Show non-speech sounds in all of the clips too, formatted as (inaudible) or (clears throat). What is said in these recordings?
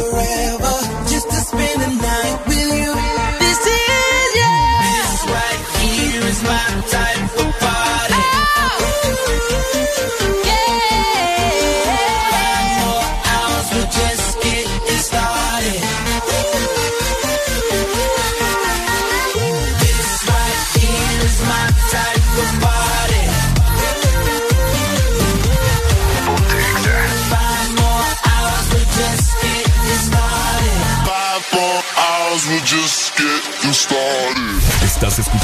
never.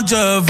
la noche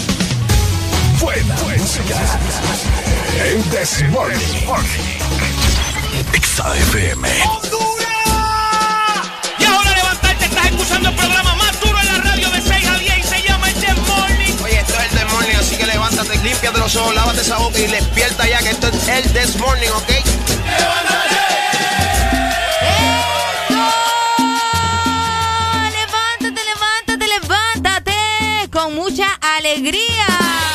Buena, música. El Desmorning. Exa FM. Y ahora levantarte, estás escuchando el programa más duro en la radio de 6 a 10 y se llama El The Morning. Oye, esto es el This Morning, así que levántate, límpiate los ojos, lávate esa boca y despierta ya que esto es el This Morning, ¿ok? Levántate, levántate, levántate con mucha alegría.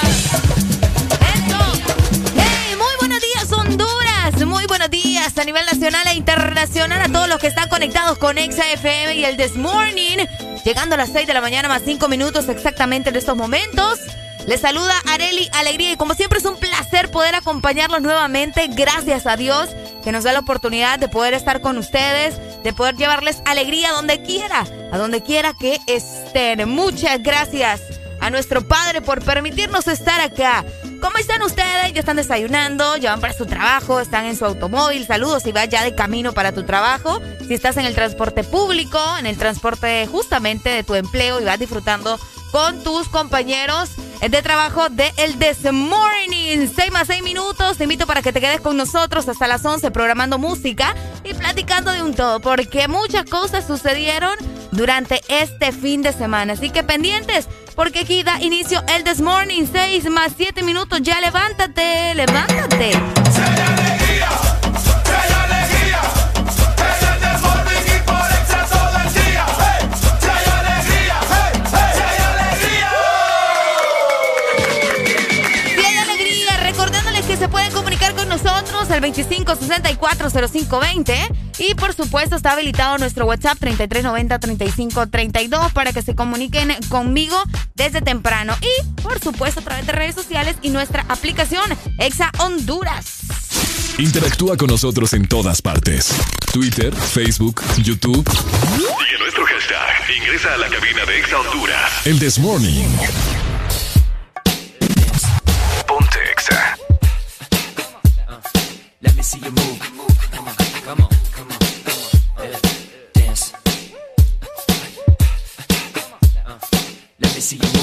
A nivel nacional e internacional a todos los que están conectados con Exa FM y el This Morning. Llegando a las 6 de la mañana más 5 minutos exactamente en estos momentos. Les saluda Areli Alegría y como siempre es un placer poder acompañarlos nuevamente. Gracias a Dios que nos da la oportunidad de poder estar con ustedes, de poder llevarles alegría donde quiera, a donde quiera que estén. Muchas gracias a nuestro Padre por permitirnos estar acá. ¿Cómo están ustedes? ¿Ya están desayunando? ¿Ya van para su trabajo? ¿Están en su automóvil? Saludos si vas ya de camino para tu trabajo. Si estás en el transporte público, en el transporte justamente de tu empleo y vas disfrutando con tus compañeros de trabajo de El This Morning. 6 más 6 minutos. Te invito para que te quedes con nosotros hasta las 11 programando música y platicando de un todo, porque muchas cosas sucedieron durante este fin de semana. Así que pendientes, porque aquí da inicio El This Morning. 6 más 7 minutos. Ya levántate, levántate. Nosotros al 25640520 Y por supuesto está habilitado nuestro WhatsApp 3390-3532 para que se comuniquen conmigo desde temprano. Y por supuesto a través de redes sociales y nuestra aplicación Exa Honduras. Interactúa con nosotros en todas partes. Twitter, Facebook, YouTube. Sigue nuestro hashtag. Ingresa a la cabina de Exa Honduras. El This Morning. See you move. Come on, come on, come on. Come on. Dance. Uh, let me see you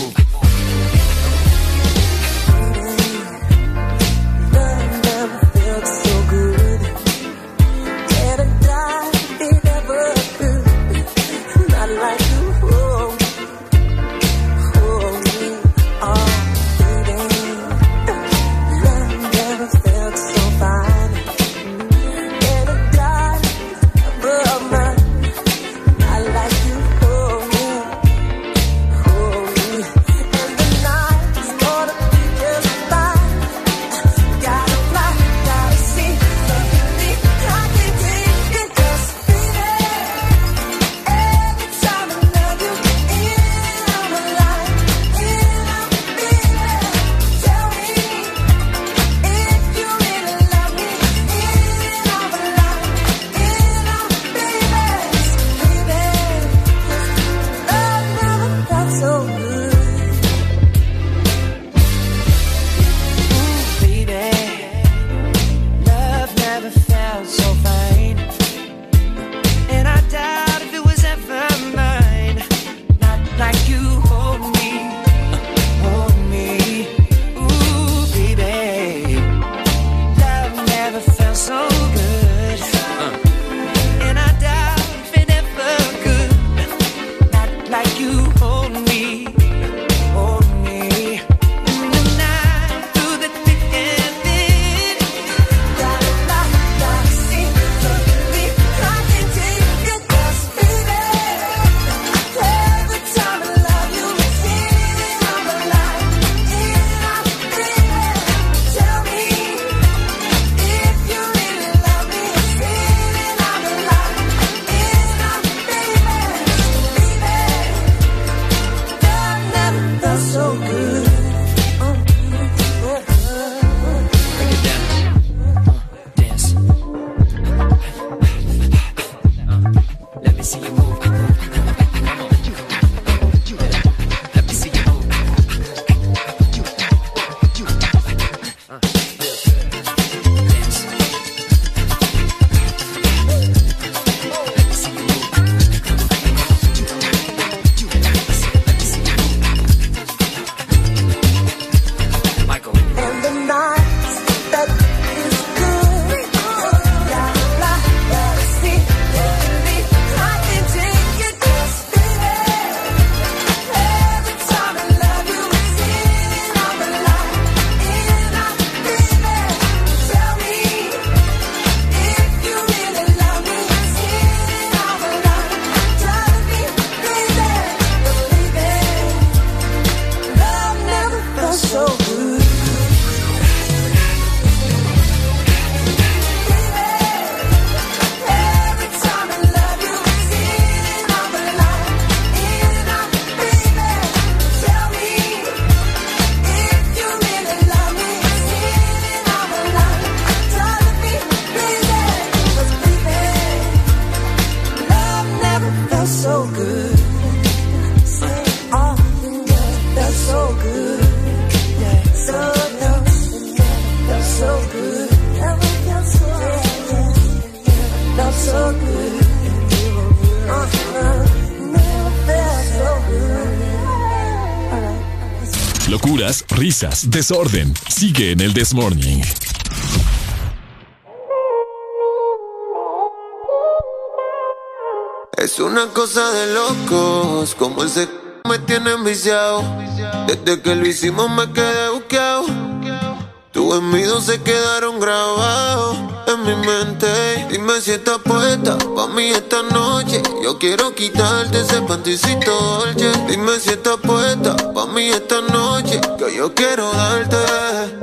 desorden. Sigue en el This Morning. Es una cosa de locos, como ese me tiene enviciado. Desde que lo hicimos me quedé buqueado. Tus envidios se quedaron grabados mi mente. Dime si estás puesta pa' mí esta noche. Yo quiero quitarte ese panticito dolce. Dime si estás puesta pa' mí esta noche. Que yo quiero darte.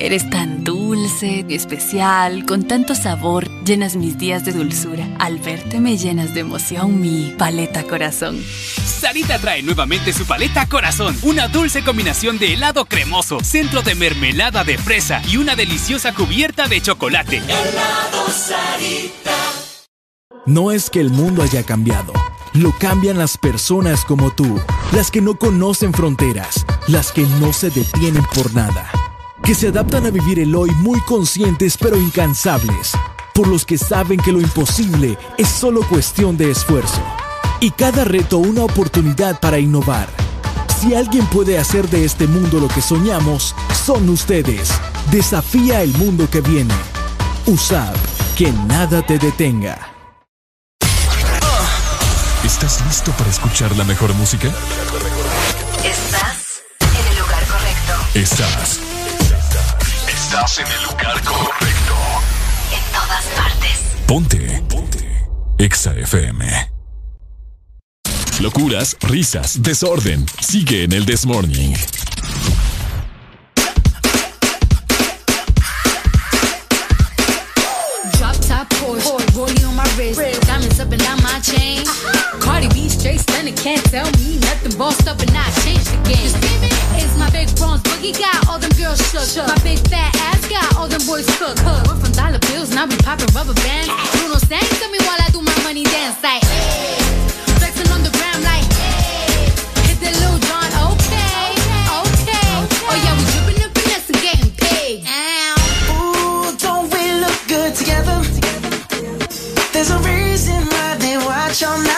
Eres tan dulce, especial, con tanto sabor, llenas mis días de dulzura. Al verte me llenas de emoción mi paleta corazón. Sarita trae nuevamente su paleta corazón, una dulce combinación de helado cremoso, centro de mermelada de fresa y una deliciosa cubierta de chocolate. Helado Sarita. No es que el mundo haya cambiado, lo cambian las personas como tú, las que no conocen fronteras, las que no se detienen por nada, que se adaptan a vivir el hoy muy conscientes pero incansables, por los que saben que lo imposible es solo cuestión de esfuerzo y cada reto una oportunidad para innovar. Si alguien puede hacer de este mundo lo que soñamos, son ustedes. Desafía el mundo que viene. USAP, que nada te detenga. ¿Estás listo para escuchar la mejor música? Estás en el lugar correcto. Estás. Estás en el lugar correcto. En todas partes. Ponte. Ponte. Exa FM. Locuras, risas, desorden. Sigue en el This Morning. Drop top Porsche, rollie on my wrist, diamonds up and down my chain. Cardi B straight stunning, can't tell me nothing. Bossed up and I changed the game. Bronze boogie got all them girls shook. My big fat ass got all them boys cooked. We're from dollar bills, now we popping rubber bands. Bruno sang to me while I do my money dance like. Hey. Flexing on the gram like. Hey. Hit the Lil Jon, okay, okay. Oh yeah, we dripping and finesse and getting paid. Ooh, don't we look good together? There's a reason why they watch all night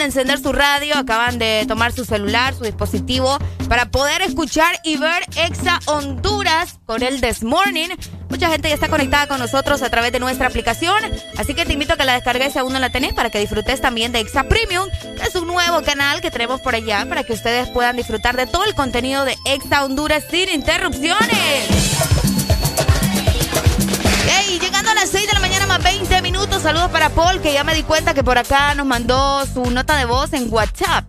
de encender su radio, acaban de tomar su celular, su dispositivo, para poder escuchar y ver Exa Honduras con el This Morning. Mucha gente ya está conectada con nosotros a través de nuestra aplicación, así que te invito a que la descargues si aún no la tenés para que disfrutes también de Exa Premium, es un nuevo canal que tenemos por allá para que ustedes puedan disfrutar de todo el contenido de Exa Honduras sin interrupciones. 20 minutos, saludos para Paul, que ya me di cuenta que por acá nos mandó su nota de voz en WhatsApp.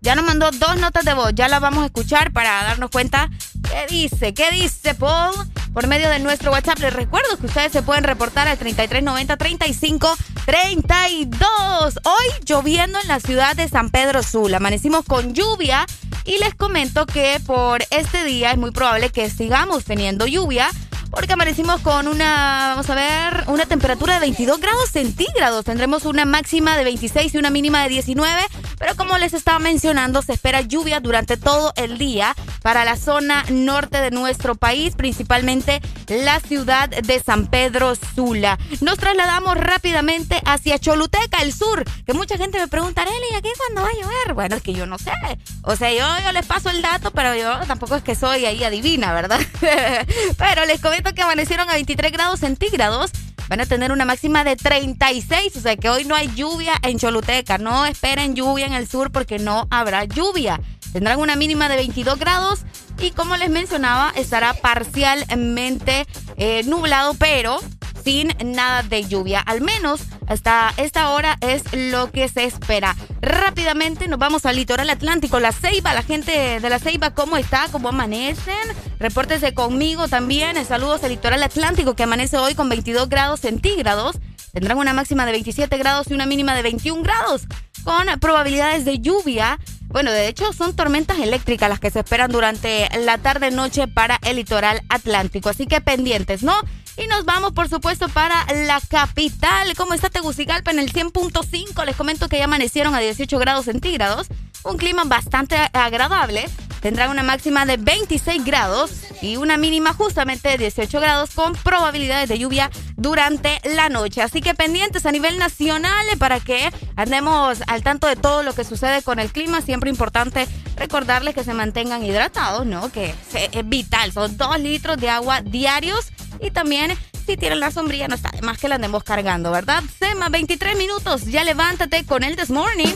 Ya nos mandó dos notas de voz, ya las vamos a escuchar para darnos cuenta qué dice, qué dice Paul por medio de nuestro WhatsApp. Les recuerdo que ustedes se pueden reportar al 3390 35 32. Hoy lloviendo en la ciudad de San Pedro Sula. Amanecimos con lluvia y les comento que por este día es muy probable que sigamos teniendo lluvia porque amanecimos con una, vamos a ver, una temperatura de 22 grados centígrados. Tendremos una máxima de 26 y una mínima de 19, pero como les estaba mencionando, se espera lluvia durante todo el día para la zona norte de nuestro país, principalmente la ciudad de San Pedro Sula. Nos trasladamos rápidamente hacia Choluteca, el sur, que mucha gente me pregunta, Arely, ¿aquí cuándo va a llover? Bueno, es que yo no sé. O sea, yo, yo les paso el dato, pero yo tampoco es que soy ahí adivina, ¿verdad? (laughs) pero les comento que amanecieron a 23 grados centígrados. Van a tener una máxima de 36, o sea que hoy no hay lluvia en Choluteca. No esperen lluvia en el sur porque no habrá lluvia. Tendrán una mínima de 22 grados y como les mencionaba, estará parcialmente eh, nublado, pero sin nada de lluvia. Al menos hasta esta hora es lo que se espera. Rápidamente nos vamos al litoral atlántico, la Ceiba, la gente de la Ceiba, ¿cómo está? ¿Cómo amanecen? Repórtese conmigo también. Saludos al litoral atlántico que amanece hoy con 22 grados centígrados. Tendrán una máxima de 27 grados y una mínima de 21 grados, con probabilidades de lluvia. Bueno, de hecho son tormentas eléctricas las que se esperan durante la tarde-noche para el litoral atlántico. Así que pendientes, ¿no? Y nos vamos, por supuesto, para la capital. ¿Cómo está Tegucigalpa en el 100.5? Les comento que ya amanecieron a 18 grados centígrados. Un clima bastante agradable. Tendrán una máxima de 26 grados y una mínima justamente de 18 grados con probabilidades de lluvia durante la noche. Así que pendientes a nivel nacional para que andemos al tanto de todo lo que sucede con el clima. Siempre importante recordarles que se mantengan hidratados, ¿no? Que es vital. Son dos litros de agua diarios y también, si tienen la sombrilla, no está de más que la andemos cargando, ¿verdad? Sema, 23 minutos. Ya levántate con el This Morning.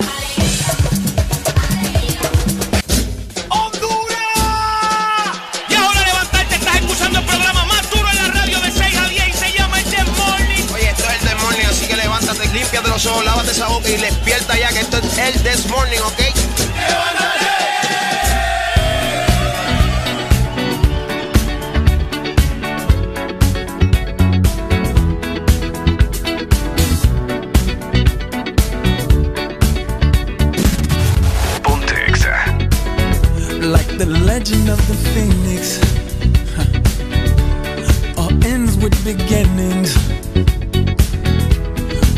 Ojos, lávate esa boca y despierta ya que esto es el This Morning, ¿ok? ¡Levántate! the legend of the phoenix huh. all ends with beginnings.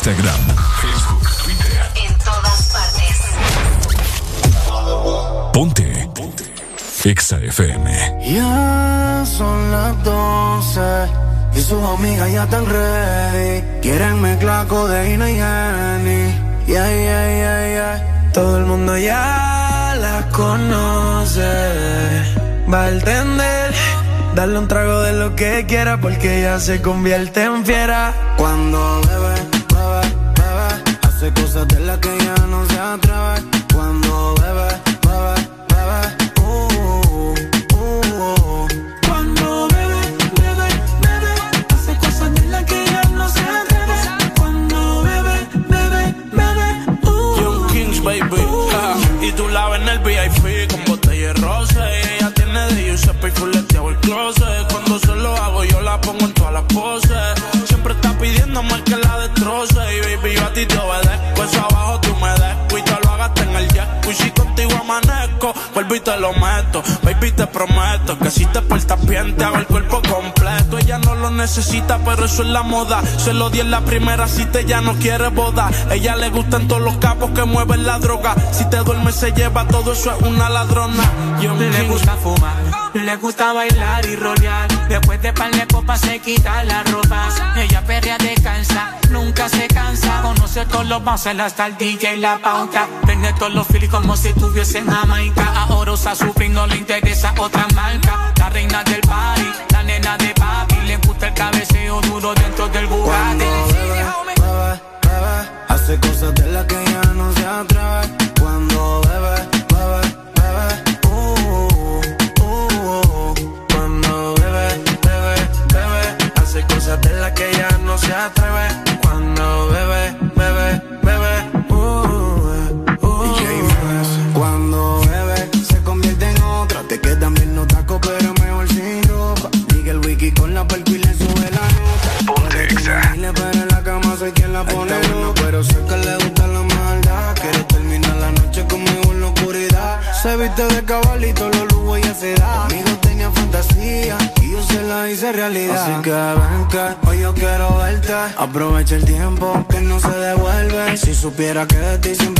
Instagram, Facebook, Twitter. En todas partes. Ponte. Ponte. Exa FM. Ya son las 12 y sus amigas ya están ready. Quieren mezclar codeína y Annie. Yeah, yeah, yeah, yeah. Todo el mundo ya las conoce. Va a entender. Darle un trago de lo que quiera porque ya se convierte en fiera cuando bebe que si te portas bien, te hago el cuerpo completo. Ella no lo necesita, pero eso es la moda. Se lo di en la primera cita, ya no quiere boda. Ella le gustan todos los capos que mueven la droga. Si te duermes, se lleva todo eso, es una ladrona. Yo le gusta fumar, le gusta bailar y rolear. Después de par de copas, se quita la ropa. Ella perrea descansa, nunca se cansa. Conoce todos los bouncers, hasta el DJ y la pauta. Tiene todos los feelings como si estuviese en Jamaica. Ahora usa su no le interesa otra marca. La reina del party, la nena de papi. Le gusta el cabeceo duro dentro del Bugatti. Bebe, bebe, hace cosas de las que ya no se atreve. Aprovecha el tiempo que no se devuelve. Si supiera que de ti siempre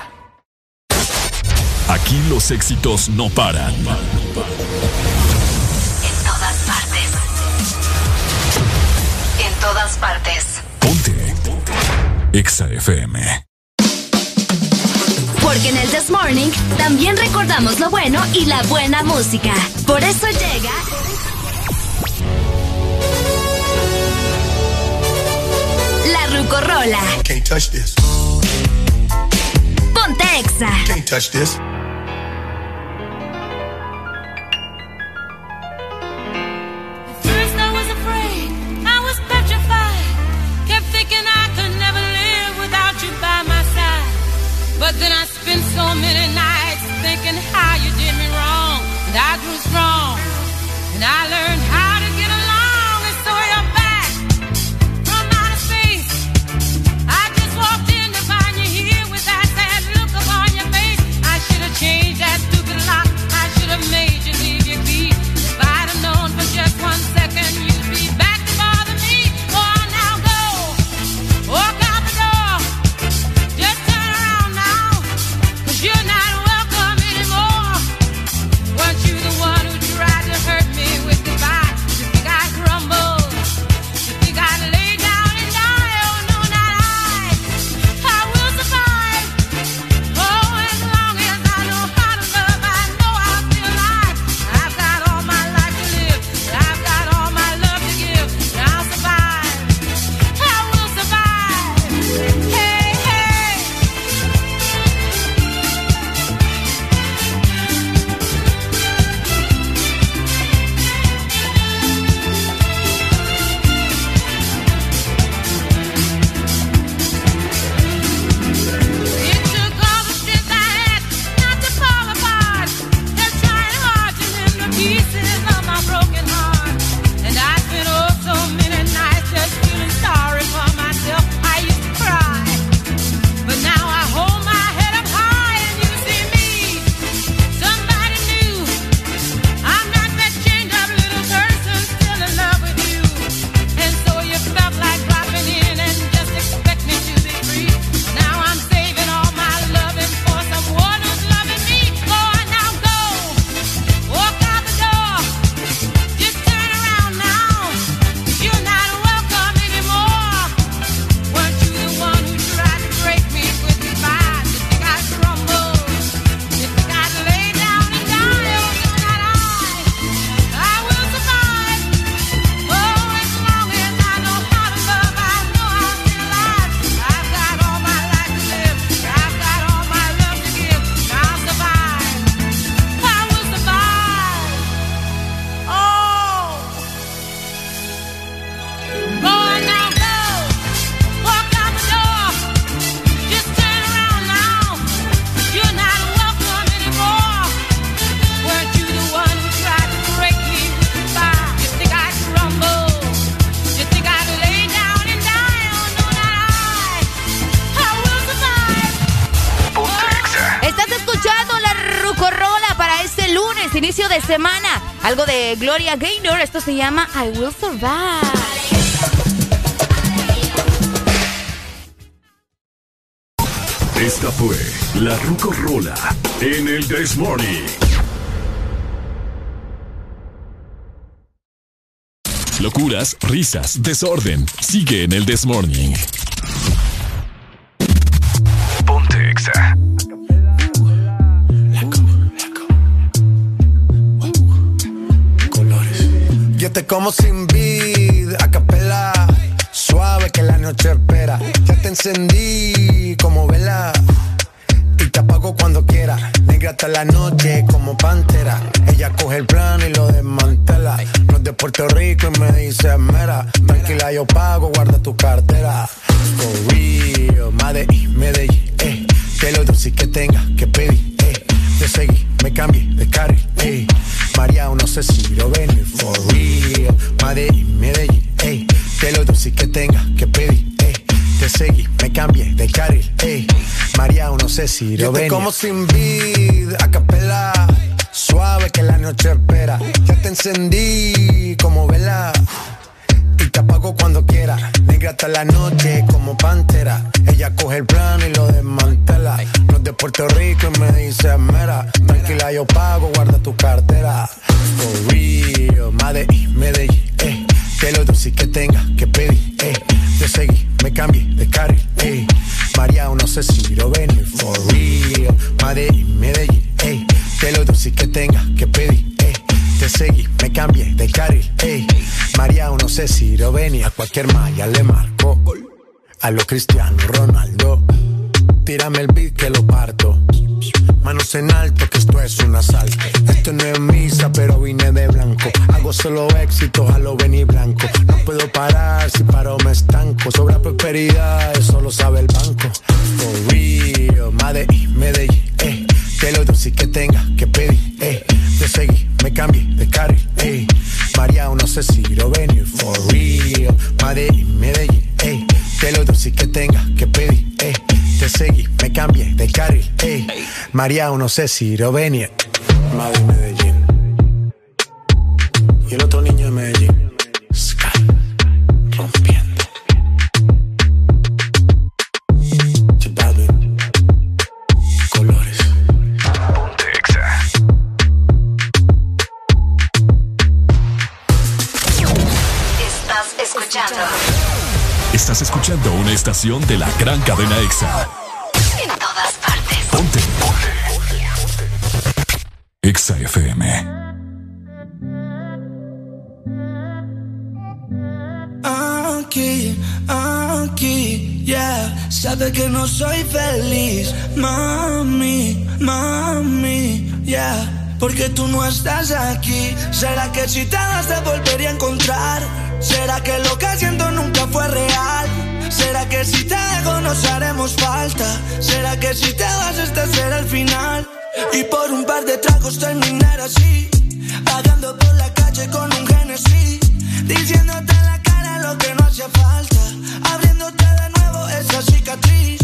Aquí los éxitos no paran. En todas partes. En todas partes. Ponte. Exa FM. Porque en el This Morning también recordamos lo bueno y la buena música. Por eso llega. La Rucorola. Can't touch this. Ponte Exa. Can't touch this. se llama I Will Survive. Esta fue la Rucorola en el This Morning. Locuras, risas, desorden. Sigue en el This Morning. como si me Yo oh, te como sin vida. Mariano, no sé si Rovenia. Madre Medellín. Y el otro niño de Medellín. Sky. Rompiendo. Chipadre. Colores. Ponte exa. Estás escuchando. Estás escuchando una estación de la gran cadena exa. Mami, mami. Yeah. Porque tú no estás aquí. ¿Será que si te das te volvería a encontrar? ¿Será que lo que siento nunca fue real? ¿Será que si te dejo nos haremos falta? ¿Será que si te vas este será el final? Y por un par de tragos terminar así, pagando por la calle con un Genesis, diciéndote en la cara lo que no hacía falta, abriéndote de nuevo esa cicatriz.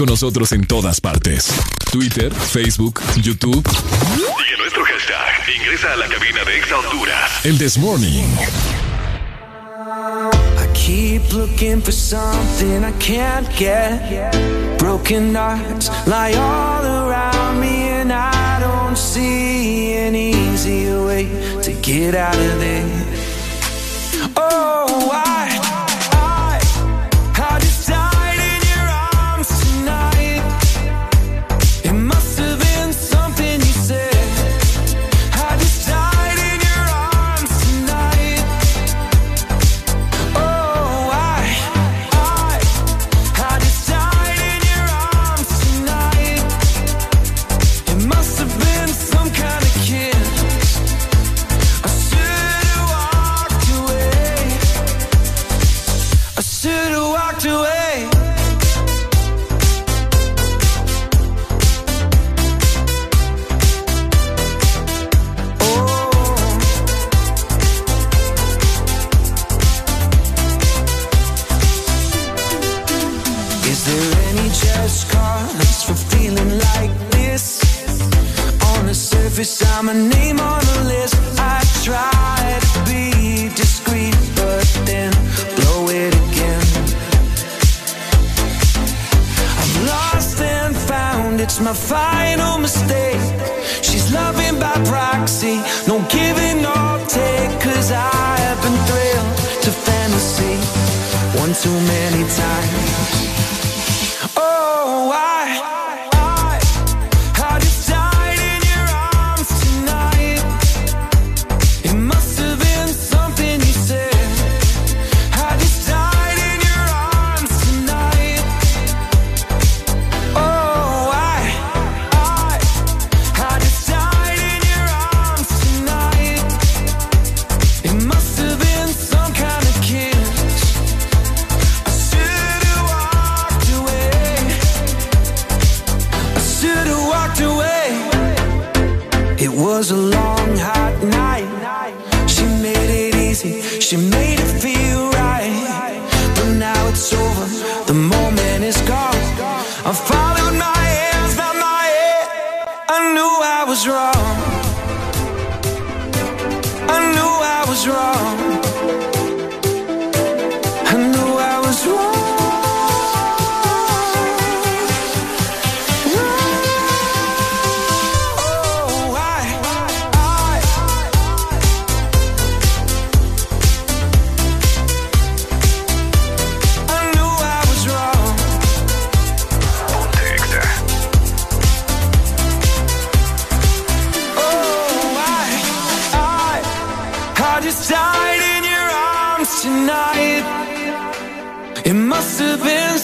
Con nosotros en todas partes. Twitter, Facebook, YouTube. Sigue nuestro hashtag. Ingresa a la cabina de Exa Honduras. El This Morning. I keep looking for something I can't get. Broken hearts lie all around me, and I don't see an easier way to get out of there. It's my final mistake. She's loving by proxy, no giving or take. Cause I have been thrilled to fantasy one too many times. Oh, I was a long hot night. She made it easy, she made it feel right. But now it's over, the moment is gone. I followed my hands, not my head. I knew I was wrong.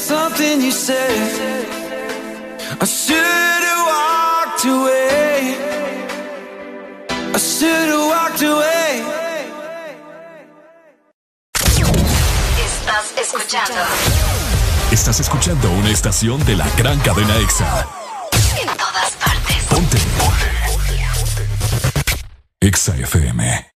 Something you said. I should have walked away. I should have walked away. Estás escuchando. Estás escuchando una estación de la gran cadena EXA. En todas partes. Ponte. Ponte. EXA FM.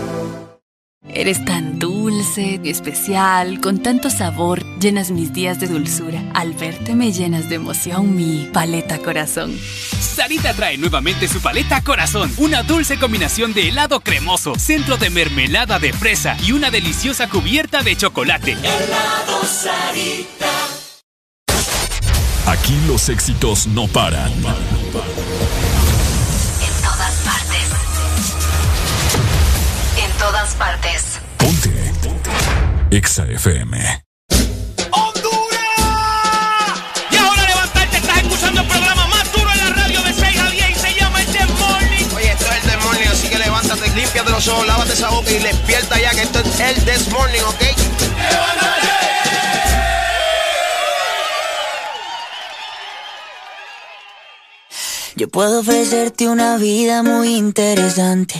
Eres tan dulce, especial, con tanto sabor, llenas mis días de dulzura. Al verte me llenas de emoción mi paleta corazón. Sarita trae nuevamente su paleta corazón, una dulce combinación de helado cremoso, centro de mermelada de fresa y una deliciosa cubierta de chocolate. Helado Sarita. Aquí los éxitos no paran. En todas el The Morning, así que levántate, límpiate los ojos, esa boca y despierta ya que esto es el This Morning, ¿ok? Yo puedo ofrecerte una vida muy interesante.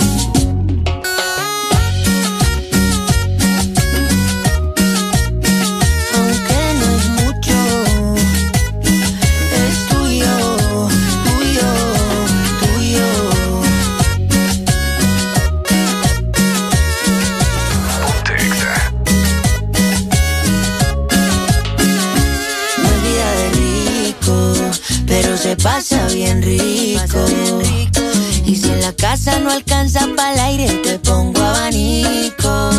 Casa no alcanza para el aire, te pongo abanico.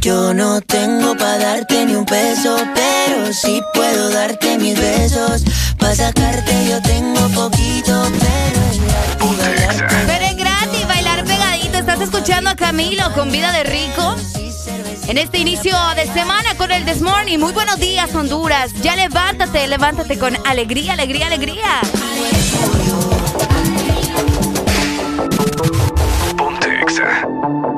Yo no tengo para darte ni un peso, pero sí puedo darte mis besos. Para sacarte yo tengo poquito, pero es gratis bailar Pero es gratis bailar pegadito. Estás escuchando a Camilo con vida de rico. En este inicio de semana con el This Morning. Muy buenos días, Honduras. Ya levántate, levántate con alegría, alegría, alegría. Ponte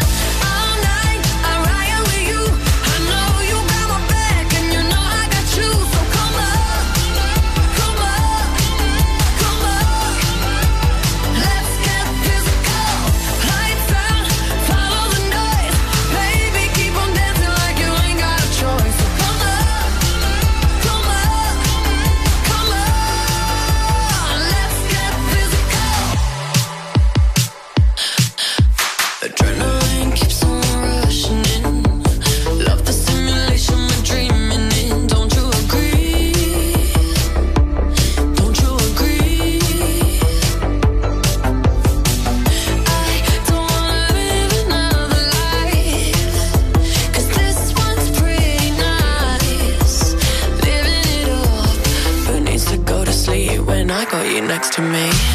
You next to me?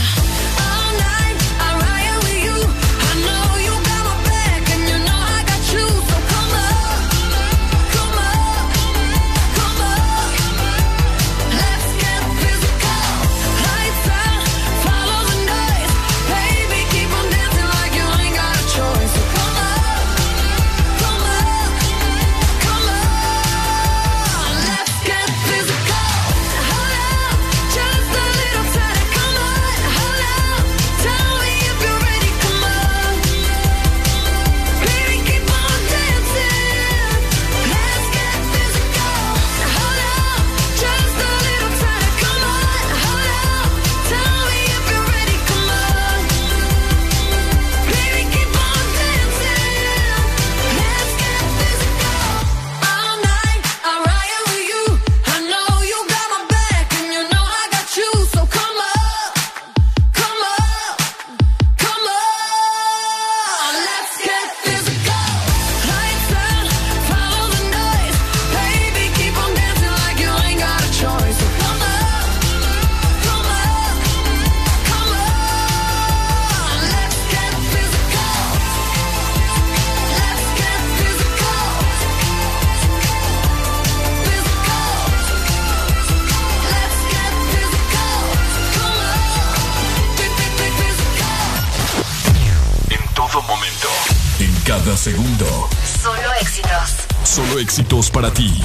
segundo. Solo éxitos. Solo éxitos para ti.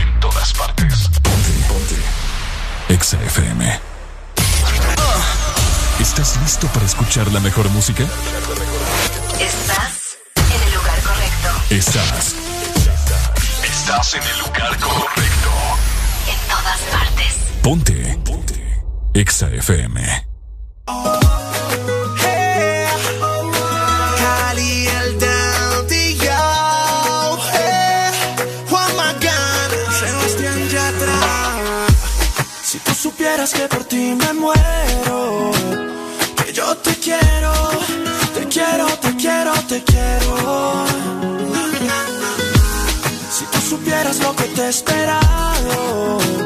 En todas partes. Ponte, ponte. Exa FM. ¿Estás listo para escuchar la mejor música? Estás en el lugar correcto. Estás. Estás en el lugar correcto. En todas partes. Ponte. Ponte. Exa FM. que por ti me muero, que yo te quiero, te quiero, te quiero, te quiero. Si tú supieras lo que te he esperado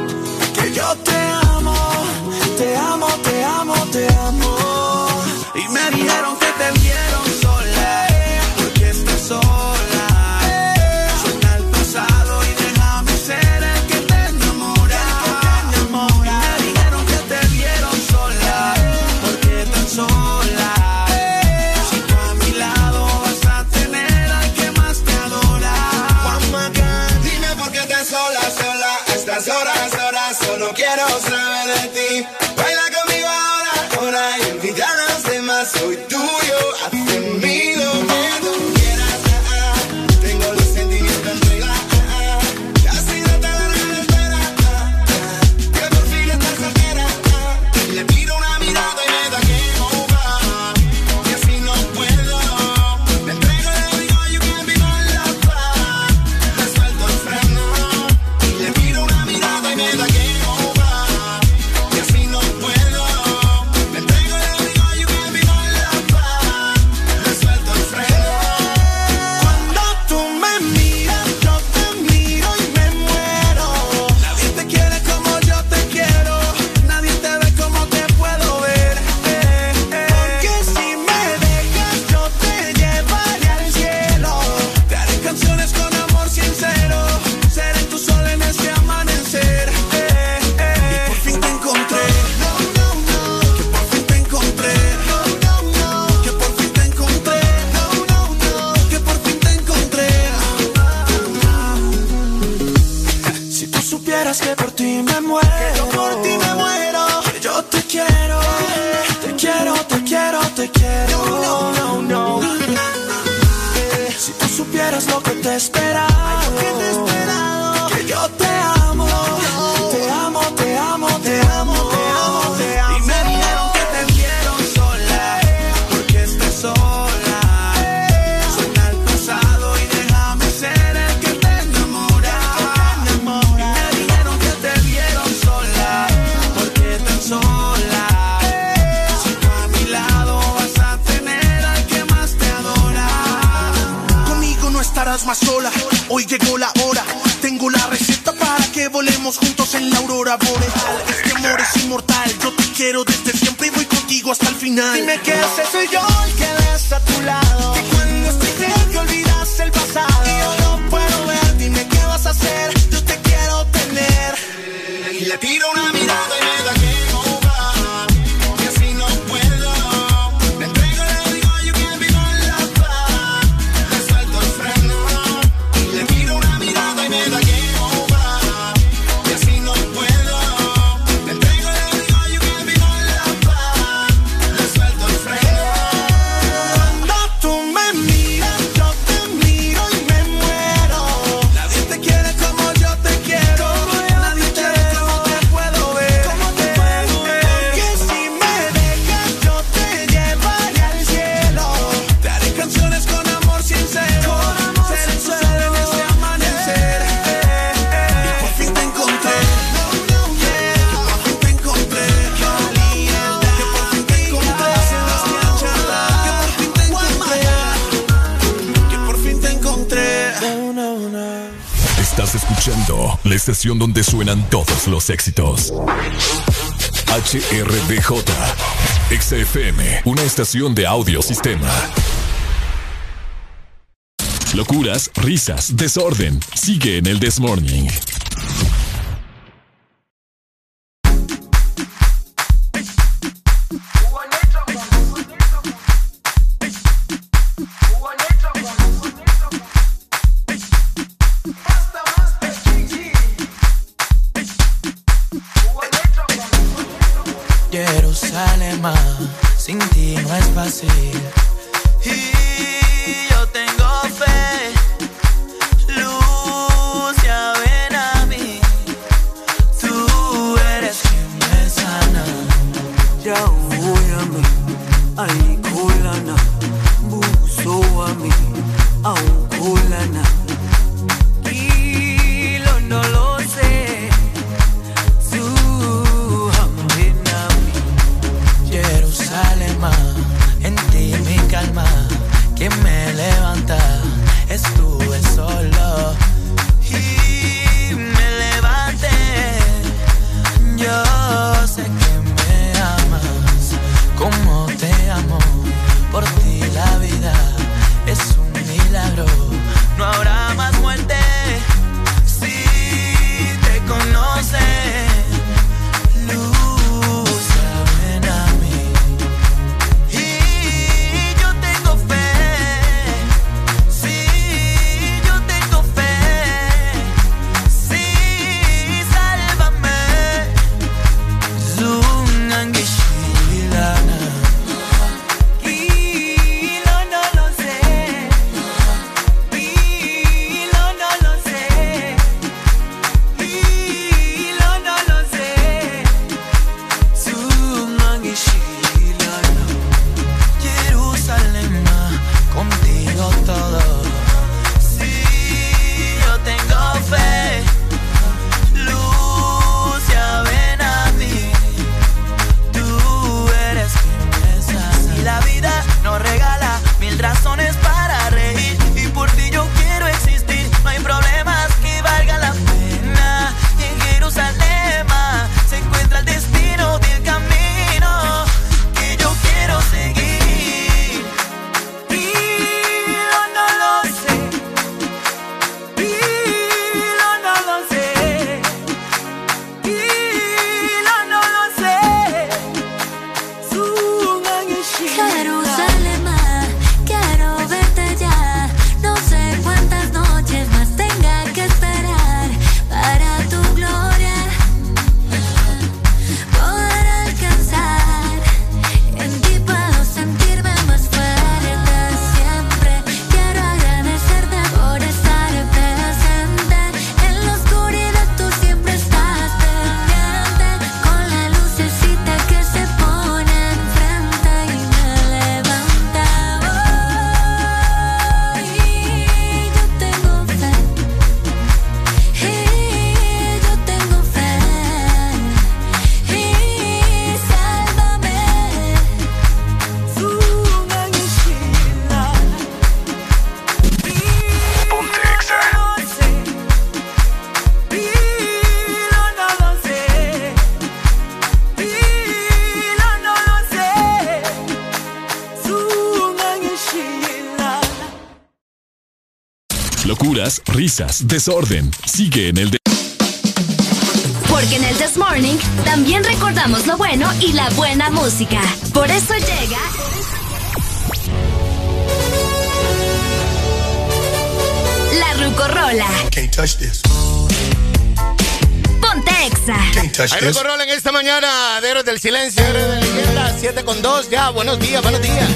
los éxitos. HRDJ, XFM, una estación de audiosistema. Locuras, risas, desorden. Sigue en el Desmorning. risas, desorden. Sigue en el de porque en el This Morning también recordamos lo bueno y la buena música. Por eso llega. La Rucorola. Can't touch this. Ponte exa. Rucorola en esta mañana, Deros del Silencio, Deros de la Leyenda, 7 con 2. Ya, buenos días, buenos días.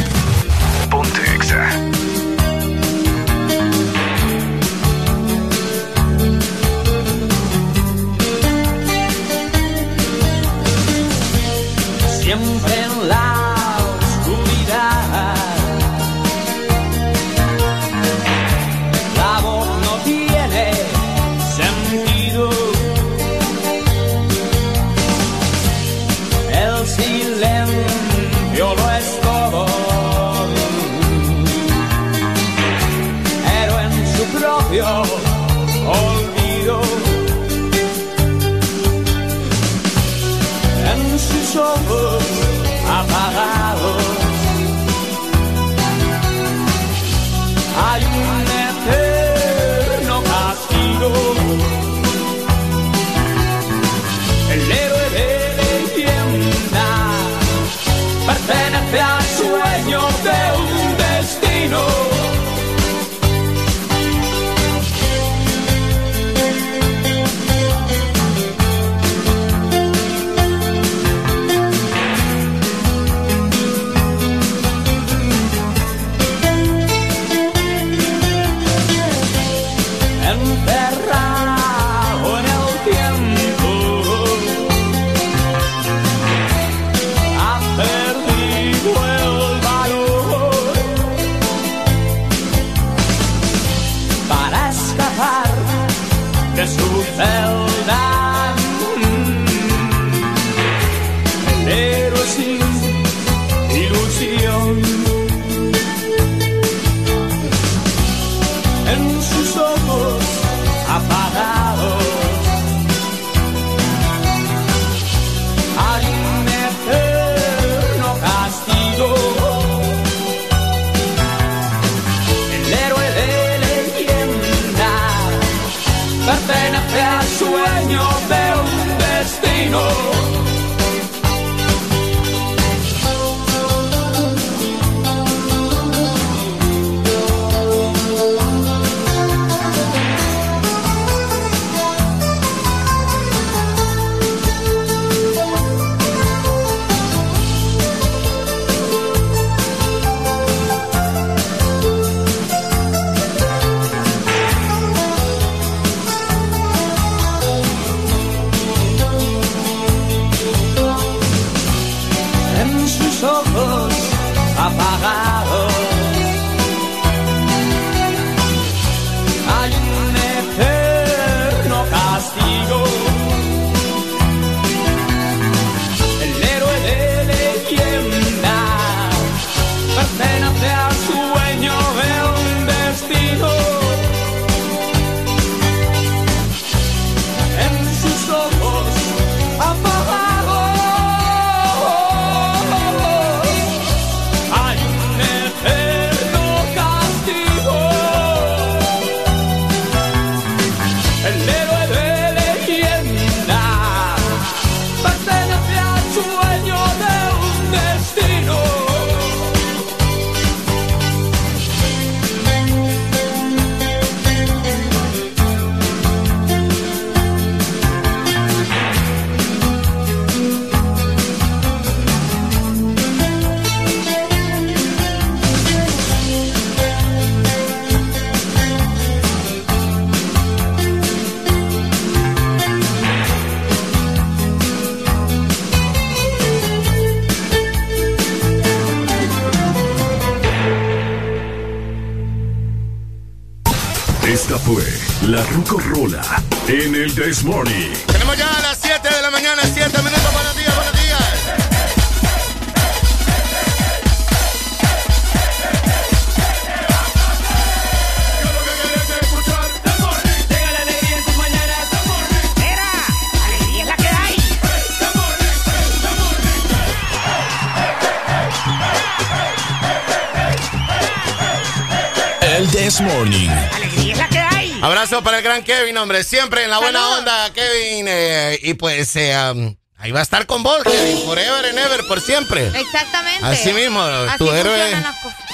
Kevin, hombre. Siempre en la buena Saludos. onda, Kevin. eh, y pues eh, um, ahí va a estar con vos, Kevin. Forever and ever, por siempre. Exactamente. Así mismo, Así tu héroe,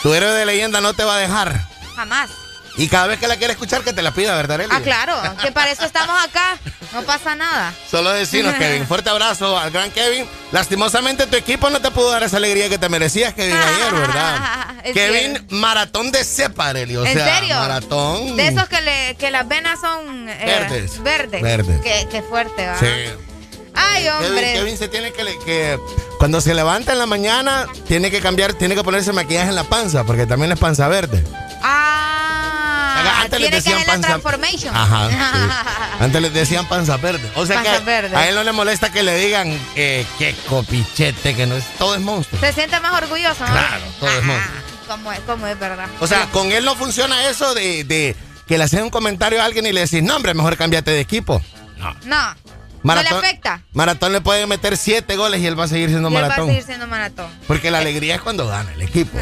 tu héroe de leyenda no te va a dejar. Jamás. Y cada vez que la quiera escuchar, que te la pida, ¿verdad, Eli? Ah, claro, que para eso estamos acá. No pasa nada. Solo decirnos, Kevin. Fuerte abrazo al gran Kevin. Lastimosamente, tu equipo no te pudo dar esa alegría que te merecías, Kevin, ayer, ¿verdad? (laughs) Es Kevin. Maratón de cepa, Arely, O ¿En sea, serio? maratón. De esos que, le, que las venas son eh, Verdes. Verdes. Verdes. Qué, qué fuerte, va. Sí. Ay, hombre. Kevin se tiene que, que. Cuando se levanta en la mañana, tiene que cambiar, tiene que ponerse maquillaje en la panza, porque también es panza verde. Ah, Antes les tiene que decían la panza- transformation. Ajá. sí. (laughs) Antes les decían panza verde. O sea Panza que verde. a él no le molesta que le digan eh, que copichete, que no es. Todo es monstruo. Se siente más orgulloso, ¿no? Claro, todo es monstruo. Como es, como es verdad. O sea, con él no funciona eso de, de que le haces un comentario a alguien y le decís, no, hombre, mejor cámbiate de equipo. No. Maratón, no le afecta. Maratón le puede meter siete goles y él va a seguir siendo Y él va a maratón. seguir siendo maratón. Porque la alegría es cuando gana el equipo.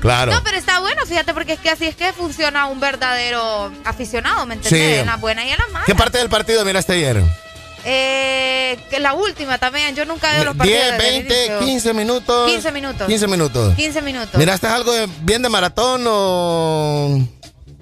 Claro. No, pero está bueno, fíjate, porque es que así es que funciona un verdadero aficionado, ¿me entendés? Sí. En las buenas y en las malas. ¿Qué parte del partido miraste ayer? Eh, que la última también, yo nunca veo los partidos. 10, desde el 20, inicio. 15 minutos. 15 minutos. 15 minutos. 15 minutos. ¿Miraste algo de- bien de maratón o.?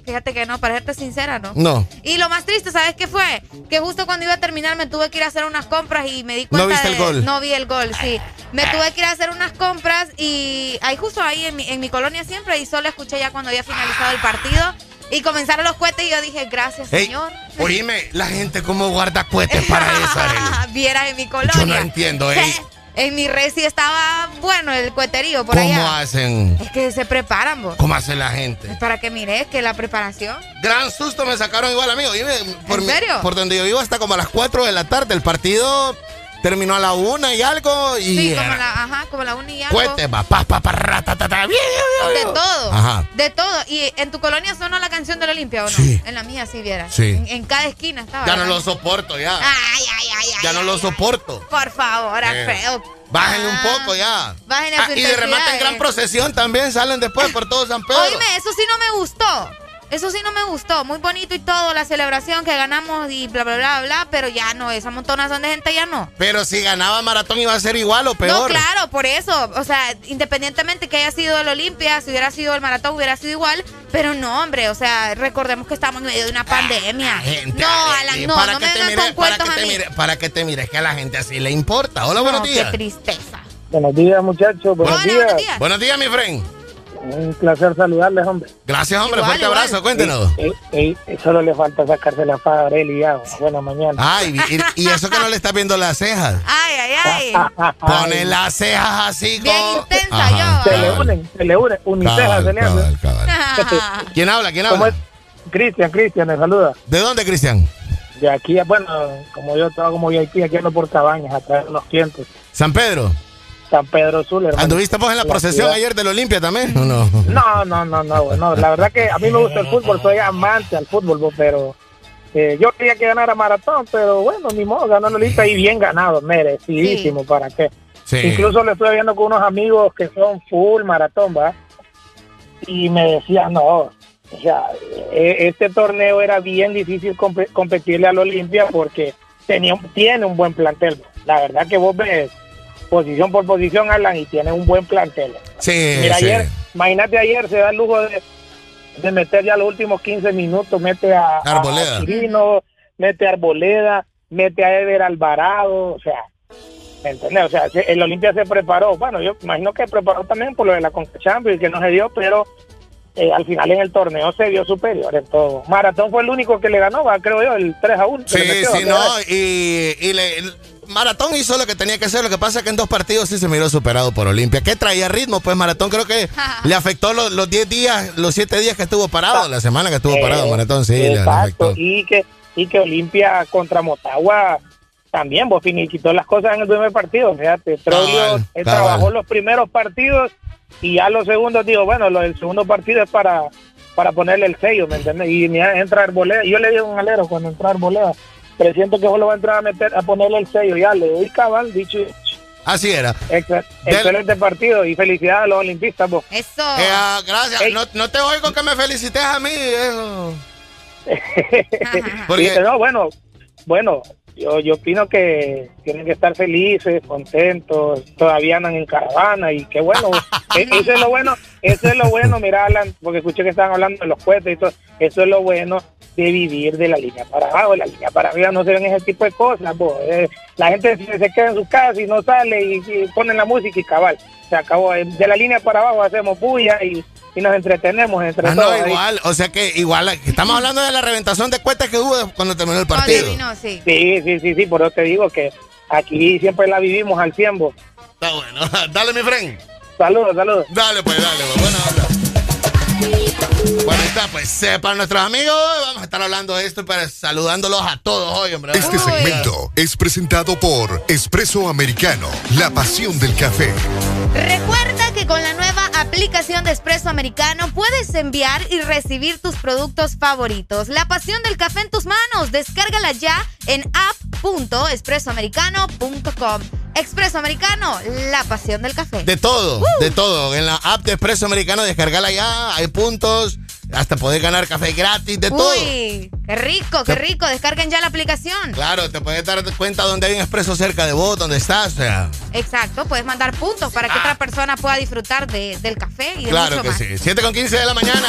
Fíjate que no, para serte sincera, ¿no? No. Y lo más triste, ¿sabes qué fue? Que justo cuando iba a terminar me tuve que ir a hacer unas compras y me di cuenta ¿No viste de- el gol? No vi el gol, sí. Me tuve que ir a hacer unas compras y ahí justo ahí en mi, en mi colonia siempre y solo escuché ya cuando había finalizado el partido y comenzaron los cohetes y yo dije, gracias, Ey, señor. oíme, la gente cómo guarda cohetes para (laughs) eso, Arely? Vieras en mi colonia. Yo no entiendo, ey. (laughs) En mi red sí estaba bueno el cueterío por allá. ¿Cómo hacen? Es que se preparan, vos. ¿Cómo hace la gente? Es para que mires que la preparación. Gran susto me sacaron igual, amigo. Dime, por ¿En mi- serio? por donde yo vivo hasta como a las 4 de la tarde. El partido terminó a la una y algo y Sí, como la, ajá, como la uni y algo. cohete, va, pa, pa, pa, ratatata, bien, bien, De todo. Ajá. De todo. ¿Y en tu colonia sonó la canción de la Olimpia o no? Sí. En la mía sí vieras. Sí. En, en cada esquina estaba. Ya no lo soporto, ya. Ay, ay, ay, ay. Ya no lo soporto. Por favor, Eh, Alfredo. Bájenle un Ah, poco ya. Bájenle a Ah, y de remate en gran eh. procesión también salen después por todo San Pedro. Oíme, eso sí no me gustó. Eso sí no me gustó. Muy bonito y todo, la celebración que ganamos y bla, bla, bla, bla, pero ya no, esa montonazón de gente ya no. Pero si ganaba maratón iba a ser igual o peor. No, claro, por eso. O sea, independientemente que haya sido el Olimpia, si hubiera sido el maratón, hubiera sido igual. Pero no, hombre, o sea, recordemos que estamos en medio de una pandemia. no, Alan, no, para no que me te vengan mire, con para que a te mí. mire, para que te mires que a la gente así le importa. Hola, buenos No, días. Qué tristeza. Buenos días, muchachos. Buenos Hola, días. buenos días. Buenos días, mi friend. Un placer saludarles, hombre. Gracias, hombre. Igual, Fuerte igual. abrazo. Cuéntenos. Eh, eh, eh, solo le falta sacarse la faja a Arely ya. Buena mañana. Ay, y, y eso que no le estás viendo las cejas. Ay, ay, Ah, ay. Pone las cejas así Bien como. intensa Ajá. Se le unen, se le unen. Unicejas se le hacen. cabal, cabal. (laughs) ¿Quién habla? ¿Quién ¿Cómo habla? Cristian, Cristian, me saluda. ¿De dónde, Cristian? De aquí, bueno, como yo estaba como VIP, aquí ando por cabañas, a traer unos clientes. San Pedro. San Pedro hermano. ¿Anduviste vos en la procesión ciudad. ayer del Olimpia también? ¿O no? No, no, no, no, la verdad que a mí me gusta el fútbol, soy amante al fútbol, bo, pero eh, yo quería que ganara maratón, pero bueno, ni modo, ganó Lolita y bien ganado, merecidísimo, ¿para qué? Sí. Incluso lo estuve viendo con unos amigos que son full maratón, ¿va? Y me decían, no, o sea, e- este torneo era bien difícil compe- competirle al Olimpia porque tenía, un- tiene un buen plantel. La verdad que vos ves posición por posición, Alan, y tiene un buen plantel. Sí, Mira, sí. ayer, imagínate ayer, se da el lujo de, de meter ya los últimos 15 minutos, mete a, a Arboleda. Chirino, mete a Arboleda, mete a Eder Alvarado, o sea, ¿me entiendes? O sea, se- el Olimpia se preparó, bueno, yo imagino que preparó también por lo de la Conca Champions, que no se dio, pero eh, al final en el torneo se vio superior en todo. Maratón fue el único que le ganó, creo yo, el 3 a 1. Sí, sí, no, y, y le- Maratón hizo lo que tenía que hacer, lo que pasa es que en dos partidos sí se miró superado por Olimpia. ¿Qué traía ritmo? Pues Maratón creo que (laughs) le afectó los, los 10 días, los 7 días que estuvo parado, la semana que estuvo parado Maratón, sí, le- le, Exacto, afectó. y que, y que Olimpia contra Motagua también, vos finiquitó las cosas en el primer partido, fíjate, Troglio eh, trabajó los primeros partidos y ya los segundos, digo, bueno, lo del segundo partido es para para ponerle el sello, ¿me entiendes? Y mira, entra Arboleda, yo le digo a un alero cuando entra Arboleda, pero siento que solo va a entrar a meter, a ponerle el sello, ya le doy cabal, dicho. Así era. Excel- excelente partido y felicidades a los olimpistas, vos. Eso. Eh, ah, gracias. No, no te oigo que me felicites a mí. Eso. (laughs) Porque- Dice, no, bueno, bueno, yo, yo opino que tienen que estar felices, contentos, todavía andan en caravana y qué bueno, (laughs) e- eso es lo bueno, eso es lo bueno, mira Alan, porque escuché que estaban hablando de los cohetes y todo, eso es lo bueno de vivir de la línea para abajo, de la línea para arriba no se ven ese tipo de cosas, bo. Eh, la gente se, queda en su casa y no sale y, y ponen la música y cabal, se acabó, Eh, de la línea para abajo hacemos bulla y, y nos entretenemos entre Ah, todos. no, ahí. igual. O sea que igual. Estamos hablando de la reventación de cuentas que hubo cuando terminó el partido. sí. Sí, sí, sí, sí, por eso te digo que aquí siempre la vivimos al tiempo. Está bueno. (laughs) Dale, mi friend. Saludos, saludos. Dale, pues, dale, pues. Buena onda. Bueno, está, pues eh, para nuestros amigos, vamos a estar hablando de esto, pero saludándolos a todos hoy, hombre. Este segmento es presentado por Espresso Americano, la pasión del café. Recuerda que con la nueva aplicación de Espresso Americano puedes enviar y recibir tus productos favoritos. La pasión del café en tus manos. Descárgala ya en app.espressoamericano.com. Expreso Americano, la pasión del café. De todo, de todo. En la app de Espresso Americano, descargala ya, hay puntos, hasta poder ganar café gratis, de todo. Uy, qué rico, qué rico. Descarguen ya la aplicación. Claro, te puedes dar cuenta donde hay un expreso cerca de vos, donde estás. O sea, Exacto, puedes mandar puntos para que otra persona pueda disfrutar de- del café y de claro mucho que más. sí. 7 con 15 de la mañana.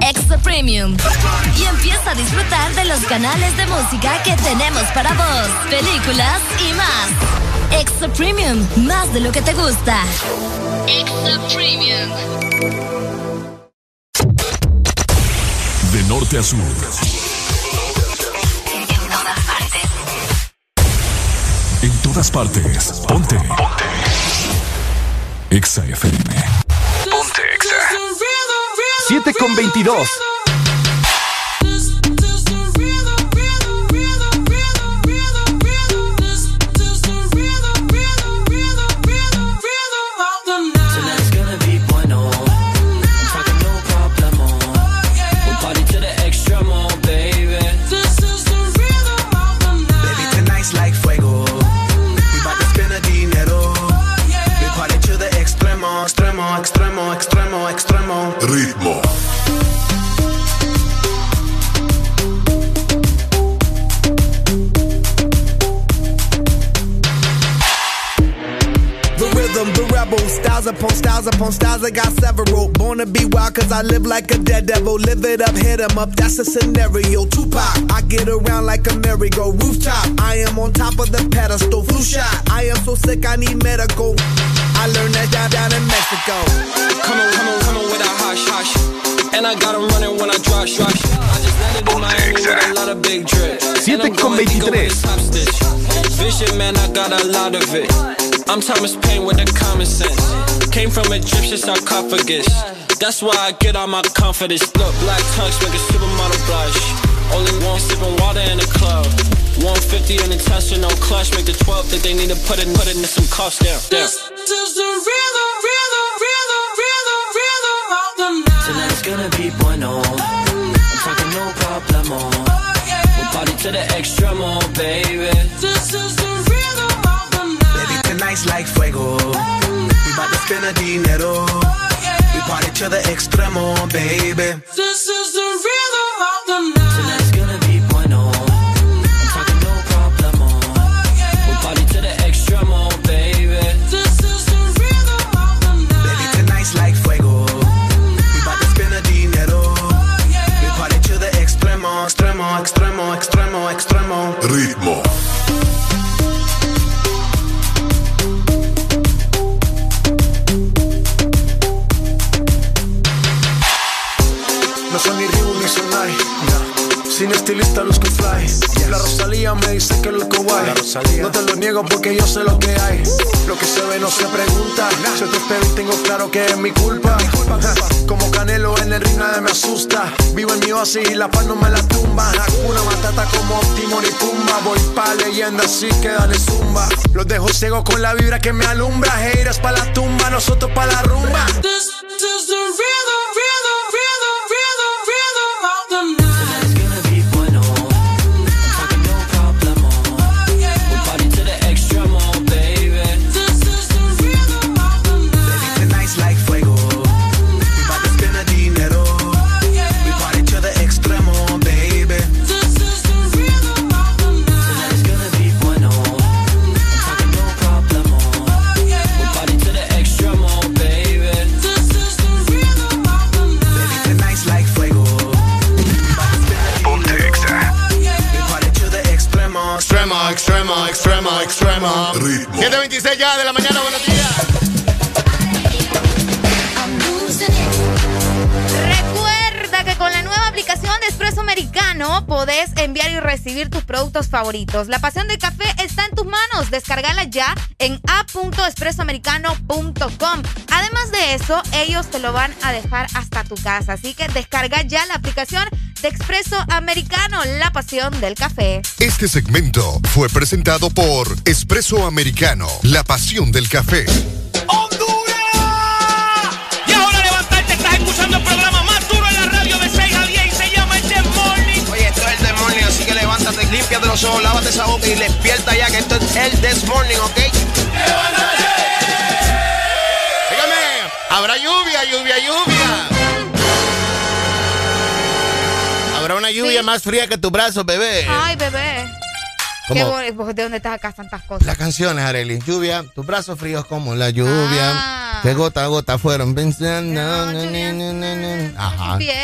Extra Premium. Y empieza a disfrutar de los canales de música que tenemos para vos, películas y más. Extra Premium, más de lo que te gusta. Extra Premium. De norte a sur. En todas partes. Ponte. Ponte. Exa FM. Ponte Exa. 7 con 22. Upon styles upon styles. I got several. Born to be wild, cause I live like a dead devil. Live it up, hit hit 'em up, that's a scenario. Tupac, I get around like a merry-go rooftop. I am on top of the pedestal, flu shot. I am so sick, I need medical. I learned that down, down in Mexico. Come on, come on, come on with a hush, hush. And I got 'em running when I rush, rush. I just landed in Miami with a lot of big drip. And I'm going to go with a top stitch. Vision, man, I got a lot of it. I'm Thomas Paine with the common sense. Came from Egyptian sarcophagus. That's why I get all my confidence. Look, black tongues make a supermodel blush. Only one sipping water in the club. 150 in the Tesla, no clutch. Make the 12 think they need to put it, put it in some cost down. down. This is the rhythm, rhythm, rhythm, rhythm, rhythm of the night. Tonight's gonna be bueno. I'm talking no problemo. Oh, we'll party to the extremo, baby. This is Tonight's like fuego. We bout to spend a dinero. We party to the extremo, baby. This is the rhythm Sin estilista luzco fly. La Rosalía me dice que luzco guay. No te lo niego porque yo sé lo que hay. Lo que se ve no se pregunta. Yo te espero y tengo claro que es mi culpa. Como Canelo en el ring nadie me asusta. Vivo en mi oasis y la paz no me la tumba. Hakuna Matata como Timon y Pumba. Voy pa' leyenda así que dale zumba. Los dejo ciego con la vibra que me alumbra. Heiras pa' la tumba, nosotros pa' la rumba. This, this the rhythm, rhythm, Americano podés enviar y recibir tus productos favoritos. La pasión del café está en tus manos. Descargala ya en app.expresoamericano.com. Además de eso, ellos te lo van a dejar hasta tu casa. Así que descarga ya la aplicación de Expreso Americano, la pasión del café. Este segmento fue presentado por Espresso Americano, la pasión del café. Y los ojos, lávate esa boca y despierta ya que esto es el This Morning, ¿ok? Dígame, habrá lluvia, lluvia, lluvia. Habrá una lluvia más fría que tu brazo, bebé. Ay, bebé. ¿Cómo? Qué bonito. ¿De dónde estás acá tantas cosas? Las canciones, Arely. Lluvia, tus brazos fríos como la lluvia. Ah. Que gota a gota fueron pensando. Ajá. Bien.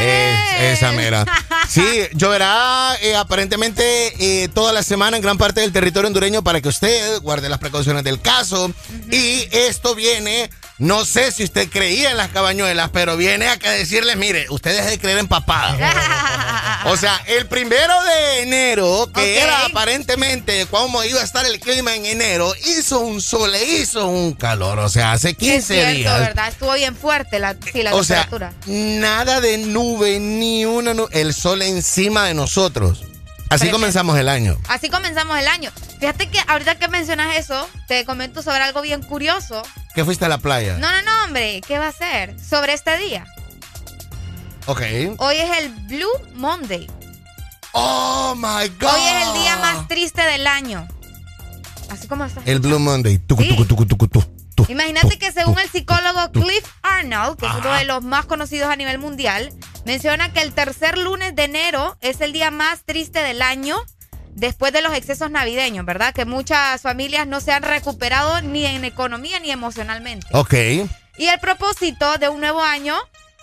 Es, esa mera. (laughs) Sí, lloverá eh, aparentemente eh, toda la semana en gran parte del territorio hondureño para que usted guarde las precauciones del caso. Y esto viene, no sé si usted creía en las cabañuelas, pero viene a que decirles, mire, ustedes de creer en papada. (laughs) O sea, el primero de enero, que era aparentemente cómo iba a estar el clima en enero, hizo un sol, le hizo un calor. O sea, hace 15 es cierto, días. ¿verdad? Estuvo bien fuerte la, sí, la O sea, temperatura. nada de nube, ni una nube. El sol encima de nosotros. Así comenzamos el año. Así comenzamos el año. Fíjate que ahorita que mencionas eso, te comento sobre algo bien curioso. ¿Qué fuiste a la playa? No, no, no, hombre, ¿qué va a ser? Sobre este día. Ok. Hoy es el Blue Monday. Oh my God. Hoy es el día más triste del año. Así como está. El Blue Monday. Tucu, Sí. tucu, tucu, tucu, tu, Imagínate que según el psicólogo Cliff Arnold, que es uno de los más conocidos a nivel mundial, menciona que el tercer lunes de enero es el día más triste del año después de los excesos navideños, ¿verdad? Que muchas familias no se han recuperado ni en economía ni emocionalmente. Ok. Y el propósito de un nuevo año,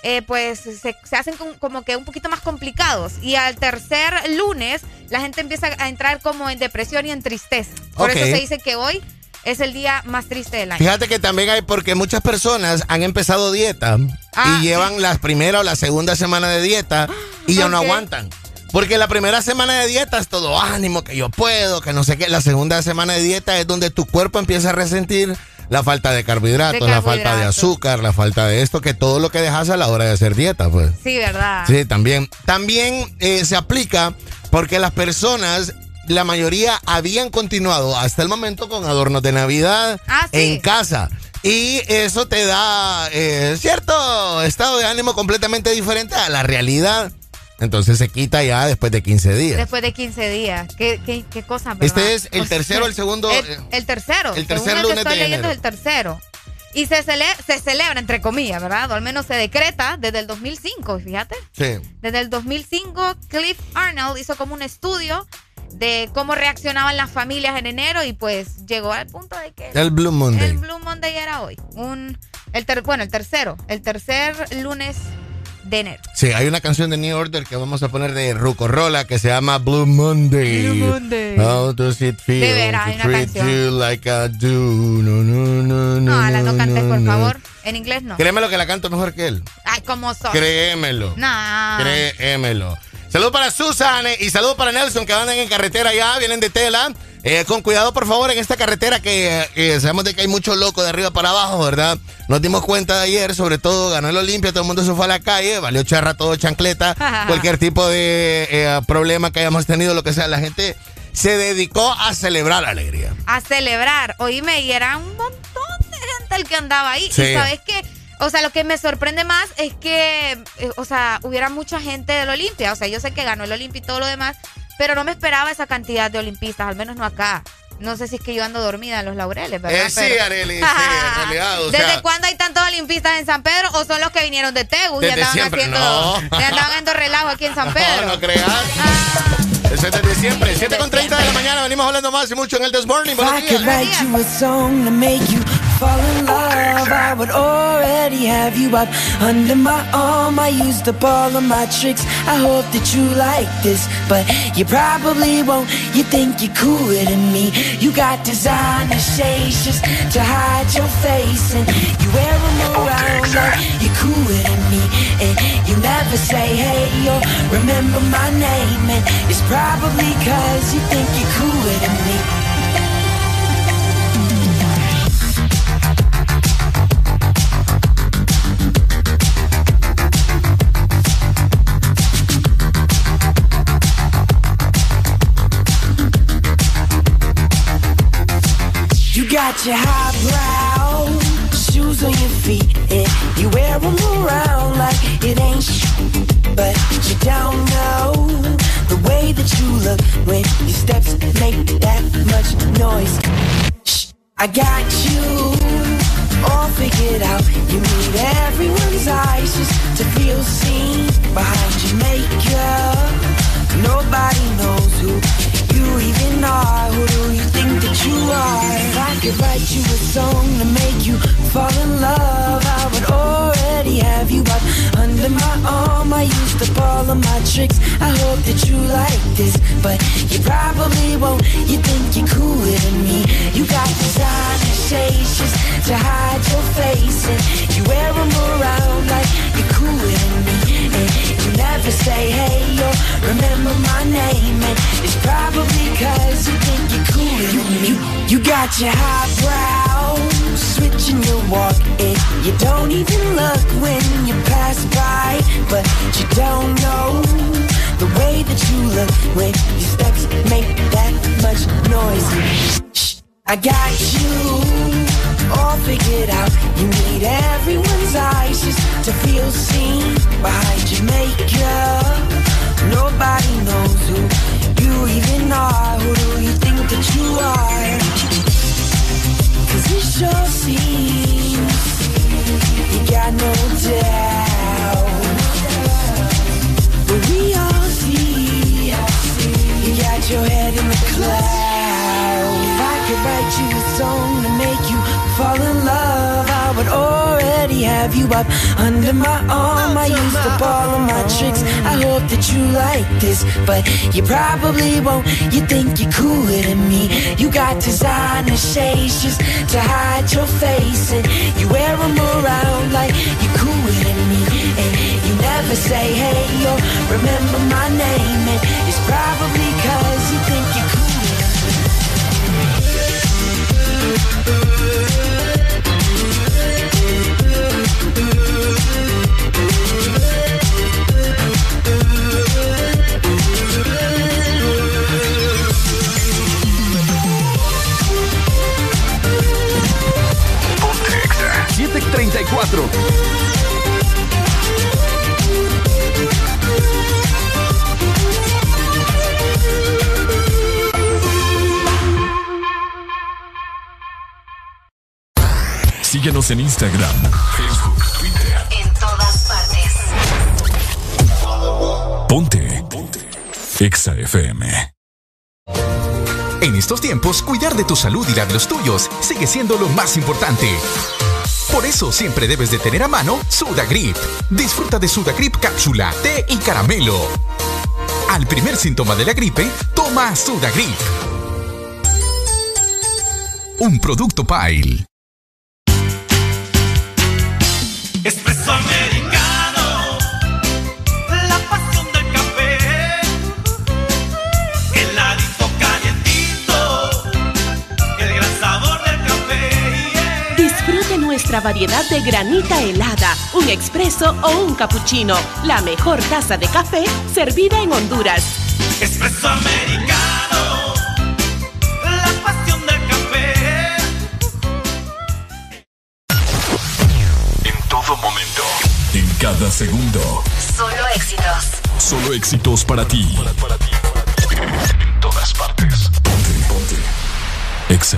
eh, pues se, se hacen com- como que un poquito más complicados. Y al tercer lunes, la gente empieza a entrar como en depresión y en tristeza. Por eso se dice que hoy es el día más triste del año. Fíjate que también hay, porque muchas personas han empezado dieta Ah, y llevan la primera o la segunda semana de dieta y ya no aguantan. Porque la primera semana de dieta es todo ánimo, que yo puedo, que no sé qué. La segunda semana de dieta es donde tu cuerpo empieza a resentir la falta de carbohidratos, De la falta de azúcar, la falta de esto, que todo lo que dejas a la hora de hacer dieta, pues. Sí, ¿verdad? Sí, también. También eh, se aplica porque las personas, la mayoría habían continuado hasta el momento con adornos de Navidad Ah, sí. en casa. Y eso te da eh, cierto estado de ánimo completamente diferente a la realidad. Entonces se quita ya después de 15 días. Después de 15 días. ¿Qué, qué, qué cosa, verdad? Este es el tercero el segundo, El, eh, el tercero. el Según tercer el que lunes estoy de leyendo enero. es el tercero. Y se, cele- se celebra, entre comillas, ¿verdad? O al menos se decreta desde el 2005, fíjate. Sí. Desde el 2005, Cliff Arnold hizo como un estudio de cómo reaccionaban las familias en enero y pues llegó al punto de que El Blue Monday. el Blue Monday era hoy. Un, el ter- bueno, el tercero, el tercer lunes de enero. Sí, hay una canción de New Order que vamos a poner de Ruco Rola que se llama Blue Monday. Blue Monday. How does it feel De veras, to hay una treat canción. you like I do? No, no, no, no. No, Alan, no cantes, por no. favor. En inglés no. Créemelo que la canto mejor que él. Ay, ¿cómo sos? Créemelo. Nah. Créemelo. Saludos para Susan eh, y saludos para Nelson que andan en carretera ya, vienen de tela. Eh, con cuidado, por favor, en esta carretera que eh, sabemos de que hay mucho loco de arriba para abajo, ¿verdad? Nos dimos cuenta de ayer, sobre todo ganó el Olimpia, todo el mundo se fue a la calle, valió charra todo chancleta, (laughs) cualquier tipo de eh, problema que hayamos tenido, lo que sea, la gente se dedicó a celebrar la alegría. A celebrar. Oíme, y era un montón de gente el que andaba ahí. Y sabes que, o sea, lo que me sorprende más es que, eh, o sea, hubiera mucha gente del Olimpia. O sea, yo sé que ganó el Olimpia y todo lo demás, pero no me esperaba esa cantidad de olimpistas, al menos no acá. No sé si es que yo ando dormida en los laureles, ¿verdad? Eh, sí, Arely, sí, en (laughs) realidad. O ¿Desde sea, cuándo hay tantos olimpistas en San Pedro o son los que vinieron de Tegu y Desde andaban siempre, haciendo, no. y andaban haciendo relajo aquí en San Pedro? No, no creas. Eso es desde siempre. 7 con 30 de la mañana. Venimos hablando más y mucho en el This Morning. Buenos días. Write you a song to make you fall in love, I would already have you up under my arm. I used up all of my tricks. I hope that you like this, but you probably won't. You think you're cooler than me. You got designer shades just to hide your face, and you wear them around like you're cooler than me. And you never say hey or remember my name, and it's probably cause you think you're cooler than me. Got your highbrow shoes on your feet, and you wear them around like it ain't sh- But you don't know the way that you look when your steps make that much noise. Shh, I got you all figured out. You need everyone's eyes just to feel seen behind your makeup. Nobody knows who you even are. Who do you think that you are? If I could write you a song to make you fall in love, I would already have you up under my arm. I used up all of my tricks. I hope that you like this, but you probably won't. You think you're cooler than me. You got designer shades just to hide your face, and you wear them around like you're cooler than me. You never say hey or remember my name, and it's probably cause you think you're cooler me. You, you got your highbrow switching your walk, and you don't even look when you pass by, but you don't know the way that you look when your steps make that much noise. I got you oh, all figured out. You need everyone's eyes just to feel seen behind your makeup. Nobody knows who you even are. Who do you think that you are? Cause it sure seems you got no doubt. But we all see you got your head in the clouds. Could write you a song to make you fall in love, I would already have you up under my arm. I used up all of my tricks. I hope that you like this, but you probably won't. You think you're cooler than me. You got designer shades just to hide your face, and you wear them around like you're cooler than me. And you never say hey or remember my name, and 734. Síguenos en Instagram, Facebook, Twitter. En todas partes. Ponte. Ponte. Exa FM. En estos tiempos, cuidar de tu salud y la de los tuyos sigue siendo lo más importante. Por eso siempre debes de tener a mano Sudagrip. Disfruta de Sudagrip cápsula, té y caramelo. Al primer síntoma de la gripe, toma Sudagrip. Un producto Pile. Nuestra variedad de granita helada, un expreso o un cappuccino. La mejor taza de café servida en Honduras. Espresso americano, la pasión del café. En todo momento. En cada segundo. Solo éxitos. Solo éxitos para ti. En todas partes. Ponte, ponte. Exa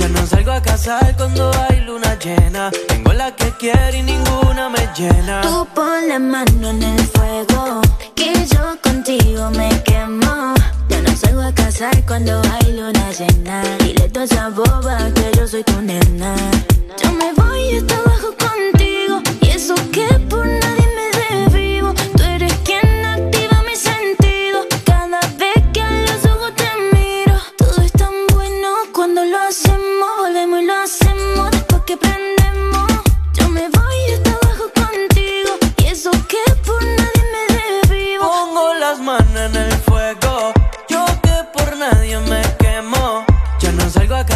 Ya no salgo a casar cuando hay luna llena. Tengo la que quiero y ninguna me llena. Tú pon la mano en el fuego, que yo contigo me quemo. Ya no salgo a casar cuando hay luna llena. Dile toda esa boba que yo soy tu nena. Yo me voy hasta abajo contigo, y eso que por nadie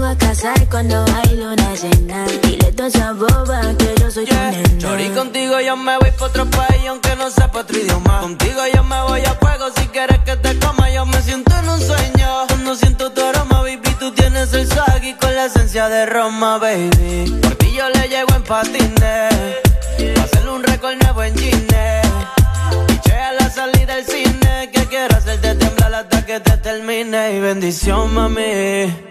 Salgo a casar cuando hay luna llena. Dile toda esa boba que yo soy tu nena. Chori, contigo yo me voy pa' otro país aunque no sepa otro idioma. Contigo yo me voy a fuego si quieres que te coma. Yo me siento en un sueño. Cuando siento tu aroma, baby, tú tienes el swag y con la esencia de Roma, baby. Por ti yo le llego en patines. Pa' hacerle un récord nuevo en Gine. A la salida del cine. Que quiero hacerte temblar hasta que te termine. Y bendición, mami.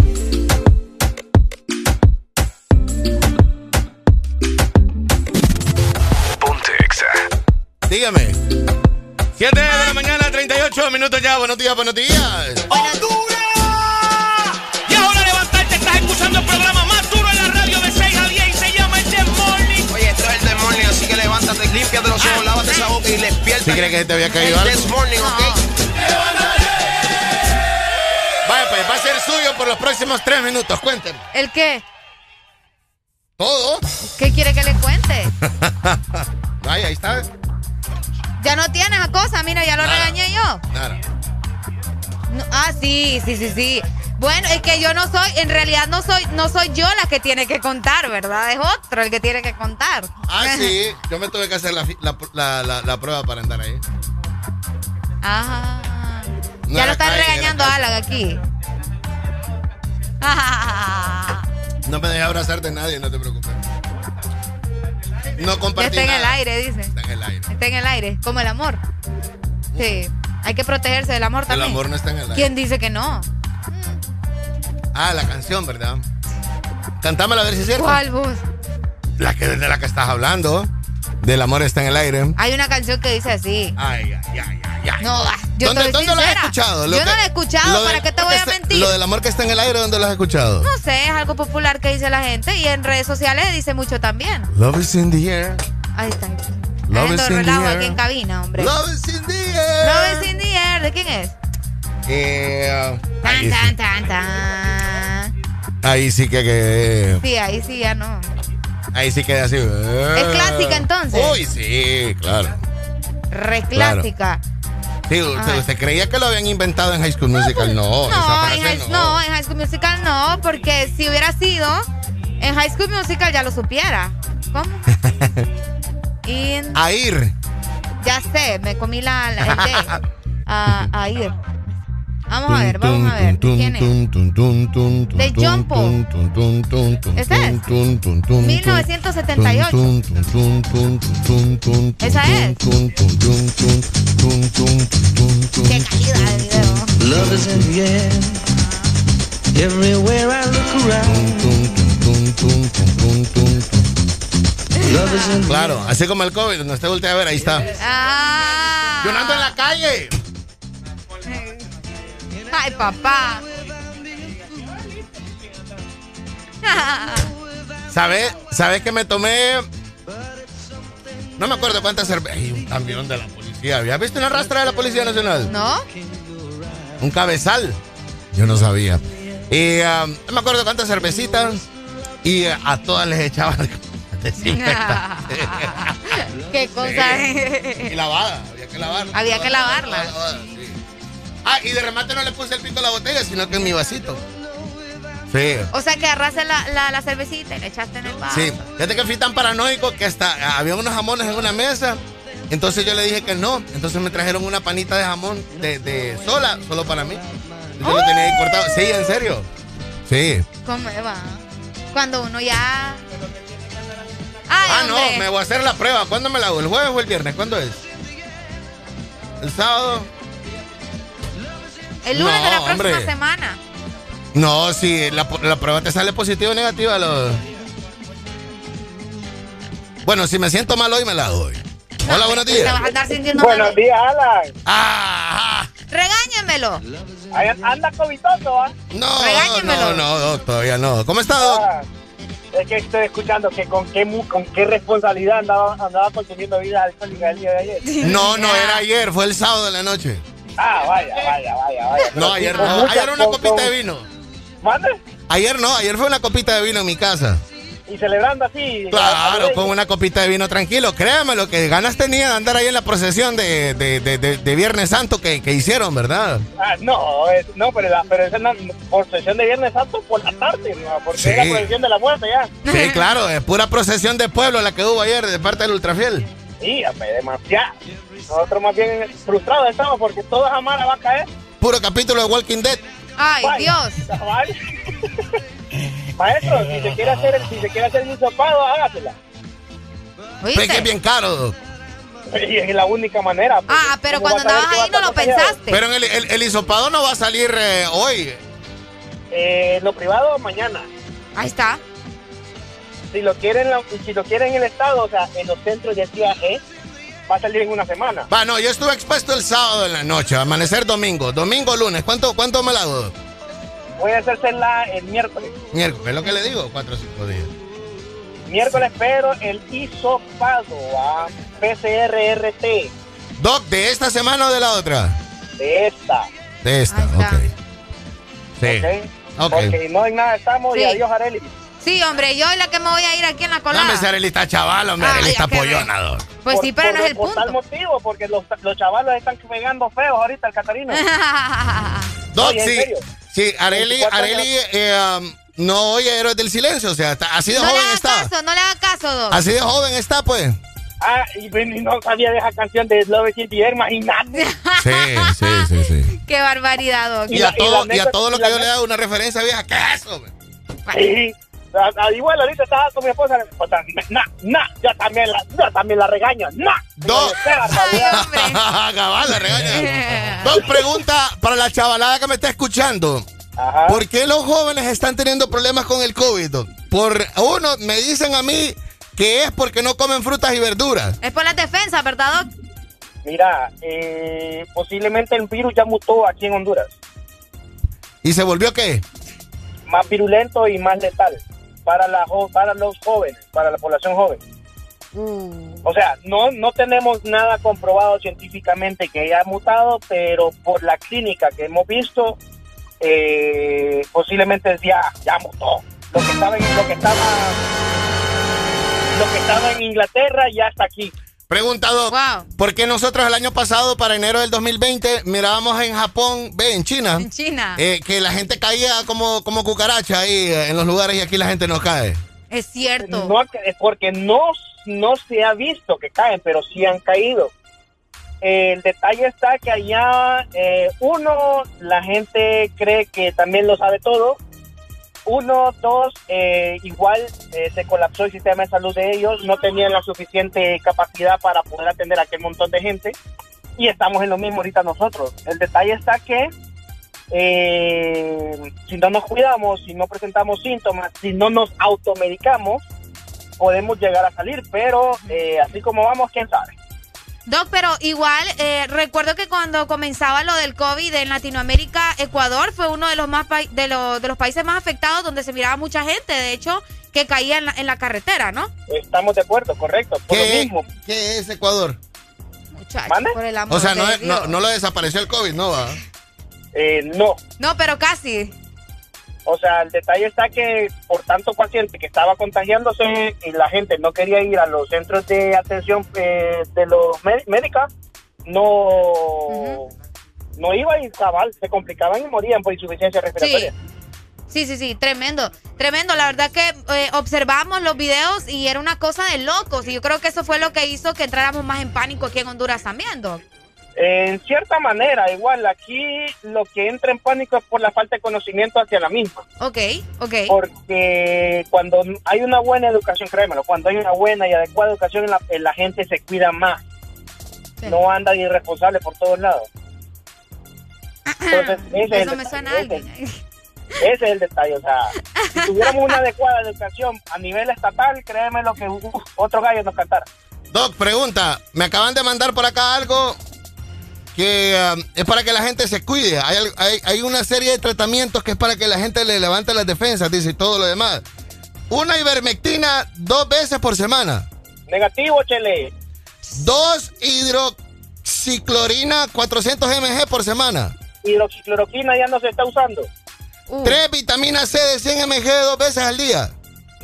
Dígame. 7 de la mañana, 38 minutos ya. Buenos días, buenos días. Y ahora levantarte, estás escuchando el programa más duro en la radio de 6 a 10 y se llama El This Morning. Oye, esto es el This Morning, así que levántate, límpiate los ojos, lávate esa boca y despierta. ¿Sí crees que te había caído El algo? This Morning, ¿ok? Vaya, pues va a ser suyo por los próximos tres minutos. Cuénteme. ¿El qué? Todo. ¿Qué quiere que le cuente? (laughs) Vaya, ahí está. Ya no tienes a cosa, mira, ya lo Nada. regañé yo. Nada. No, ah, sí, sí, sí, sí. Bueno, es que yo no soy, en realidad no soy, no soy yo la que tiene que contar, ¿verdad? Es otro el que tiene que contar. Ah, sí. (laughs) Yo me tuve que hacer la, la, la- prueba para andar ahí. Ajá. No ya lo están calle, regañando a. Alan aquí. No me dejé abrazar de nadie, no te preocupes. No Ya compartí está en el aire, dice. Está en el aire. Está en el aire, como el amor. Sí. Hay que protegerse del amor El también. amor no está en el aire. ¿Quién dice que no? Ah, la canción, ¿verdad? Cantámela a ver si es cierto. ¿Cuál voz? La que de la que estás hablando. Del amor está en el aire. Hay una canción que dice así. Ay, ay, ay, ay, ay. No, ah, yo ¿Dónde, dónde lo has escuchado? Lo yo no lo he escuchado, lo ¿para del qué te voy a mentir? Lo del amor que está en el aire, ¿dónde lo has escuchado? No sé, es algo popular que dice la gente y en redes sociales dice mucho también. Love is in the air. Ahí está. Love is in the air. aquí en cabina, hombre. Love is in the air. Love is in the air. ¿De quién es? Eh, Tan, tan, tan, tan. ahí sí que, que- Sí, ahí sí ya no. Ahí sí queda así. Es clásica, entonces? Uy, sí, claro. Re Claro. clásica. Sí, usted, creía que lo habían inventado en High School Musical. No, esa No, frase en high, no. no, en High School Musical no, porque si hubiera sido en High School Musical ya lo supiera. ¿Cómo? (laughs) In- A ir. ya sé, me comí la, la el (laughs) D. A, a ir. Vamos a ver, vamos a ver. ¿De quién es? De John Paul. ¿Ese es? 1978. ¿Esa es? Qué calidad de video. Love is in the air. Everywhere I look around. Love is in the Claro, así como el COVID, donde usted voltea a ver, ahí está. Ah. Yo no ando en la calle. Ay, papá. ¿Sabes ¿Sabe que me tomé? No me acuerdo cuántas cervezas. Ay, un camión de la policía. ¿Había visto una rastra de la Policía Nacional? ¿No? Un cabezal. Yo no sabía. Y ah, no me acuerdo cuántas cervecitas. Y ah, a todas les echaban (laughs) desinfectante. (laughs) Qué cosa. y lavada. Había que lavarla. Había que lavarla. Lavada, sí. Ah, y de remate no le puse el pico a la botella, sino que en mi vasito. Sí. O sea que agarraste la, la, la cervecita y le echaste en el vaso. Sí, fíjate que fui tan paranoico que hasta ah, había unos jamones en una mesa. Entonces yo le dije que no. Entonces me trajeron una panita de jamón de, de sola, solo para mí. Yo lo tenía ahí cortado. Sí, en serio. Sí. ¿Cómo va? Cuando uno ya. Ay, ah, hombre. no, me voy a hacer la prueba. ¿Cuándo me la hago? ¿El jueves o el viernes? ¿Cuándo es? ¿El sábado? El lunes No, de la próxima hombre. semana. No, si la, la prueba te sale positiva o negativa. Lo... Bueno, si me siento mal hoy, me la doy. Hola, buenos Te días. vas a andar sintiendo Buenos mal. días, Alan. Ah, Regáñamelo. Ahí Anda covitoso, ¿ah? no, Regáñemelo. no, no, todavía no. ¿Cómo está, Doc? Ah, Es que estoy escuchando que con qué, mu- con qué responsabilidad andaba, andaba consumiendo bebidas alcohólicas el día de ayer. No, no, era ayer, fue el sábado de la noche. Ah, vaya, vaya, vaya, vaya. No, ayer no. mucha- Ayer una con- copita con- de vino. ¿Mande? Ayer no, ayer fue una copita de vino en mi casa. Y celebrando así. Claro, con una copita de vino tranquilo. Créame, lo que ganas tenía de andar ahí en la procesión de, de, de, de- Viernes Santo que, que hicieron, ¿verdad? Ah, no, es- no, pero, la, pero esa es una procesión de Viernes Santo por la tarde, ¿no? porque Sí. es la procesión de la muerte ya. Sí, claro, es pura procesión de pueblo la que hubo ayer de parte del Ultrafiel. Hombre, demasiado. Nosotros más bien frustrados estamos porque toda Jamara va a caer. Puro capítulo de Walking Dead. Ay, Vaya, Dios. (laughs) Maestro, si se quiere hacer, si se quiere hacer un hisopado, hágasela. Pues que es bien caro. Y es la única manera. porque Ah, pero ¿cómo cuando andabas ahí no lo pensaste. Pero en el, el, el hisopado no va a salir eh, hoy. Eh, lo privado mañana. Ahí está. Si lo quieren, la- si lo quieren en el estado, o sea, en los centros de viaje, va a salir en una semana. Va, no, yo estuve expuesto el sábado en la noche, amanecer domingo, domingo, lunes. ¿Cuánto, cuánto me la? Doc? Voy a hacérsela el miércoles. Miércoles, es lo que le digo, cuatro o cinco días. Miércoles, pero el hisopado a PCRRT Doc, ¿de esta semana o de la otra? de esta. De esta, ok. Sí. Ok. Porque no en nada estamos y Sí. adiós, Areli. Sí, hombre, yo es la que me voy a ir aquí en la No, colada. me esa Arely está chaval, hombre, Ay, Arely está ya que me- pollona, Doc. Pues sí, pero Por- no es el por tal punto. motivo, porque los, los chavalos están pegando feos ahorita el Catarino. (laughs) Doc, Oye, ¿en sí, serio? sí, Areli, 24 Areli eh, um, no oye Héroes del Silencio, o sea, está- así de no le joven haga está. caso, no le haga caso, Doc. Así de joven está, pues. Ah, y, no sabía de esa canción de Love Is in the Air, imagínate. (laughs) Sí, sí, sí, sí. Qué barbaridad, Doc. Y, a todo, la y a todo lo que yo le hago una referencia vieja, ¿qué es eso? Sí. A- a- Igual ahorita estaba con mi esposa, o sea, nah, nah, yo también la, yo también la regaño, nah. Dos. (laughs) Cabal, la regaña. (laughs) Dos preguntas para la chavalada que me está escuchando. Ajá. ¿Por qué los jóvenes están teniendo problemas con el COVID? Por uno, me dicen a mí que es porque no comen frutas y verduras. Es por las defensas, ¿verdad, Doc? Mira, eh, posiblemente el virus ya mutó aquí en Honduras. ¿Y se volvió qué? Más virulento y más letal para, la, para los jóvenes, para la población joven. Uh. O sea, no, no tenemos nada comprobado científicamente que haya mutado, pero por la clínica que hemos visto, eh, posiblemente ya, ya mutó. Lo que estaba en, lo que estaba lo que estaba en Inglaterra ya está aquí. Preguntado, ¿por qué nosotros el año pasado, para enero del 2020, mirábamos en Japón, ve, en China, En China. eh, que la gente caía como, como cucaracha ahí eh, en los lugares y aquí la gente no cae? Es cierto. No, es porque no, no se ha visto que caen, pero sí han caído. El detalle está que allá, eh, uno, la gente cree que también lo sabe todo. Uno, dos, eh, igual eh, se colapsó el sistema de salud de ellos, no tenían la suficiente capacidad para poder atender a aquel montón de gente. Y estamos en lo mismo ahorita nosotros. El detalle está que eh, si no nos cuidamos, si no presentamos síntomas, si no nos automedicamos, podemos llegar a salir, pero eh, así como vamos, quién sabe. Doc, pero igual eh, recuerdo que cuando comenzaba lo del COVID en Latinoamérica, Ecuador fue uno de los más de, los de los países más afectados donde se miraba mucha gente, de hecho, que caía en la, en la carretera, ¿no? Estamos de acuerdo, correcto. Por lo ¿Qué, mismo. qué es Ecuador? Muchachos, por el amor O sea, no, de no, no lo desapareció el COVID, ¿no va? Eh, no. No, pero casi. O sea, el detalle está que por tanto paciente que estaba contagiándose y la gente no quería ir a los centros de atención eh, de los mé- médicas, no, no iba y cabal, se complicaban y morían por insuficiencia respiratoria. Sí, sí, sí, tremendo, tremendo. La verdad que eh, observamos los videos y era una cosa de locos. Y yo creo que eso fue lo que hizo que entráramos más en pánico aquí en Honduras también, Doc. En cierta manera, igual, aquí lo que entra en pánico es por la falta de conocimiento hacia la misma. Ok, ok. Porque cuando hay una buena educación, créemelo, cuando hay una buena y adecuada educación, la, la gente se cuida más. No anda irresponsable por todos lados. Entonces, ese es el Eso me detalle, suena a ese- es el detalle, o sea, si tuviéramos una adecuada educación a nivel estatal, créeme lo que uf, otro gallo nos cantara. Doc, pregunta, me acaban de mandar por acá algo que um, es para que la gente se cuide. Hay, hay, hay una serie de tratamientos que es para que la gente le levante las defensas, dice, y todo lo demás. Una ivermectina dos veces por semana. Negativo, Chele. Dos hidroxiclorina 400 mg por semana. Hidroxicloroquina ya no se está usando. Tres vitaminas C de 100 mg dos veces al día.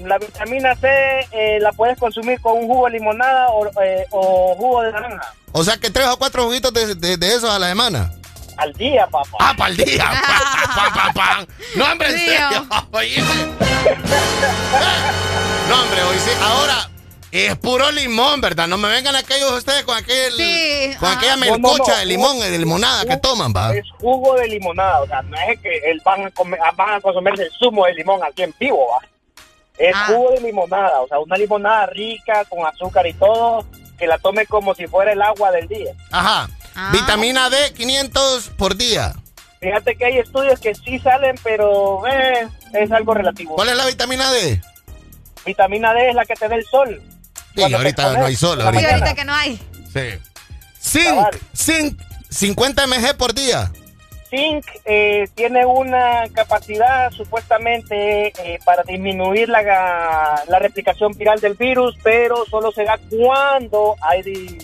La vitamina C eh, la puedes consumir con un jugo de limonada o, eh, o jugo de naranja. O sea que tres o cuatro juguitos de, de- de esos a la semana. Al día, papá. Ah, para el día. (laughs) Pa, pa, pa, pa. No, hombre, en serio. (laughs) No, hombre, hoy sí. Ahora, es puro limón, ¿verdad? No me vengan aquellos ustedes con aquel Sí, con ajá. aquella No, no, melcocha no. de limón, de limonada que toman, va. Es jugo de limonada, o sea, no es que el van a, comer, van a consumirse el zumo de limón aquí en vivo, ¿va? Es Ah. jugo de limonada, o sea, una limonada rica, con azúcar y todo, que la tome como si fuera el agua del día. Ajá. Vitamina D 500 por día. Fíjate que hay estudios que sí salen, pero eh, es algo relativo. ¿Cuál es la vitamina D? Vitamina D es la que te da el sol. Sí, ahorita no hay sol, Sí, ahorita. ahorita que no hay. Sí. Zinc, zinc, 50 mg por día. Zinc eh, tiene una capacidad supuestamente eh, para disminuir la, la replicación viral del virus, pero solo se da cuando hay,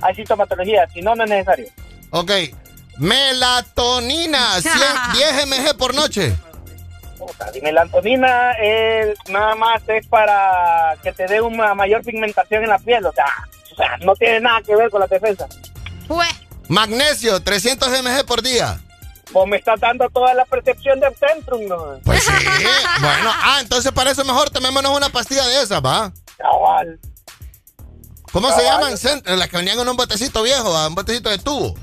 hay sintomatología, si no, no es necesario. Ok. Melatonina, 100 10 mg por noche. O sea, y melatonina eh, nada más es para que te dé una mayor pigmentación en la piel, o sea, o sea, no tiene nada que ver con la defensa. Magnesio, 300 mg por día. Vos me estás dando toda la percepción del Centrum, ¿no? Pues sí. (laughs) bueno, ah, entonces para eso mejor tomémonos una pastilla de esas, ¿va? Cabal. ¿Cómo se llaman? Cent- Las que venían en un botecito viejo, ¿va? un botecito de tubo.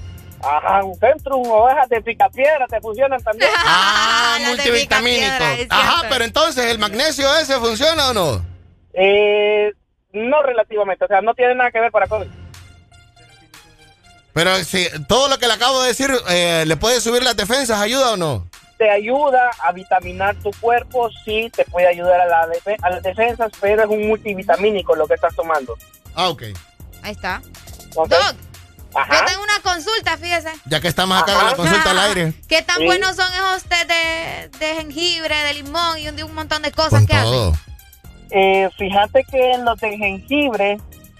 Ajá, un Centrum, ovejas de picapiedra te funcionan también. (laughs) Ah, (laughs) multivitamínico. Ajá, pero entonces, ¿el magnesio ese funciona o no? Eh, no relativamente, o sea, no tiene nada que ver para COVID. Pero si todo lo que le acabo de decir, eh, ¿le puede subir las defensas? ¿Ayuda o no? Te ayuda a vitaminar tu cuerpo, sí, te puede ayudar a, la a las defensas, pero es un multivitamínico lo que estás tomando. Ah, ok. Ahí está. Ok. Doc, Ajá. yo tengo una consulta, fíjese. Ya que estamos acá con la consulta al aire. (laughs) ¿Qué tan Sí. buenos son esos té de, de jengibre, de limón y un, de un montón de cosas Con que hacen? todo. Eh, fíjate que en los de jengibre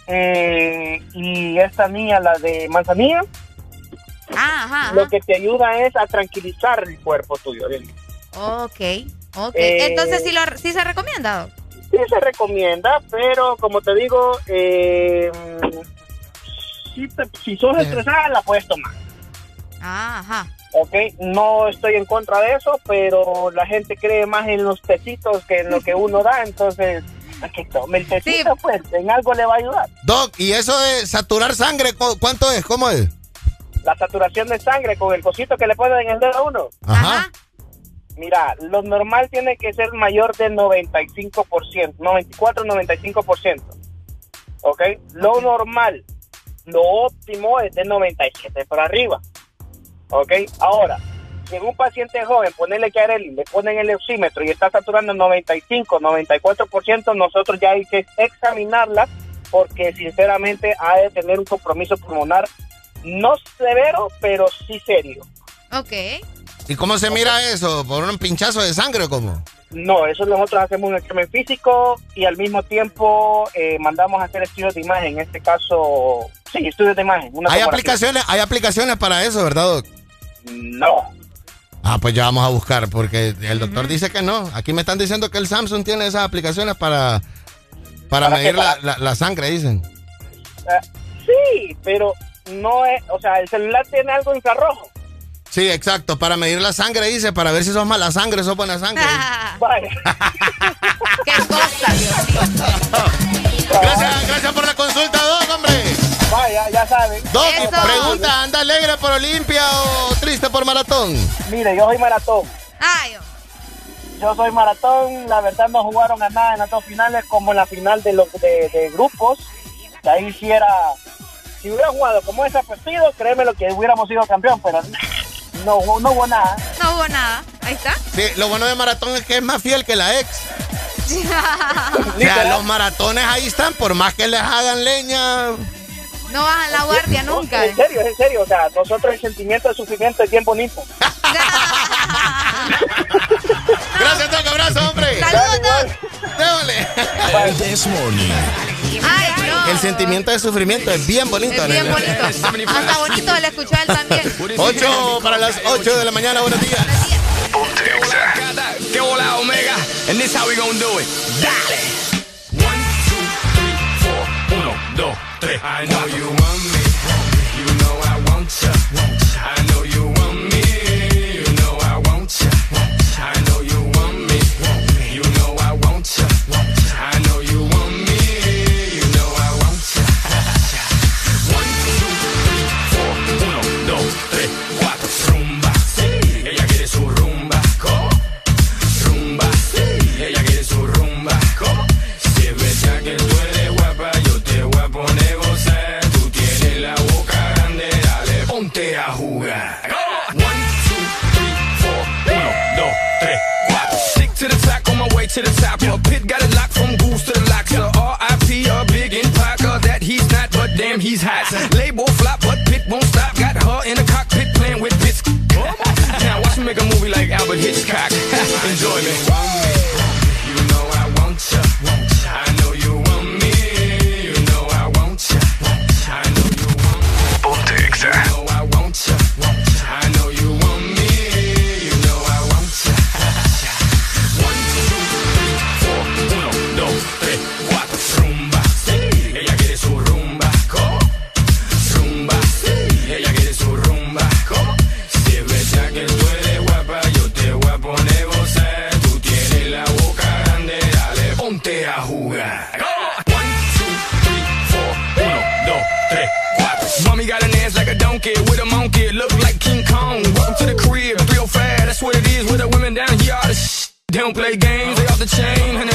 eh, y esta niña, la de manzanilla, Ah, ajá. lo que te ayuda es a tranquilizar el cuerpo tuyo. ¿bien? Ok, ok. Eh, Entonces, ¿sí, lo, sí se recomienda? Sí se recomienda, pero como te digo, eh, si, te- si sos estresada, la puedes tomar. Ah, ajá. Ok, no estoy en contra de eso, pero la gente cree más en los tecitos que en lo que uno da, entonces, que tome el tecito, pues, en algo le va a ayudar. Doc, ¿y eso de saturar sangre, cu- cuánto es? ¿Cómo es? La saturación de sangre con el cosito que le ponen en el dedo a uno. Ajá. Mira, lo normal tiene que ser mayor del 95%, 94-95%. ¿Ok? Lo normal, lo óptimo es de 97 para arriba. ¿Ok? Ahora, si en un paciente joven ponerle que a él le ponen el oxímetro y está saturando 95, 94%, nosotros ya hay que examinarla porque sinceramente ha de tener un compromiso pulmonar no severo, pero sí serio. Ok. ¿Y cómo se mira eso? ¿Por un pinchazo de sangre o cómo? No, eso nosotros hacemos un examen físico y al mismo tiempo eh, mandamos a hacer estudios de imagen. En este caso, sí, estudios de imagen. una Hay aplicaciones, hay aplicaciones para eso, ¿verdad, Doc? No. Ah, pues ya vamos a buscar, porque el doctor dice que no. Aquí me están diciendo que el Samsung tiene esas aplicaciones para, para, ¿Para medir la, la- la sangre, dicen. Eh, sí, pero no es, o sea, el celular tiene algo infrarrojo. Sí, exacto, para medir la sangre, dice, para ver si sos mala sangre, sos buena sangre. (laughs) Vaya. Qué cosa, Dios mío. (laughs) Gracias, gracias por la consulta, Doc, hombre. Vaya, ya saben. Doc, Eso. pregunta, ¿anda alegre por Olimpia o triste por maratón? Mire, yo soy maratón. Ay, Yo soy maratón, la verdad no jugaron a nada en las dos finales como en la final de los de, de grupos. Que ahí sí era, si hubiera jugado como ese partido, créeme lo que hubiéramos sido campeón, pero no, no hubo nada. No hubo nada. Ahí está. Sí, lo bueno de maratón es que es más fiel que la ex. (laughs) O sea, los maratones ahí están, por más que les hagan leña. No bajan la guardia No, nunca. En serio, en serio, o sea, nosotros el sentimiento de sufrimiento es bien bonito. (laughs) Gracias, Doc, abrazo, hombre. Saludos. El Morning. Ay, no. El sentimiento de sufrimiento es bien bonito. Es bien bonito. Hasta bonito a él también. 8 para las 8 de la mañana, buenos días. Que hola Omega, and this how we gonna do it. Dale. One, two, three, four. Uno, dos, tres. I know you want me. To the top. Your pit got it locked from goose to the lock. So R.I.P. a big impact. Uh, that he's not, but damn, he's hot. Label flop, but pit won't stop. Got her in the cockpit playing with bits. now watch me make a movie like Albert Hitchcock. (laughs) Enjoy me. Like with a monkey. Look like King Kong. Welcome to the crib, 305. That's what it is with the women down here. All the They don't play games, they off the chain,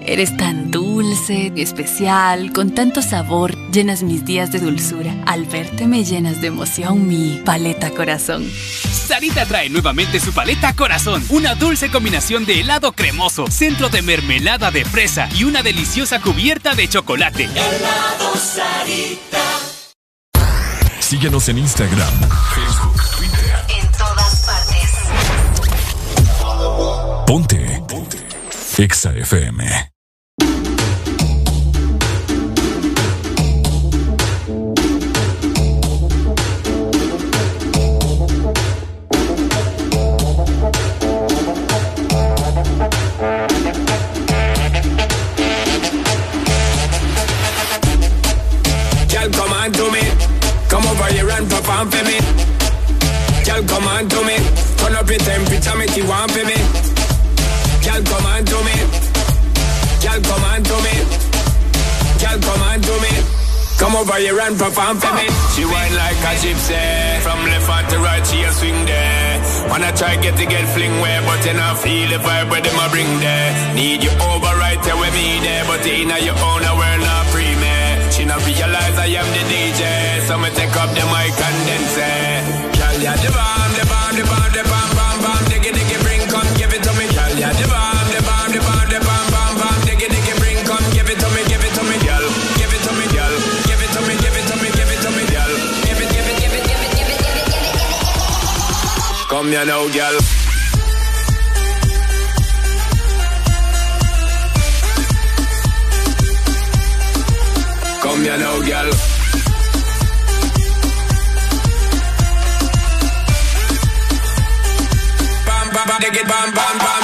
Eres tan dulce, especial, con tanto sabor, llenas mis días de dulzura. Al verte me llenas de emoción mi paleta corazón. Sarita trae nuevamente su paleta corazón, una dulce combinación de helado cremoso, centro de mermelada de fresa y una deliciosa cubierta de chocolate. Helado Sarita. Síguenos en Instagram, Facebook, Twitter. En todas partes. Ponte. Ponte. Exa FM. Girl, come on to me. Turn up your temperature, make you want for me. Girl, come on to me. Girl, come on to me. Come over here and perform for me. She whine like a gypsy. From left hand to right, she a swing there. Wanna try get to get fling where, but you not feel the vibe where them a bring there. Need you over right there with me there, but in your own world not free man. She not realize I am the DJ, so me take up the mic and then say, Girl, ya the bomb, the bomb, the bomb, the bomb, it. Come here now, girl. Come here now, girl. Bam, bam, bam, dig it, bam, bam, bam.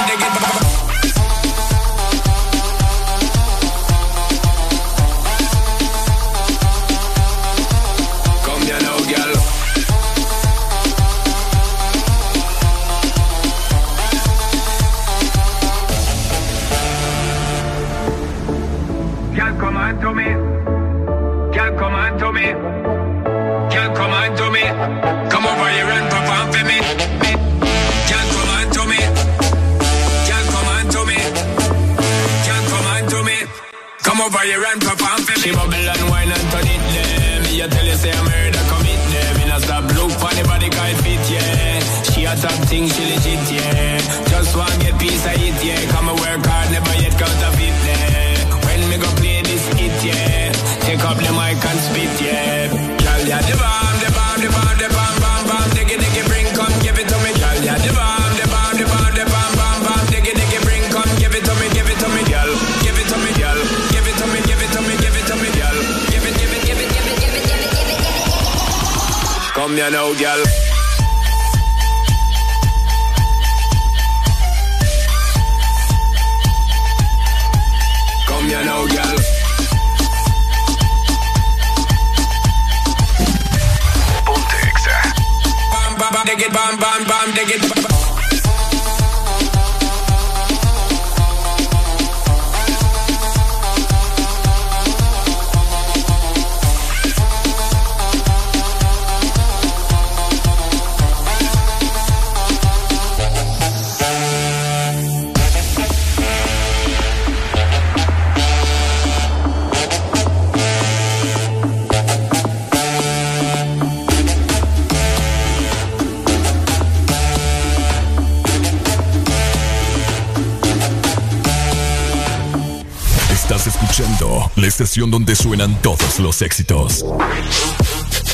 Come over here and perform for me. Girl, come on to me. Girl, come on to me. Girl, come on to me. Come over here and perform for me. She bubble and wine and turn it there. Me I tell you say I'm murder commit there. Me not stop look for the yeah. She a top thing, she legit yeah. Just want get piece of it yeah. Come and work hard, never Come here now, girl. Come here now, girl. Ponte Exa. Bam, bam, bam, dig it, bam, bam, bam, dig it. estación donde suenan todos los éxitos.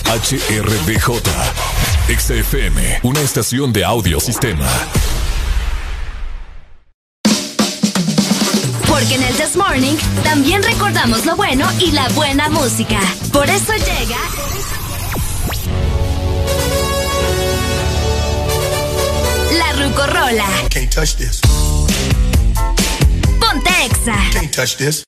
HRBJ, XFM, una estación de audiosistema. Porque en el This Morning también recordamos lo bueno y la buena música. Por eso llega... La Rucorola. Ponte Exa. Can't touch this.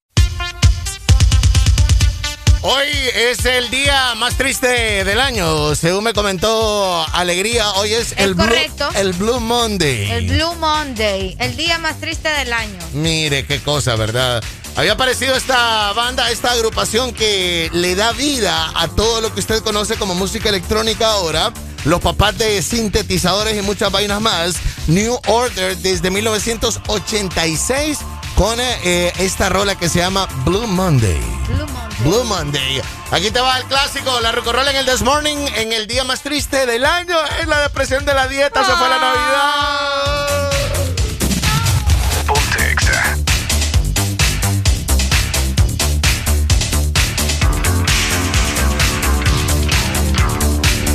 Hoy es el día más triste del año, según me comentó Alegría. Hoy es, el, Blue, el Blue Monday. El Blue Monday, el día más triste del año. Mire qué cosa, ¿verdad? Había aparecido esta banda, esta agrupación que le da vida a todo lo que usted conoce como música electrónica ahora. Los papás de sintetizadores y muchas vainas más. New Order desde 1986 con eh, esta rola que se llama Blue Monday. Blue Monday. Blue Monday. Aquí te va el clásico, la rola en el This Morning, en el día más triste del año, es la depresión de la dieta, se fue la Navidad.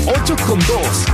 8 con 2.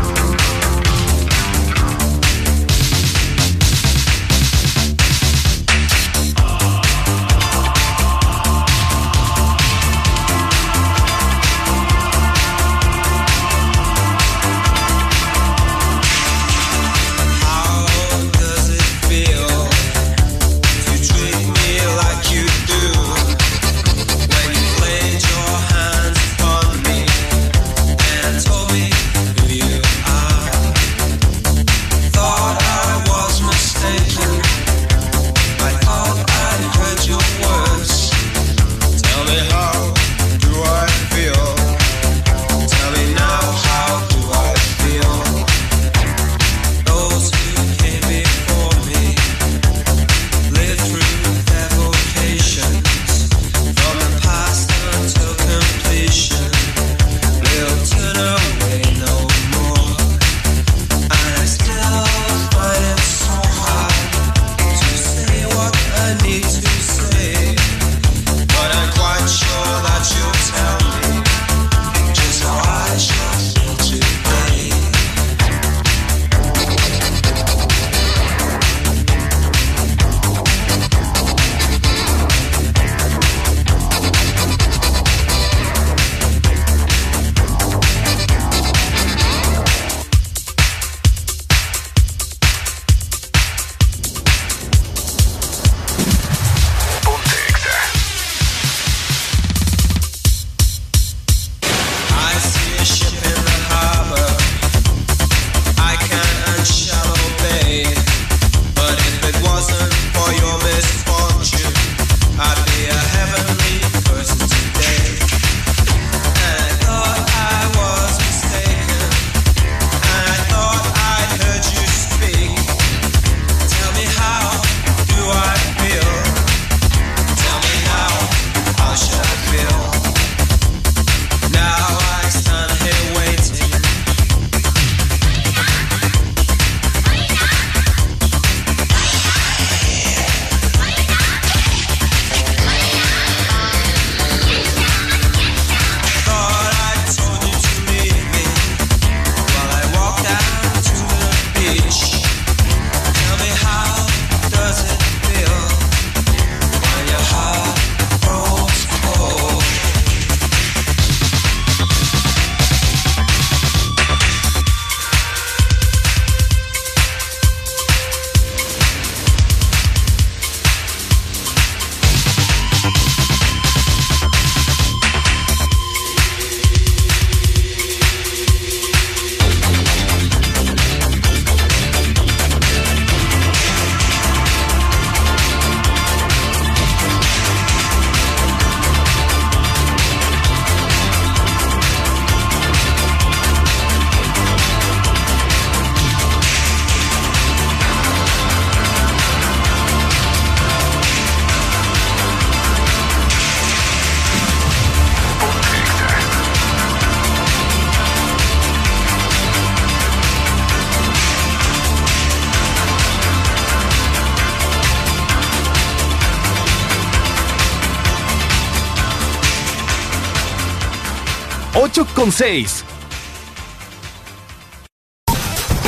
Con 6.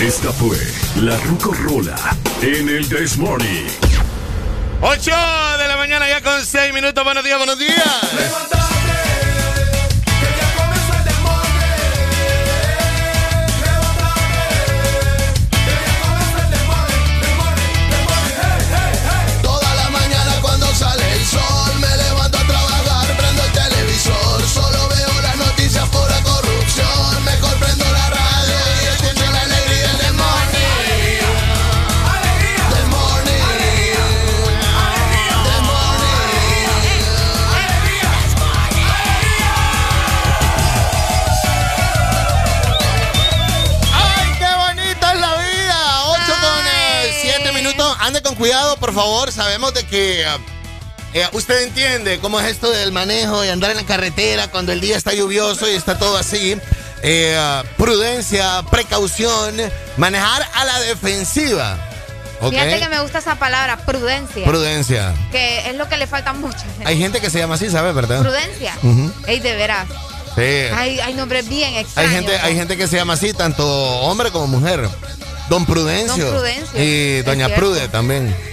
Esta fue la Rucorola en el This Morning. 8 de la mañana ya con 6 minutos. Buenos días, buenos días. Por favor. Sabemos de que eh, usted entiende cómo es esto del manejo y andar en la carretera cuando el día está lluvioso y está todo así. Eh, prudencia, precaución, manejar a la defensiva. ¿ok? Fíjate que me gusta esa palabra, prudencia. Prudencia. que es lo que le falta gente. Hay gente que se llama así, ¿sabes? ¿Verdad? Prudencia. Ujú. Ey, de veras. Sí. Hay, hay nombres bien Hay extraños. gente, hay gente que se llama así, tanto hombre como mujer. Don Prudencio. Don Prudencio, Y Doña. Prude también.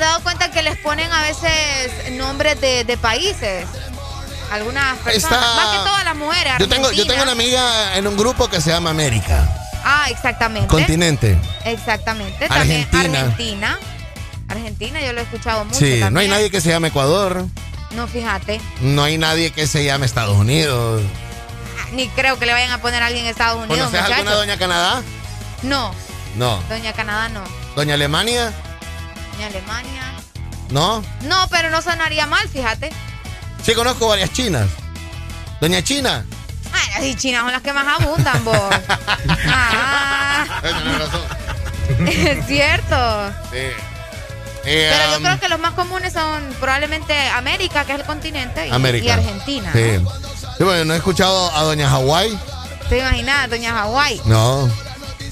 ¿Te has dado cuenta que les ponen a veces nombres de, de países? Algunas personas. Está- Más que todas las mujeres. Yo tengo, yo tengo una amiga en un grupo que se llama América. Ah, exactamente. Continente. Exactamente. También Argentina. Argentina. Argentina, yo lo he escuchado mucho. Sí, no hay nadie que se llame Ecuador. No, fíjate. No hay nadie que se llame Estados Unidos. Ni creo que le vayan a poner a alguien en Estados Unidos. ¿Conoces alguna. Doña Canadá? No, No. Doña Canadá no. ¿Doña Alemania? Ni Alemania. No. No, pero no sonaría mal, fíjate. Sí, conozco varias chinas. Doña China. Ay, las chinas son las que más abundan, vos. (laughs) ah, (laughs) es cierto. Sí. Eh, Pero yo um, creo que los más comunes son probablemente América, que es el continente, y, América. y Argentina. Sí. Sí, bueno, no he escuchado a Doña Hawái. ¿Te imaginas, Doña Hawái? No.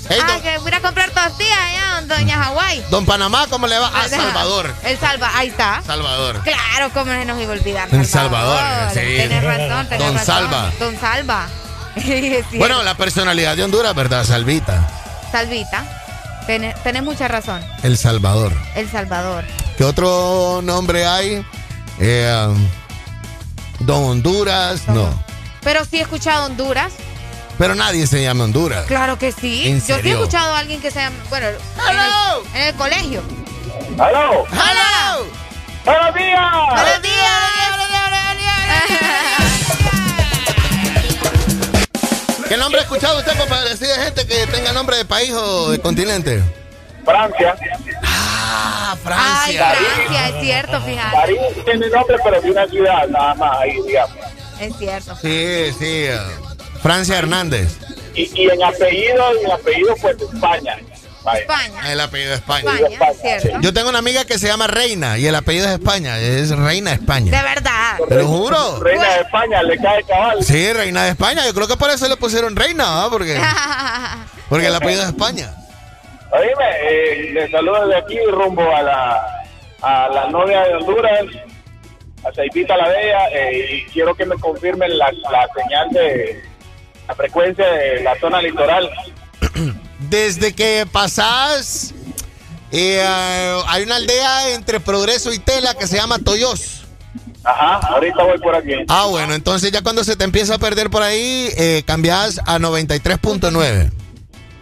Hey, ah, que voy a comprar tortillas allá, Doña Hawái. don Panamá, ¿cómo le va? A Salvador. El Salva, ahí está. Salvador. Claro, cómo se nos iba a olvidar. En Salvador, sí. Tienes razón, tenés Don razón. Salva. Don Salva. (laughs) Bueno, la personalidad de Honduras, ¿verdad? Salvita. Salvita. Tenés, tenés mucha razón. El Salvador. El Salvador. ¿Qué otro nombre hay? Eh, um, Don Honduras, no. Pero sí he escuchado Honduras. Pero nadie se llama Honduras. Claro que sí. ¿En Yo sí he escuchado a alguien que se llama. Bueno, en el, en el colegio. ¡Aló! ¡Hola! ¡Buenos días! ¡Buenos días! ¿Qué nombre ha escuchado usted para decir de gente que tenga nombre de país o de continente? Francia. Ah, Ay, Francia. Francia, es cierto, fíjate. París tiene nombre, pero de una ciudad nada más ahí, digamos. Es cierto. Sí, sí. Francia Hernández. Y, y en apellido, en apellido, pues España. Vaya. España. El apellido de España. España, cierto. Yo tengo una amiga que se llama Reina y el apellido es España. Es Reina de España. De verdad. Te lo juro. Reina de España, le cae cabal. Sí, Reina de España. Yo creo que por eso le pusieron Reina, ¿ah? Porque, (laughs) porque el apellido es España. Oíme, eh, le saludo desde aquí rumbo a la, a la novia de Honduras, a Saipita la Bella, eh, y quiero que me confirmen la, la señal de la frecuencia de la zona litoral. Desde que pasás, eh, hay una aldea entre Progreso y Tela que se llama Toyos. Ajá, ahorita voy por aquí. Ah, bueno, entonces ya cuando se te empieza a perder por ahí, eh, cambias a 93.9.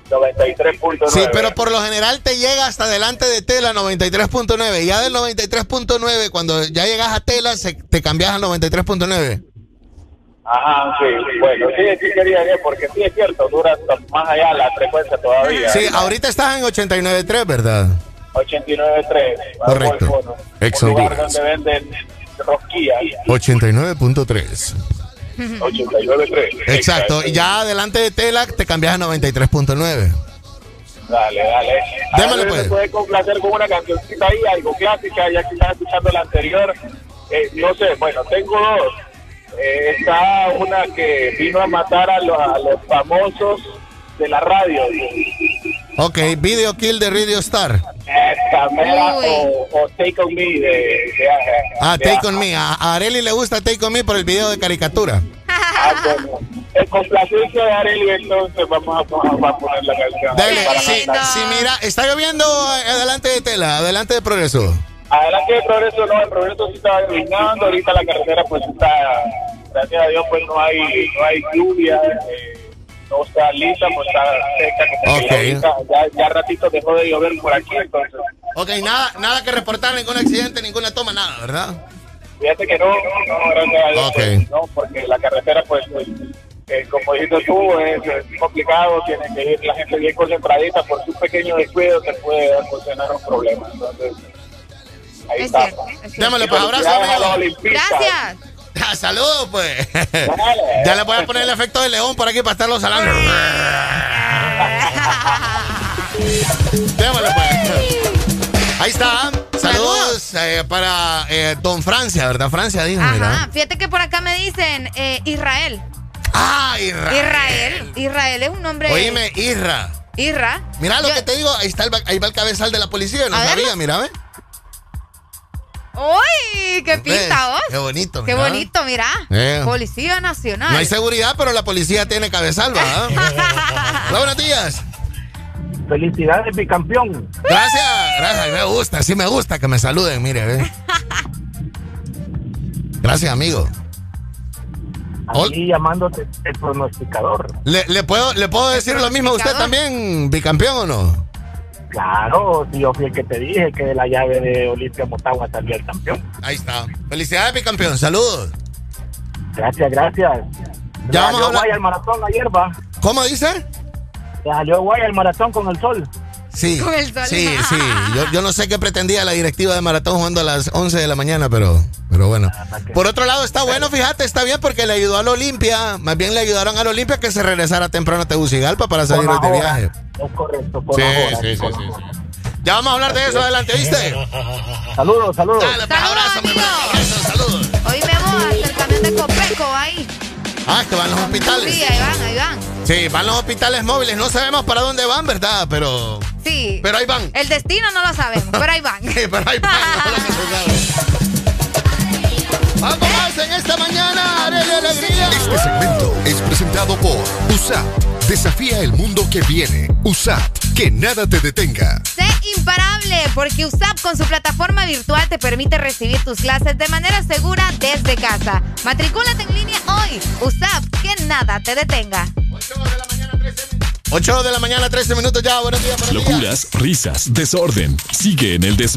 93.9. Sí, pero por lo general te llega hasta delante de Tela 93.9. Y ya del 93.9, cuando ya llegas a Tela, se- te cambias a 93.9. Ajá, sí, bueno, sí, sí quería ir, porque sí es cierto, dura hasta más allá la frecuencia todavía. Sí, ahorita estás en 89.3, ¿verdad? 89.3. Correcto. Ex Honduras. donde venden rosquillas. 89.3. 89.3. Exacto. Y ya delante de Tela te cambias a 93.9. Dale, dale. Démosle, pues. ¿Me puede complacer con una cancioncita ahí, algo clásica, ya que estaba escuchando la anterior? Eh, no sé, bueno, tengo dos. Eh, está una que vino a matar a, los- a los famosos de la radio. Ok, Video Kill de Radio Star. Esta mera o, o Take On Me de... de- Ah, de- Take On Me. A a Areli le gusta Take On Me por el video de caricatura. Ah, bueno. En complacencia de Arely, entonces vamos a, vamos a poner la canción. Dale, Para sí, sí, mira, está lloviendo eh, adelante de Tela, adelante de Progreso. Adelante de Progreso, no, el Progreso sí está iluminando, ahorita la carretera pues está, gracias a Dios pues no hay, no hay lluvia, eh, no está lisa, pues está seca, que ahorita, ya, ya ratito dejó de llover por aquí, entonces, Ok, nada, nada que reportar, ningún accidente, ninguna toma, nada, ¿verdad? fíjate que no, no, gracias a Dios, pues, no, porque la carretera pues, pues, eh, como dijiste tú, es, es complicado, tiene que ir la gente bien concentradita, por su pequeño descuido se puede ocasionar un problema, entonces, ahí Es está. cierto, es cierto. Démosle, pues, abrazo, amigo. Gracias. Ah, (laughs) Saludos, pues. ya le voy a poner el efecto de león por aquí para estarlo salando. (laughs) Démosle, pues. Ahí está. Saludos, eh, para eh, Don Francia, ¿verdad? Francia dijo, Ajá, fíjate que por acá me dicen eh, Israel. Ah, Israel. Israel. Israel es un nombre. Oíme, Isra. Isra. Mira lo que te digo, ahí, está el, ahí va el cabezal de la policía, no sabía, mira, ¿ves? ¡Uy! ¡Qué pinta vos! Qué bonito, Qué bonito, mira. Eh. Policía Nacional. No hay seguridad, pero la policía tiene cabezal, ¿verdad? (laughs) Hola, buenos días. Felicidades, bicampeón. Gracias, gracias. Me gusta, sí me gusta que me saluden, mire, ve. Gracias, amigo. Aquí llamándote el pronosticador. ¿Le, le puedo, ¿Le puedo decir lo mismo a usted también, bicampeón o no? Claro, si yo fui el que te dije que de la llave de Olimpia Motagua salió el campeón. Ahí está. Felicidades, bicampeón. Saludos. Gracias, gracias. Ya vamos a salió hablar- guay al maratón ayer, va. ¿Cómo dice? Se salió guay al maratón con el sol. Sí. Con el sol. Sí, sí. Yo, yo no sé qué pretendía la directiva de Maratón jugando a las 11 de la mañana, pero, pero bueno. Por otro lado, está bueno, fíjate, está bien porque le ayudó a la Olimpia. Más bien le ayudaron a la Olimpia que se regresara temprano a Tegucigalpa para salir de viaje. Es correcto, por Sí, sí, sí, sí, Ya vamos a hablar de eso adelante, ¿viste? Saludos, saludos. Dale, pues, abrazo, mi hermano. Eso, saludos. Hoy me voy hasta el camión de Copeco ahí. Ah, es que van los hospitales. Sí, ahí van, ahí van. Sí, van los hospitales móviles. No sabemos para dónde van, ¿verdad? Pero. Sí. Pero ahí van. El destino no lo sabemos, pero ahí van. (laughs) Sí, pero ahí van. (laughs) Vamos más en esta mañana, Alegría. Este segmento es presentado por USAP. Desafía el mundo que viene. USAP. Que nada te detenga. Sé imparable porque USAP con su plataforma virtual te permite recibir tus clases de manera segura desde casa. Matricúlate en línea hoy. USAP, que nada te detenga. 8 de la mañana, 13 minutos ya. Buenos días, buenos días. Locuras, risas, desorden. Sigue en el This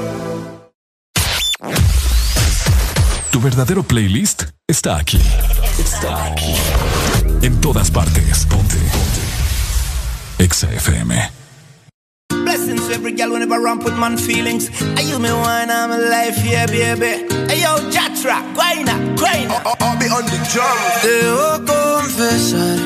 Tu verdadero playlist está aquí. Está aquí. En todas partes. Ponte. Ponte. Exa FM. Blessings to every girl whenever I put man feelings. I use me wine, I'm alive, yeah, baby. Hey, yo, Jatra, guayna, guayna. I'll be on the drum. Debo confesar,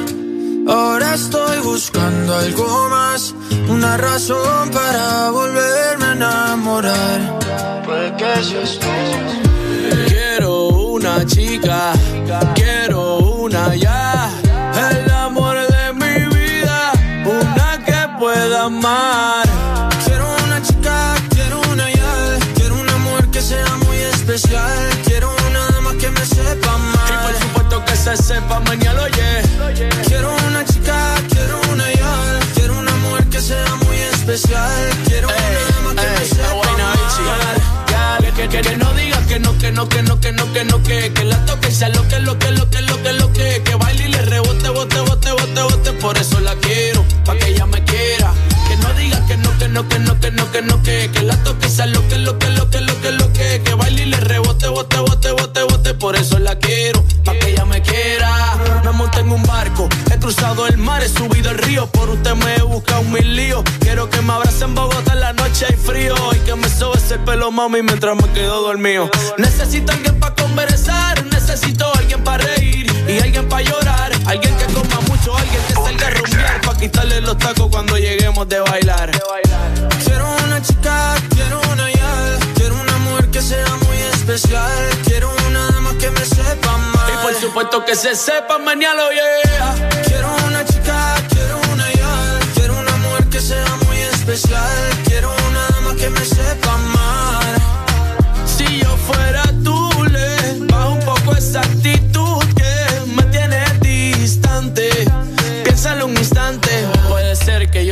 ahora estoy buscando algo más, una razón para volverme a enamorar. Puede que seas tú. Quiero una chica, quiero una ya. El amor de mi vida, una que pueda amar. Quiero una chica, quiero una ya, quiero una mujer que sea muy especial, quiero una dama que me sepa mal. Y por supuesto que se sepa mañana, oye. Quiero una chica, quiero una ya, quiero una mujer que sea muy especial, quiero una dama que me sepa mal. Que, que, que no digas que no, que no, que no, que no, que no, que, que la toque sea lo que, lo que, lo que, lo que, lo que, que baile y le rebote, bote, bote, bote, bote, por eso la quiero, pa' que ella me no, que no, que no, que no, que que, la toque sea lo que, lo que, lo que, lo que, que, que baile y le rebote, bote, bote, bote, bote, por eso la quiero, pa' que ella me quiera. Me monté en un barco, he cruzado el mar, he subido el río, por usted me he buscado mil líos. Quiero que me abrace en Bogotá en la noche hay frío y que me sobe ese pelo mami mientras me quedo dormido. Necesito alguien para conversar, necesito alguien para reír y alguien para llorar, alguien que coma mucho, alguien que salga a rumbear para quitarle los tacos cuando lleguemos de bailar. Quiero una chica, quiero una ya, quiero una mujer que sea muy especial, quiero una dama que me sepa mal. Y por supuesto que se sepa mañana, yeah. Quiero una chica, quiero una ya, quiero una mujer que sea muy especial, quiero una dama que me sepa mal.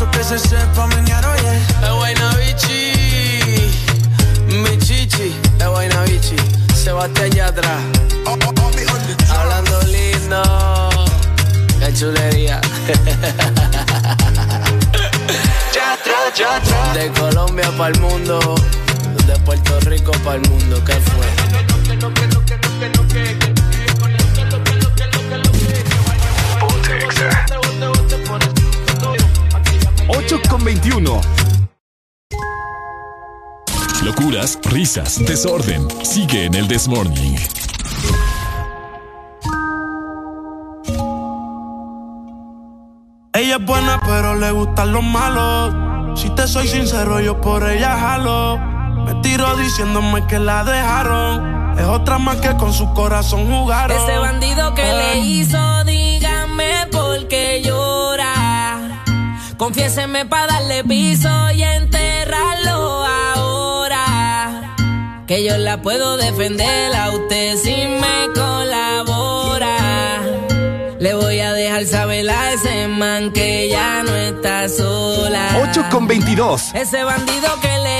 Supuesto que se sepa menear, oye. Es Guayna Bichi, mi chichi, es Guayna Bichi, Sebastián Yatra. Hablando lindo, qué chulería. (laughs) De Colombia para el mundo, de Puerto Rico para el mundo, ¿qué fue? 8 con 21. Locuras, risas, desorden. Sigue en el This Morning. Ella es buena, pero le gustan los malos. Si te soy sincero, yo por ella jalo. Me tiro diciéndome que la dejaron. Es otra más que con su corazón jugaron. Ese bandido que le Ay. hizo, dígame por qué. Confiéseme para darle piso y enterrarlo ahora. Que yo la puedo defender a usted si me colabora. Le voy a dejar saber a ese man que ya no está sola. 8 con 22. Ese bandido que le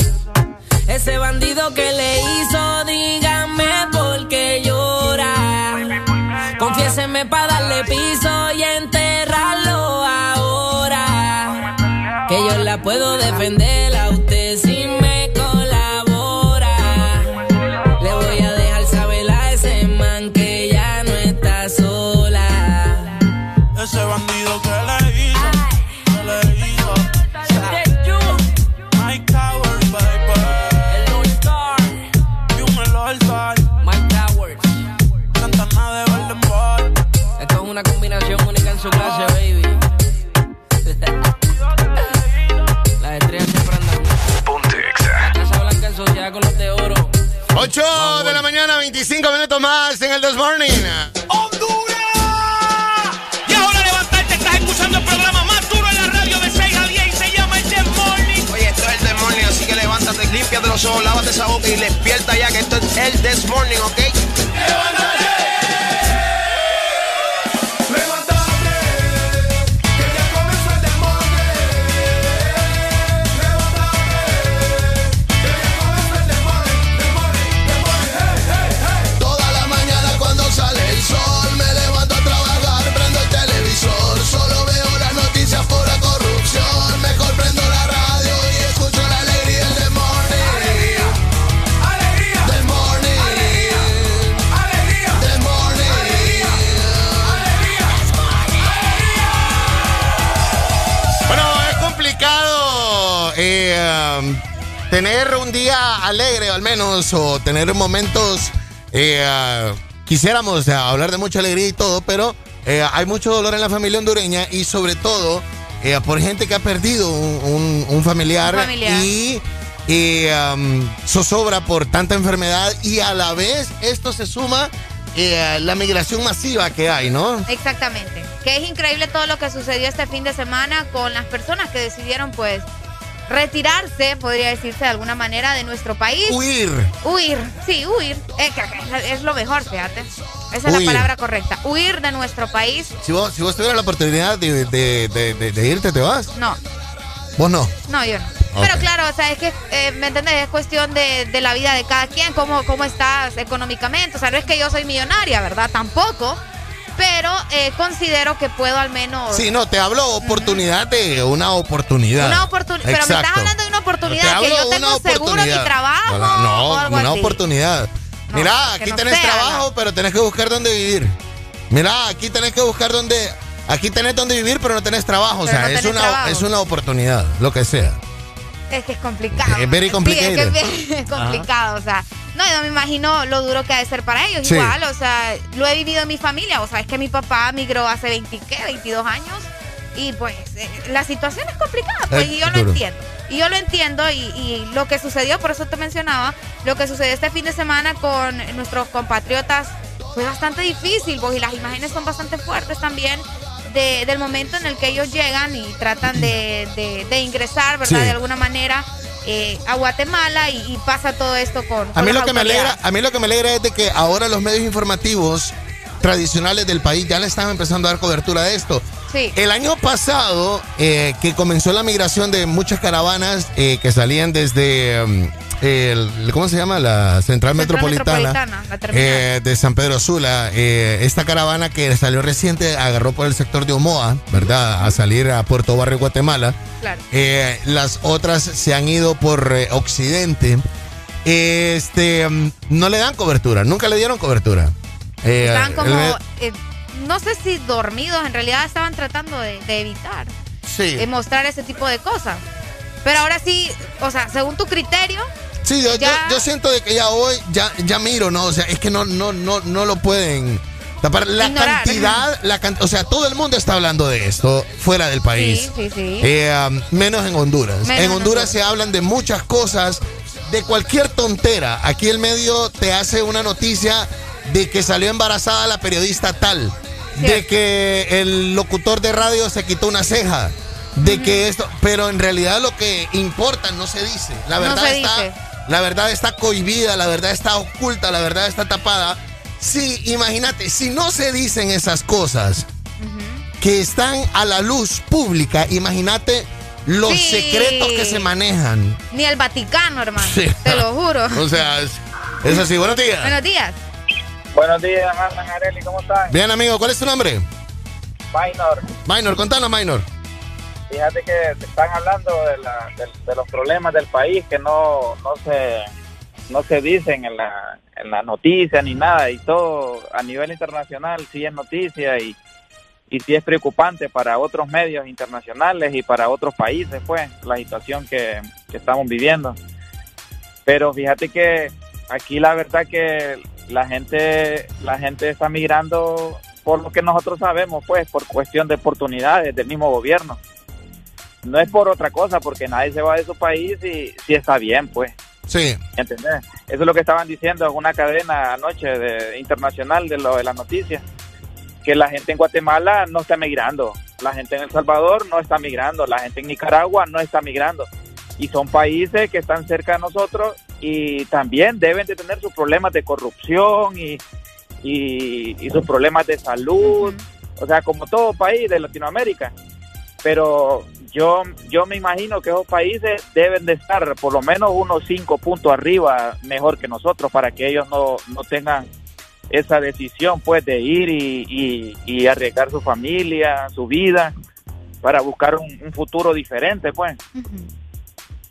Ese bandido que le hizo, dígame por qué llora. Confiéseme para darle piso y enterrarlo ahora. Que yo la puedo defender a usted 8 de la mañana, 25 minutos más en el This Morning. Y ahora levantarte, estás escuchando el programa más duro en la radio de 6 a 10 y se llama el The Morning. Oye, esto es el This Morning, así que levántate, límpiate los ojos, lávate esa boca y despierta ya que esto es el This Morning, ¿ok? Tener un día alegre al menos o tener momentos... eh, ah, quisiéramos hablar de mucha alegría y todo, pero eh, hay mucho dolor en la familia hondureña y sobre todo eh, por gente que ha perdido un, un- un familiar, Un familiar. y um, zozobra por tanta enfermedad y a la vez esto se suma eh, la migración masiva que hay, ¿no? Exactamente. Que es increíble todo lo que sucedió este fin de semana con las personas que decidieron, pues, retirarse, podría decirse de alguna manera, de nuestro país. Huir. Huir, sí, huir. Eh, Es lo mejor, fíjate. Esa es la palabra correcta. Huir de nuestro país. Si vos, si vos tuvieras la oportunidad de, de- de- de- de irte, ¿te vas? No, Vos no. no, yo no. Pero claro, o sea, es que, eh, ¿me entiendes? Es cuestión de, de la vida de cada quien, cómo, cómo estás económicamente. O sea, no es que yo soy millonaria, ¿verdad? Tampoco. Pero eh, considero que puedo al menos... Sí, no, te hablo oportunidad de una oportunidad. Una oportunidad. Pero me estás hablando de una oportunidad que yo tengo seguro mi trabajo. No, o algo una así. oportunidad. Mira, que aquí no tenés sea, trabajo, pero tenés que buscar dónde vivir. Mira, aquí tenés que buscar dónde. Aquí tenés dónde vivir, pero no tenés trabajo. Pero o sea, no es, una, trabajo. es una oportunidad, lo que sea. Es que es complicado. Es very Sí, complicated. es que es (laughs) complicado, o sea. No, yo me imagino lo duro que ha de ser para ellos. Sí. Igual, o sea, lo he vivido en mi familia. O sea, es que mi papá migró hace 20, ¿qué? 22 años. Y pues eh, la situación es complicada, pues, y yo lo entiendo. Y yo lo entiendo y, y, lo que sucedió, por eso te mencionaba, lo que sucedió este fin de semana con nuestros compatriotas fue bastante difícil, pues, y las imágenes son bastante fuertes también. De, del momento en el que ellos llegan y tratan de, de, ingresar, ¿verdad? De alguna manera eh, a Guatemala y, pasa todo esto con, a mí lo que me alegra a mí lo que me alegra es de que ahora los medios informativos tradicionales del país ya le están empezando a dar cobertura a esto. El año pasado, eh, que comenzó la migración de muchas caravanas eh, que salían desde, mm, el, ¿cómo se llama? La Central, Metropolitana, eh, de San Pedro Sula. esta caravana que salió reciente agarró por el sector de Omoa, ¿verdad? A salir a Puerto Barrio, Guatemala. las otras se han ido por Occidente. Este, mm, no le dan cobertura, nunca le dieron cobertura. Están como no sé si dormidos, en realidad estaban tratando de, evitar sí. mostrar ese tipo de cosas. Pero ahora sí, o sea, según tu criterio. Sí, yo, siento de que ya hoy ya, ya miro, ¿no? O sea, es que no, no, no, no lo pueden. La cantidad, la o sea, todo el mundo está hablando de esto fuera del país. Sí, sí, sí. Eh, um, menos en Honduras. en Honduras se hablan de muchas cosas, de cualquier tontera. Aquí el medio te hace una noticia de que salió embarazada la periodista tal de que el locutor de radio se quitó una ceja, de que esto, pero en realidad lo que importa no se dice. La verdad está, la verdad está cohibida, la verdad está oculta, la verdad está tapada. Sí, imagínate, si no se dicen esas cosas que están a la luz pública, imagínate los secretos que se manejan. Ni el Vaticano, hermano. Te lo juro. (laughs) O sea, es, es así. Buenos días. Buenos días. Buenos días, Alan Areli, ¿cómo estás? Bien, amigo, ¿cuál es tu nombre? Minor. Minor, contanos, Minor. Fíjate que están hablando de, los problemas del país que no, no, se, no se dicen en la, en la noticia ni nada, y todo a nivel internacional sí es noticia y, y sí es preocupante para otros medios internacionales y para otros países, pues, la situación que, que estamos viviendo. Pero fíjate que aquí la verdad que la gente, la gente está migrando por lo que nosotros sabemos, pues, por cuestión de oportunidades del mismo gobierno. No es por otra cosa, porque nadie se va de su país y si está bien, pues. Sí. ¿Entendés? Eso es lo que estaban diciendo en una cadena anoche de, internacional de lo de las noticias, que la gente en Guatemala no está migrando, la gente en El Salvador no está migrando, la gente en Nicaragua no está migrando. Y son países que están cerca de nosotros y también deben de tener sus problemas de corrupción y, y, sus problemas de salud, o sea, como todo país de Latinoamérica. Pero yo, yo me imagino que esos países deben de estar por lo menos unos cinco puntos arriba mejor que nosotros para que ellos no, no tengan esa decisión pues de ir y, y, arriesgar su familia, su vida para buscar un, futuro diferente pues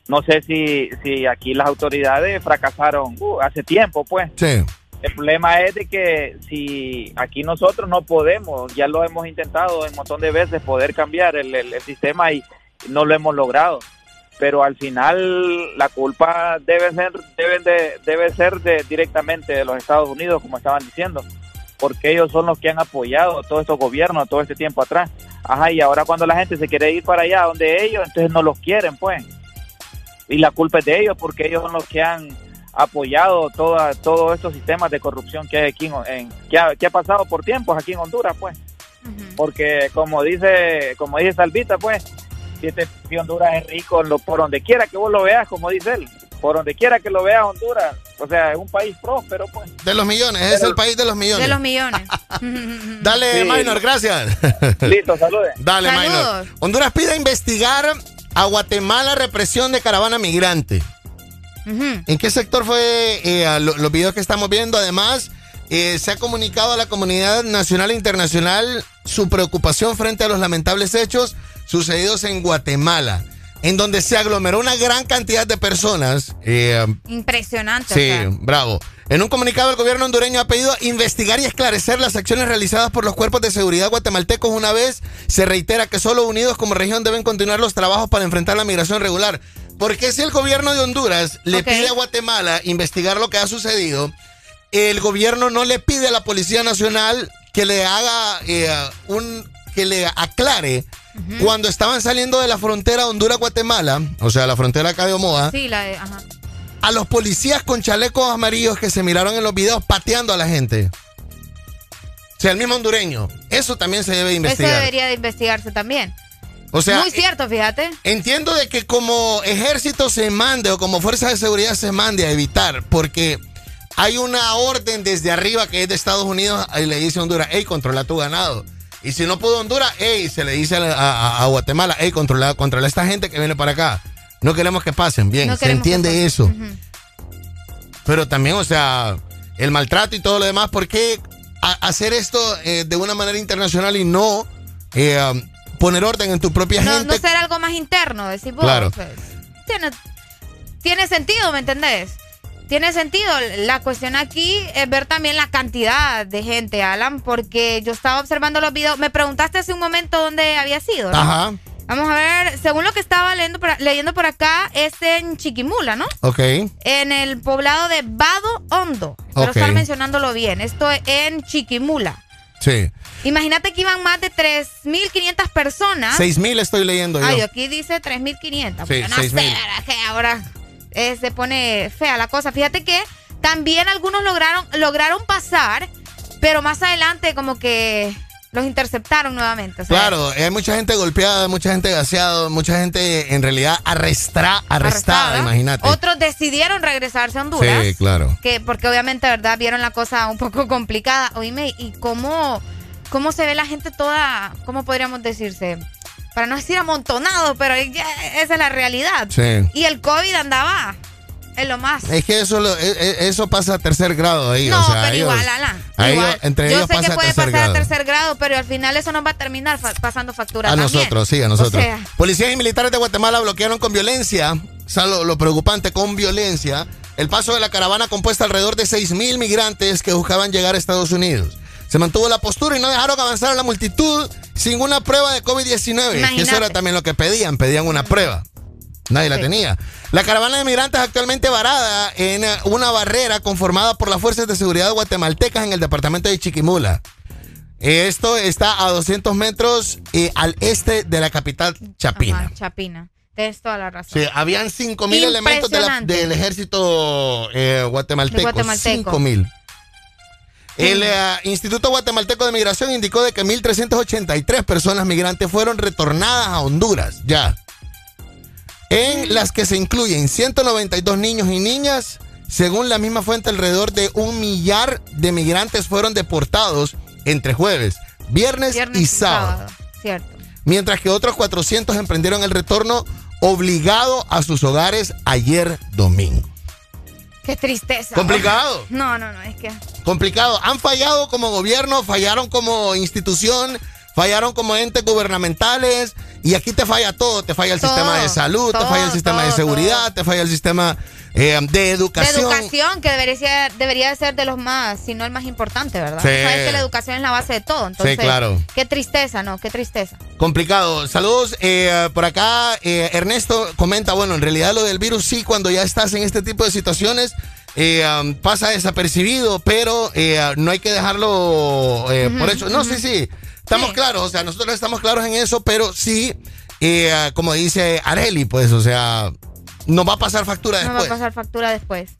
no sé si, si aquí las autoridades fracasaron uh, hace tiempo, pues. Sí. El problema es de que si aquí nosotros no podemos, ya lo hemos intentado un montón de veces poder cambiar el, el, sistema y no lo hemos logrado. Pero al final la culpa debe ser, deben de, debe ser de, directamente de los Estados Unidos, como estaban diciendo, porque ellos son los que han apoyado todos estos gobiernos todo este tiempo atrás. Ajá, y ahora cuando la gente se quiere ir para allá donde ellos, entonces no los quieren, pues y la culpa es de ellos porque ellos son los que han apoyado toda, todos estos sistemas de corrupción que hay aquí en, que, ha, que ha pasado por tiempos aquí en Honduras pues. Porque como dice como dice Salvita pues si, este, Honduras es rico lo, por donde quiera que vos lo veas como dice él por donde quiera que lo veas Honduras o sea es un país próspero pues. De los millones es el país de los millones. De los millones. (laughs) (laughs) Dale Minor gracias. Listo saludos dale Minor. Honduras pide investigar a Guatemala represión de caravana migrante. ¿En qué sector fue eh, los videos que estamos viendo? Además, eh, se ha comunicado a la comunidad nacional e internacional su preocupación frente a los lamentables hechos sucedidos en Guatemala, en donde se aglomeró una gran cantidad de personas. Eh, Impresionante. Sí, bravo. En un comunicado, el gobierno hondureño ha pedido investigar y esclarecer las acciones realizadas por los cuerpos de seguridad guatemaltecos. Una vez se reitera que solo unidos como región deben continuar los trabajos para enfrentar la migración regular. Porque si el gobierno de Honduras le pide a Guatemala investigar lo que ha sucedido, el gobierno no le pide a la Policía Nacional que le haga eh, un que le aclare cuando estaban saliendo de la frontera Honduras-Guatemala, o sea, la frontera acá de Omoa, Sí, la de, ajá. a los policías con chalecos amarillos que se miraron en los videos pateando a la gente. O sea, el mismo hondureño. Eso también se debe Eso investigar. debería de investigarse también. O sea, Muy cierto, fíjate. Entiendo de que como ejército se mande o como fuerza de seguridad se mande a evitar, porque hay una orden desde arriba que es de Estados Unidos y le dice a Honduras, hey, controla tu ganado. Y si no pudo Honduras, hey, se le dice a, a- a Guatemala, hey, controla, controla a esta gente que viene para acá. No queremos que pasen, bien, No se entiende eso. Pero también, o sea, el maltrato y todo lo demás, ¿por qué hacer esto eh, de una manera internacional y no eh, um, poner orden en tu propia No, gente? no ser algo más interno, decir vos. Claro. pues. tiene, tiene sentido, ¿me entendés? Tiene sentido. La cuestión aquí es ver también la cantidad de gente, Alan, porque yo estaba observando los videos. Me preguntaste hace un momento dónde había sido, ¿no? Ajá, Vamos a ver, según lo que estaba leyendo por, leyendo por acá, es en Chiquimula, ¿no? ok. En el poblado de Vado Hondo. Ok. estar mencionándolo bien. Esto es en Chiquimula. Sí. Imagínate que iban más de 3.500 personas. Seis mil estoy leyendo yo. Ay, aquí dice 3.500. Sí, no sé, 6.000. que ahora eh, se pone fea la cosa. Fíjate que también algunos lograron, lograron pasar, pero más adelante como que los interceptaron nuevamente. o sea, Claro, hay mucha gente golpeada, mucha gente gaseada, mucha gente en realidad arrestra, arrestada, arrestada. imagínate. Otros decidieron regresarse a Honduras. Sí, claro. Que, porque obviamente, ¿verdad? Vieron la cosa un poco complicada. Oíme, ¿y cómo, cómo se ve la gente toda, cómo podríamos decirse? Para no decir amontonado, pero esa es la realidad. Sí. Y el COVID andaba en lo más. Es que eso lo- e- e- eso pasa a tercer grado ahí. no, o sea, pero ellos- igual, Alan. ellos- igual. entre Yo ellos sé pasa que puede pasar grado. a tercer grado, pero al final eso nos va a terminar fa- pasando factura A también. nosotros, sí, a nosotros. O sea, Policías y militares de Guatemala bloquearon con violencia, o sea, lo, lo preocupante, con violencia, el paso de la caravana compuesta alrededor de 6 mil migrantes que buscaban llegar a Estados Unidos. Se mantuvo la postura y no dejaron avanzar a la multitud sin una prueba de COVID-19. Que eso era también lo que pedían, pedían una prueba. Nadie la tenía. La caravana de migrantes actualmente varada en eh, una barrera conformada por las fuerzas de seguridad guatemaltecas en el departamento de Chiquimula. Esto está a 200 metros eh, al este de la capital Chapina. ajá, Chapina. Tienes toda la razón. Sí, habían 5 mil elementos de la- Impresionante. del ejército eh, guatemalteco. De guatemalteco. 5 mil. El eh, Instituto Guatemalteco de Migración indicó de que 1.383 personas migrantes fueron retornadas a Honduras, ya. En las que se incluyen 192 niños y niñas. Según la misma fuente, alrededor de un millar de migrantes fueron deportados entre jueves, viernes, Viernes y sábado. Cierto. Mientras que otros 400 emprendieron el retorno obligado a sus hogares ayer domingo. Qué tristeza. Complicado. No, no, no, es que. Complicado. Han fallado como gobierno, fallaron como institución, fallaron como entes gubernamentales y aquí te falla todo. Te falla el Todo, sistema de salud, te falla el sistema de seguridad, te falla el sistema eh, de educación. De educación, que debería ser, debería ser de los más, si no el más importante, ¿verdad? Sí. Sabes que la educación es la base de todo. Entonces, claro. Qué tristeza, ¿no? Qué tristeza. Complicado. Saludos. eh, por acá, eh, Ernesto comenta, bueno, en realidad lo del virus sí, cuando ya estás en este tipo de situaciones, eh, um, pasa desapercibido, pero eh, no hay que dejarlo eh, por hecho. No, sí, sí. Estamos claros, o sea, nosotros estamos claros en eso, pero sí, como dice Areli, pues, o sea, nos va a pasar factura No va después. a pasar factura después.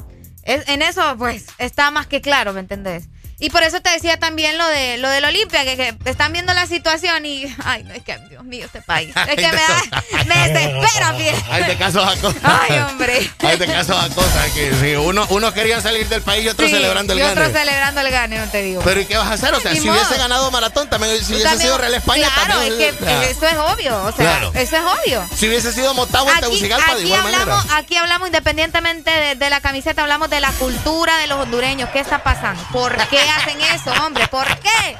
Es- en eso, pues, está más que claro, ¿me entendés? Y por eso te decía también lo de lo del Olimpia, que, que están viendo la situación y, ay, no, es que, Dios mío, este país. Es que me, da, me desespera, (laughs) fíjate. Hay de casos a cosas. Ay, hombre. Hay de casos a cosas que sí, uno, unos querían salir del país y otros Sí, celebrando el y otros gane. celebrando el gane, no te digo. Pero ¿y qué vas a hacer? O sea, Ni si modo. hubiese ganado maratón, también si hubiese también- sido Real España, Claro, también. es que o sea, eso es obvio, o sea, Claro. eso es obvio. Si hubiese sido Motagua en Tegucigalpa, de aquí igual hablamos, manera. aquí hablamos independientemente de, de la camiseta, hablamos de la cultura de los hondureños. ¿Qué está pasando? ¿Por qué hacen eso, hombre? ¿Por qué?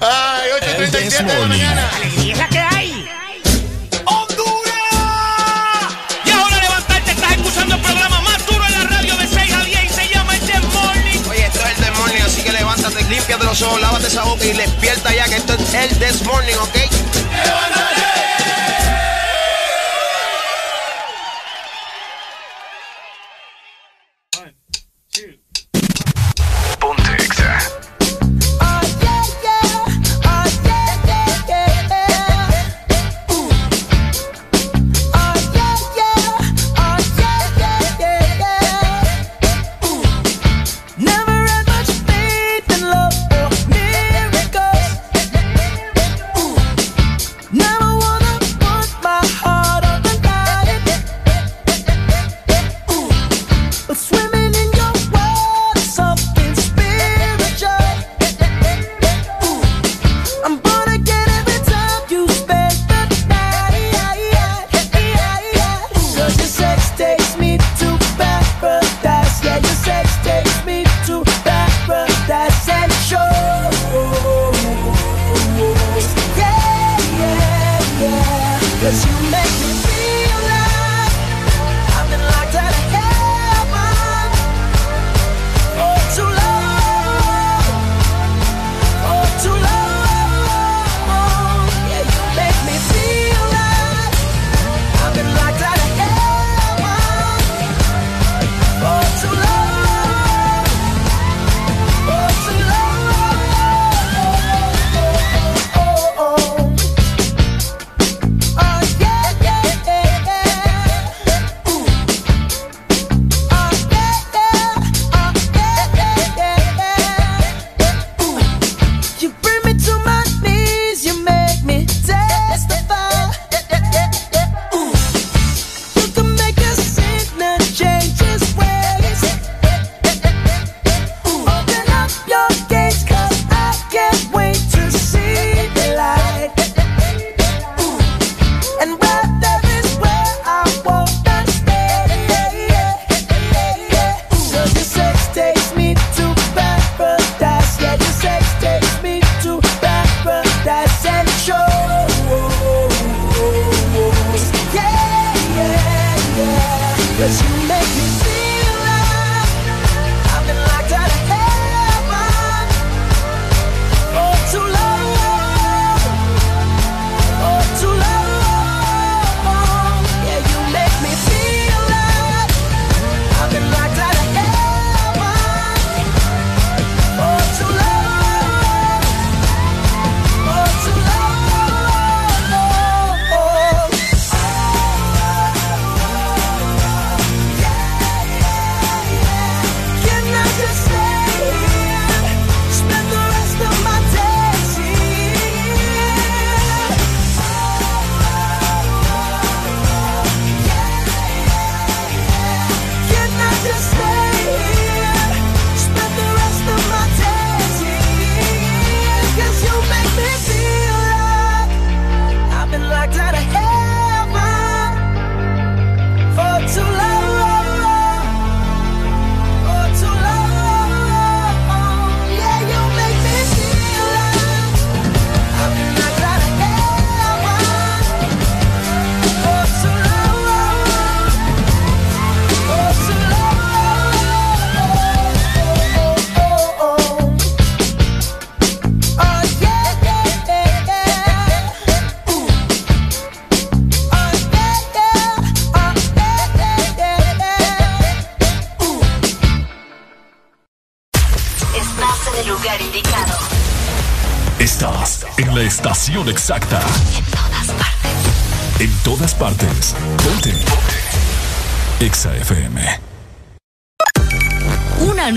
Ay, 8.37 de la mañana. ¡Y es la que hay! ¡Honduras! Y ahora levantarte, estás escuchando el programa más duro en la radio de 6 a 10 y se llama El This Morning. Oye, esto es el This Morning, así que levántate, límpiate los ojos, lávate esa boca y despierta ya que esto es el This Morning, ¿ok?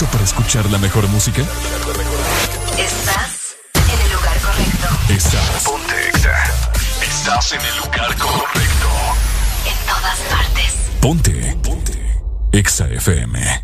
Listo para escuchar la mejor música? Estás en el lugar correcto. Estás. Ponte Exa. Estás en el lugar correcto. En todas partes. Ponte. Ponte. Exa FM.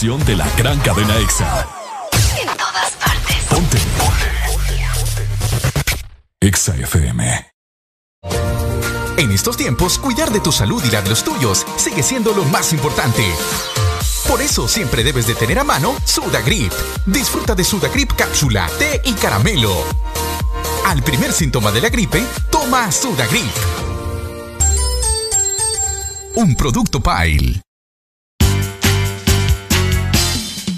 Estación de la gran cadena EXA. En todas partes. Ponte. EXA FM. En estos tiempos, cuidar de tu salud y la de los tuyos sigue siendo lo más importante. Por eso siempre debes de tener a mano Sudagrip. Disfruta de Sudagrip cápsula, té y caramelo. Al primer síntoma de la gripe, toma Sudagrip. Un producto Pile.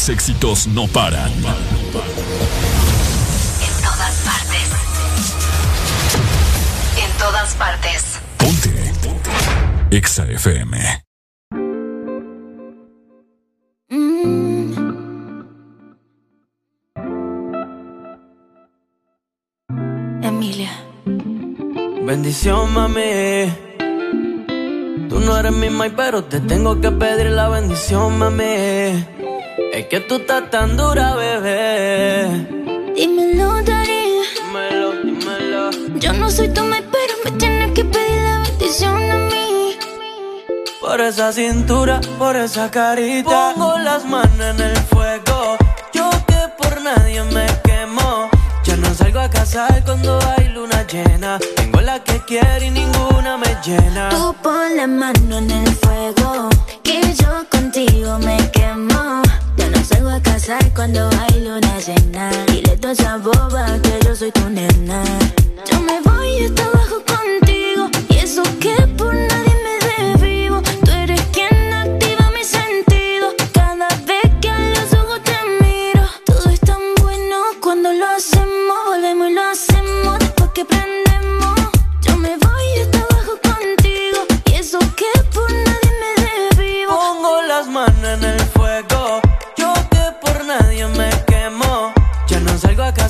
los éxitos no paran. En todas partes. En todas partes. Ponte. EXA FM. Emilia. Bendición, mami. Tú no eres mi mai, pero te tengo que pedir la bendición, mami. Es que tú estás tan dura, bebé. Dímelo, Dari. Dímelo, dímelo. Yo no soy tu mai, pero me tienes que pedir la bendición a mí. Por esa cintura, por esa carita. Pongo las manos en el fuego. Yo que por nadie me quemo. Ya no salgo a casar cuando hay luna llena. Tengo la que quiero y ninguna me llena. Tú pon la mano en el fuego, que yo contigo me quemo. Salgo a casar cuando hay luna llena. Dile toda esa boba que yo soy tu nena. Yo me voy hasta abajo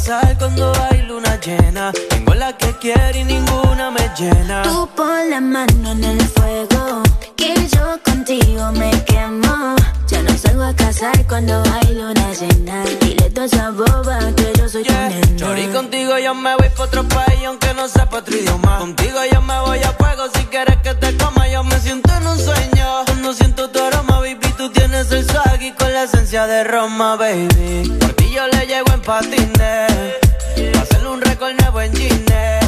casar cuando hay luna llena. Tengo la que quiero y ninguna me llena. Tú pon la mano en el fuego, que yo contigo me quemo. Ya no salgo a casar cuando hay luna llena. Dile toda esa boba que yo soy tu nena. Chori, contigo yo me voy pa' otro país aunque no sepa otro idioma. Contigo yo me voy a fuego si quieres que te coma. Yo me siento en un sueño. Cuando siento tu aroma, baby, tú tienes el swag y con la esencia de Roma, baby. Por ti yo le llego en patines. Pa' hacerle un récord nuevo en Gine.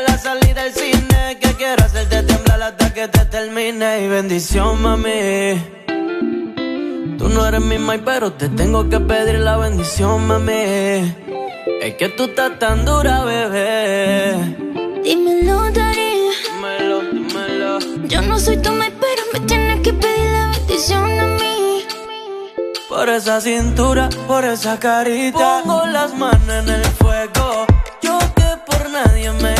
A la salida del cine. Que quiero hacerte temblar hasta que te termine. Y bendición, mami. Tú no eres mi mai, pero te tengo que pedir la bendición, mami. Es que tú estás tan dura, bebé. Dímelo, Dari. Dímelo, dímelo. Yo no soy tu mai, pero me tienes que pedir la bendición a mí. Por esa cintura, por esa carita. Pongo las manos en el fuego. Yo que por nadie me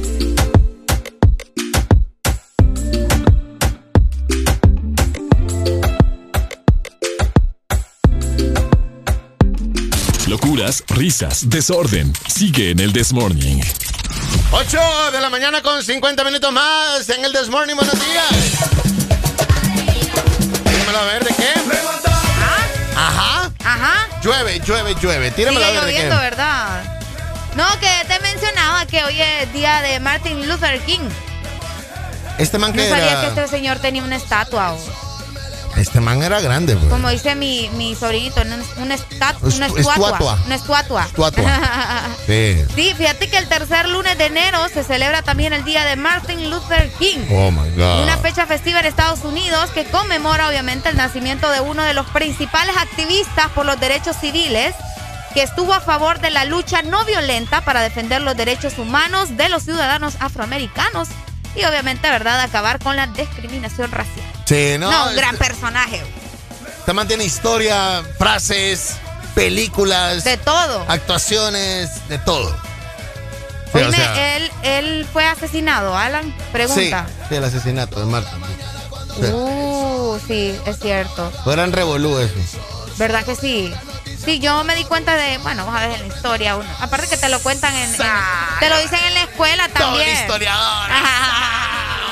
Locuras, risas, desorden. Sigue en el This Morning. 8 de la mañana con 50 minutos más en el This Morning. Buenos días. Tíramelo a ver de qué. Ajá. Ajá. Llueve, llueve, llueve. Tíramelo a Sigue ver de qué. lloviendo, ¿verdad? No, que te mencionaba que hoy es día de Martin Luther King. Este man No que sabía era. que este señor tenía una estatua. o- Este man era grande, pues. Como dice mi, mi sobrinito, una, una, estat- una Est- estatua. estatua. Una estatua. Estatua. (laughs) Sí. Sí, fíjate que el tercer lunes de enero se celebra también el día de Martin Luther King. Oh my God. Una fecha festiva en Estados Unidos que conmemora obviamente el nacimiento de uno de los principales activistas por los derechos civiles que estuvo a favor de la lucha no violenta para defender los derechos humanos de los ciudadanos afroamericanos y obviamente, ¿verdad?, acabar con la discriminación racial. Sí, no. No, un gran personaje. Man tiene historia, frases, películas. De todo. Actuaciones, de todo. Sí, o sea, él, él fue asesinado, Alan. Pregunta. Sí, sí, el asesinato de Martin. Sí. Uh, sí, es cierto. Fueran revolú eso. ¿Verdad que sí? Sí, yo me di cuenta de, bueno, vamos a ver en la historia uno. Aparte que te lo cuentan en, en- te lo dicen en la escuela también. (laughs)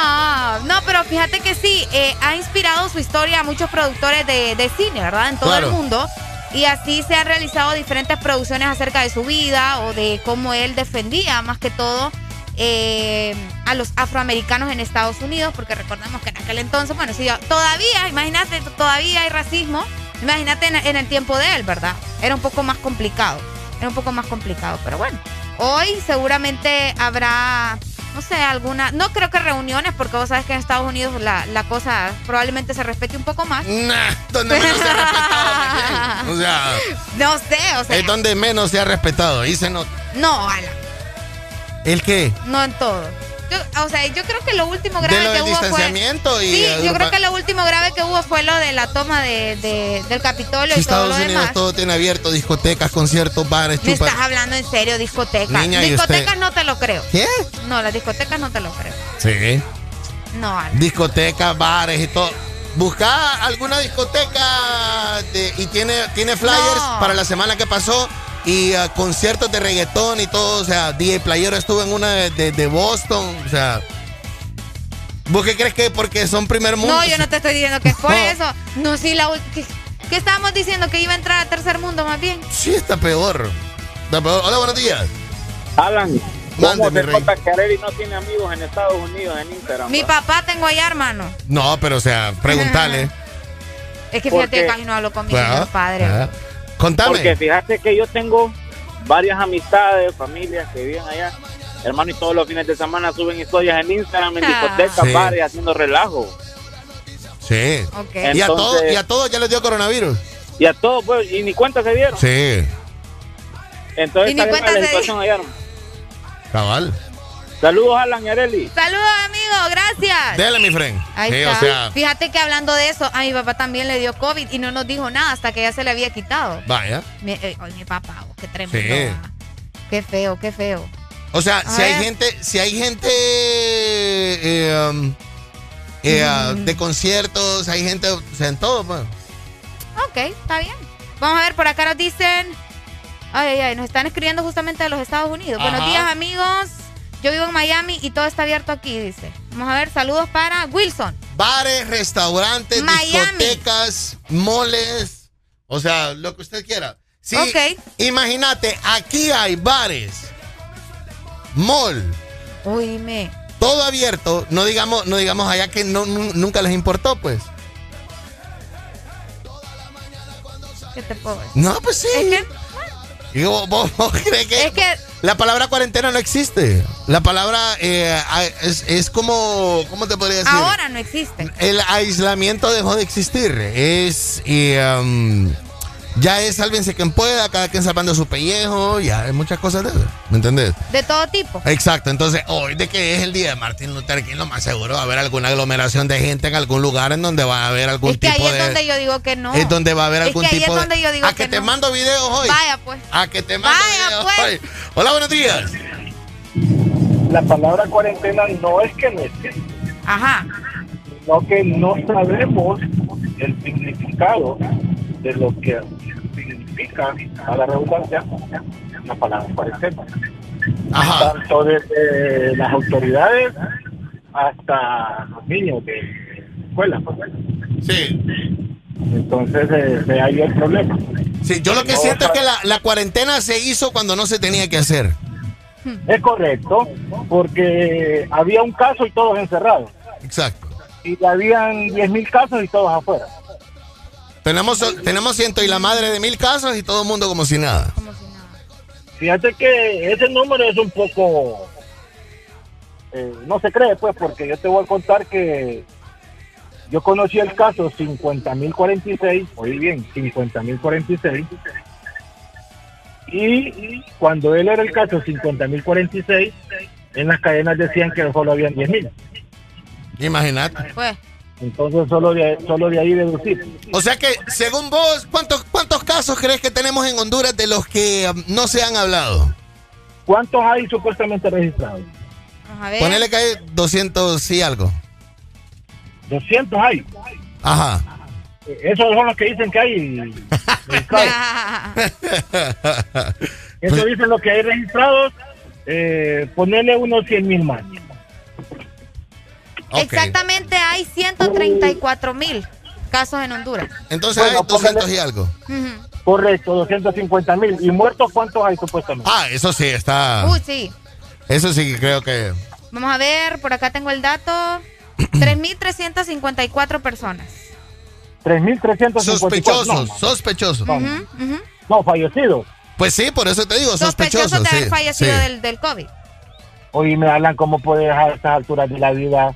No, no, pero fíjate que sí, eh, ha inspirado su historia a muchos productores de, de cine, ¿verdad? En todo Claro. el mundo. Y así se han realizado diferentes producciones acerca de su vida o de cómo él defendía más que todo eh, a los afroamericanos en Estados Unidos, porque recordemos que en aquel entonces, bueno, sí, todavía, imagínate, todavía hay racismo. Imagínate en, en el tiempo de él, ¿verdad? Era un poco más complicado. Era un poco más complicado, pero bueno. Hoy seguramente habrá, no sé, alguna. No creo que reuniones, porque vos sabes que en Estados Unidos la, la cosa probablemente se respete un poco más. Nah, donde menos se ha respetado. (laughs) O sea, No sé, o sea. es donde menos se ha respetado. Ahí se nota. No, Alan, ¿El qué? no en todo. Yo, o sea, yo creo que lo último grave De lo que del hubo fue. distanciamiento y Sí, yo creo que lo último grave que hubo fue lo de la toma de, de- del Capitolio y todo Estados lo Unidos demás. todo tiene abierto, discotecas, conciertos, bares, Me chupas. estás hablando en serio, discotecas. Niña, ¿y usted? discotecas no te lo creo. ¿Qué? No, las discotecas no te lo creo. Sí. No, Alan. Discotecas, bares y todo. Busca alguna discoteca de- y tiene, tiene flyers No. para la semana que pasó y ah, conciertos de reggaetón y todo. O sea, DJ Playero estuvo en una de, de- de Boston. O sea, ¿vos qué crees que porque son primer mundo? No, yo no te estoy diciendo que es por No. eso. No, sí, la ¿qué, qué estábamos diciendo? Que iba a entrar a tercer mundo más bien. Sí, está peor. Está peor. Hola, buenos días. Alan, Mande, ¿cómo rey. nota que no tiene amigos en Estados Unidos en Instagram? Mi va? papá tengo allá, hermano. No, pero o sea, pregúntale. (laughs) Es que ¿Por fíjate que casi no hablo con mi Ah, señor padre. ah. Contame. Porque fíjate que yo tengo varias amistades, familias que viven allá. Hermano, y todos los fines de semana suben historias en Instagram, en Ah. discotecas, Sí. bares, haciendo relajo. Sí. Y, a todos, y a todos ya les dio coronavirus. Y a todos, pues, y ni cuenta se dieron. Sí. Entonces, Y ni está cuenta la se situación allá, hermano. Cabal. Saludos, Alan y Arely. Saludos, amigo, gracias. Dele, mi friend. Ahí Sí, está. o sea, Fíjate que hablando de eso, a mi papá también le dio COVID y no nos dijo nada hasta que ya se le había quitado. vaya. Mi, eh, ay, mi papá, oh, qué tremendo. Sí. ah. Qué feo, qué feo. O sea, A si hay gente, si hay gente eh, um, eh, ah, de conciertos, hay gente, o sea, en todo, pues. Ok, está bien. Vamos a ver, por acá nos dicen. Ay, ay, ay, nos están escribiendo justamente de los Estados Unidos. Ajá. Buenos días, amigos. Yo vivo en Miami y todo está abierto aquí, dice. Vamos a ver, saludos para Wilson. Bares, restaurantes, Miami. discotecas, moles, o sea, lo que usted quiera. Sí, Ok. imagínate, aquí hay bares, mall, Uy, todo abierto, no digamos, no digamos allá que no, nu- nunca les importó, pues. ¿Qué te puedo decir? No, pues sí. Es que, Y vos, vos- vos (laughs) crees que, es que la palabra cuarentena no existe. La palabra eh, es, es como, ¿cómo te podría decir? ahora no existe. El aislamiento dejó de existir. Es, y, um, ya es sálvense quien pueda, cada quien salvando su pellejo, ya hay muchas cosas de eso. ¿Me entendés? De todo tipo. Exacto, entonces hoy de que es el día de Martin Luther King, lo más seguro va a haber alguna aglomeración de gente en algún lugar en donde va a haber algún Es que ahí tipo es de... donde yo digo que no. Es donde va a haber Es algún que ahí tipo es donde de... yo digo a que, que te no. mando videos hoy. Vaya, pues. A que te mando Vaya, videos pues. hoy. Hola, buenos días. La palabra cuarentena no es que no existe, Ajá. sino que no sabemos el significado de lo que significa, a la redundancia, la palabra cuarentena. Ajá. Tanto desde las autoridades hasta los niños de escuela. pues. Sí. Entonces, eh, de ahí el problema. Sí, yo lo que No, siento es que la, la cuarentena se hizo cuando no se tenía que hacer. Es correcto, porque había un caso y todos encerrados. Exacto. y habían 10 mil casos y todos afuera. Tenemos, tenemos ciento y la madre de mil casos y todo el mundo como si nada. Fíjate que ese número es un poco... eh, no se cree, pues, porque yo te voy a contar que yo conocí el caso 50.046, oí bien, 50.046. Y cuando él era el caso 50.046, en las cadenas decían que solo habían 10.000. Imagínate. Pues. Entonces solo de, solo de ahí deducir. O sea que, según vos, ¿cuántos, ¿cuántos casos crees que tenemos en Honduras de los que um, no se han hablado? ¿Cuántos hay supuestamente registrados? Vamos a ver. Ponele que hay 200 y algo. 200 hay. Ajá. Esos son los que dicen que hay. (laughs) Eso dicen los que hay registrados. Eh, ponerle unos 100 mil más. Exactamente hay 134 mil casos en Honduras. Entonces Bueno, hay 200 y algo. Ujú. Correcto, 250 mil. ¿Y muertos cuántos hay supuestamente? Ah, eso sí, está. Uy, sí. Eso sí que creo que. Vamos a ver, por acá tengo el dato. (clears throat) 3.354 personas. 3.354. Sospechosos, No, sospechosos. Ujú. No, fallecidos. Pues sí, por eso te digo, sospechosos. Sospechosos de haber sí, fallecido sí. del, del COVID. Hoy me hablan cómo puedes a estas alturas de la vida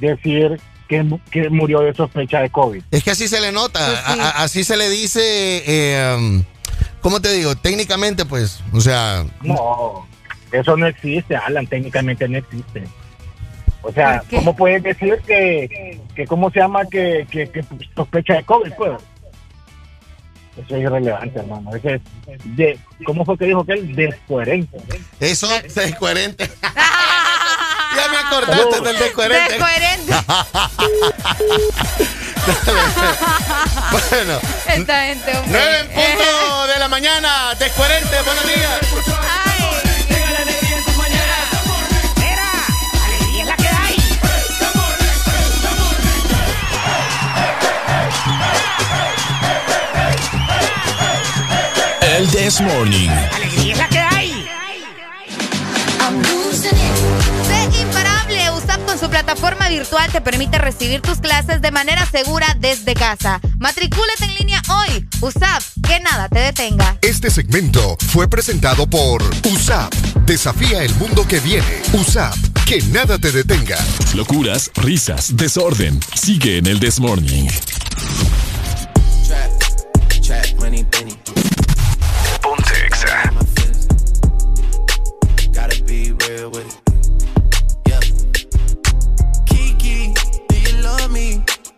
decir que, que murió de sospecha de COVID. Es que así se le nota, Pues sí. a- a- así se le dice, eh, ¿cómo te digo? Técnicamente, pues, o sea, No, eso no existe, Alan, técnicamente no existe. O sea. ¿cómo puedes decir que, que cómo se llama, que, que, que sospecha de COVID, pues? Eso es irrelevante, hermano. Eso es de, ¿Cómo fue que dijo que él? Descoherente. eso es descoherente. (laughs) ya me acordaste del descoherente. Descoherente. bueno, Esta gente, hombre. nueve en punto de la mañana, descoherente, buenos días. Llega la alegría en tus mañanas. Mira, alegría es la que hay. El This Morning. Imparable. USAP con su plataforma virtual te permite recibir tus clases de manera segura desde casa. Matricúlate en línea hoy. USAP, que nada te detenga. Este segmento fue presentado por USAP. Desafía el mundo que viene. USAP. Que nada te detenga. Locuras, risas, desorden. Sigue en el This Morning. Trap, trap, money, penny.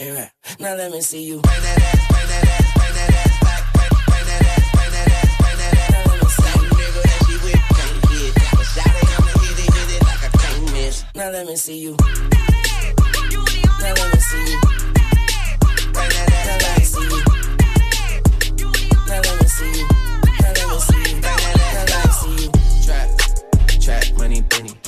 Now let me see you. That ass, that ass, that ass back. That ass, that ass, that ass. Now let me see you. nigga that she with can't hit. Got shot hit it, hit it like I can't miss. Now let me see you. Now let me see you. That ass, now let me see you. Now let me see you. Trap, trap, money, penny.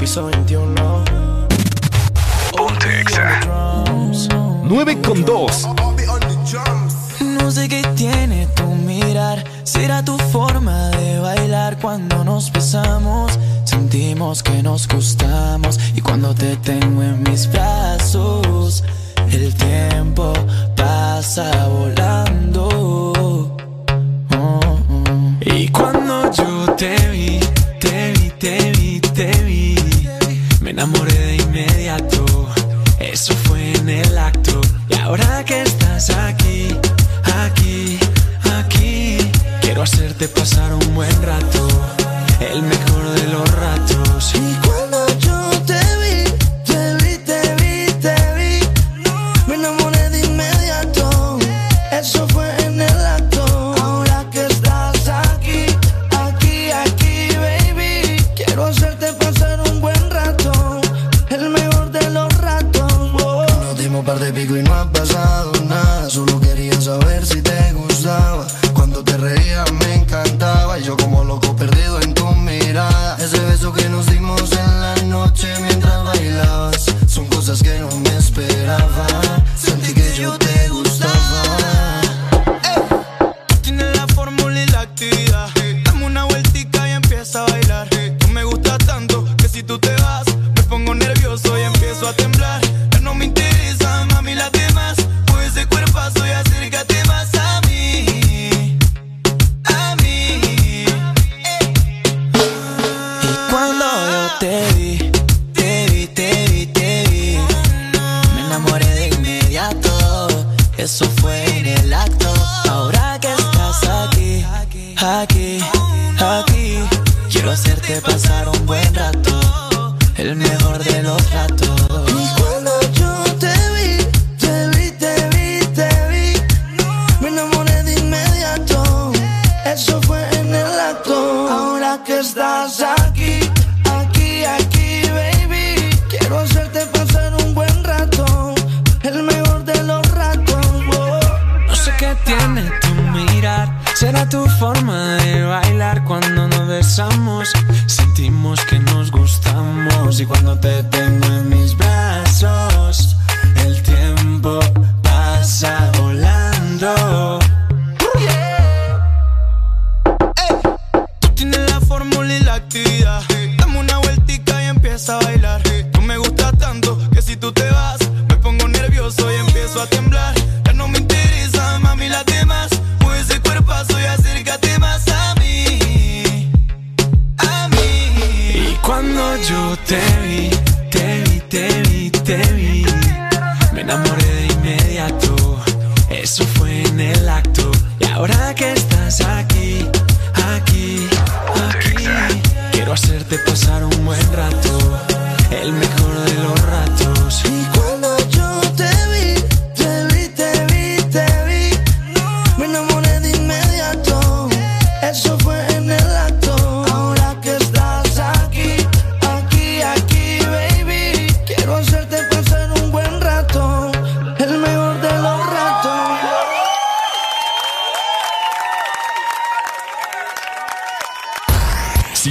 Piso 21. Ponte 9 con 2. No sé qué tiene tu mirar, será tu forma de bailar cuando nos besamos. Sentimos que nos gustamos y cuando te tengo en mis brazos, el tiempo pasa volando ahora que estás aquí, aquí, aquí, quiero hacerte pasar un buen rato, el mejor de los ratos.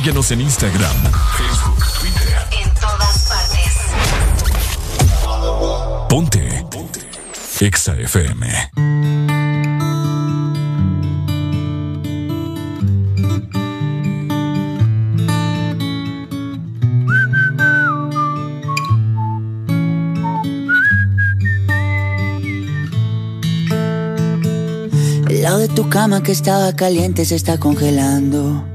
Síguenos en Instagram, Facebook, Twitter. En todas partes. Ponte. Ponte. Exa FM. El lado de tu cama que estaba caliente se está congelando.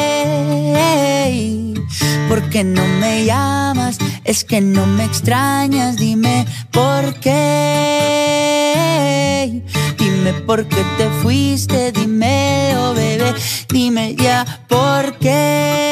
¿Por qué no me llamas? Es que no me extrañas. Dime por qué. Dime por qué te fuiste. Dime, oh bebé. Dime ya por qué.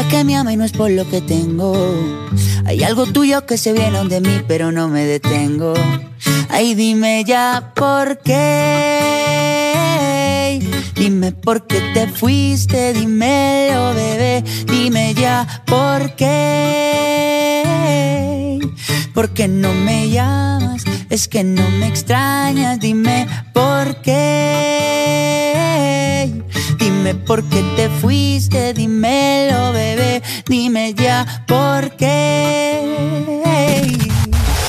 que me ama y no es por lo que tengo. Hay algo tuyo que se viene de mí, pero no me detengo. Ay, dime ya por qué. Dime por qué te fuiste, dímelo, bebé. Dime ya por qué. ¿Por qué no me llamas? Es que no me extrañas, dime por qué. Dime por qué te fuiste, dímelo, bebé. Dime ya por qué.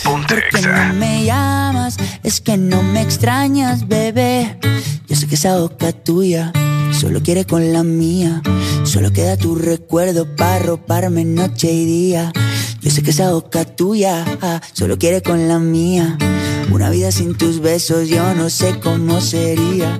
¿Por qué no me llamas? Es que no me extrañas, bebé. Yo sé que esa boca tuya solo quiere con la mía. Solo queda tu recuerdo para roparme noche y día. Yo sé que esa boca tuya ah, solo quiere con la mía. Una vida sin tus besos yo no sé cómo sería.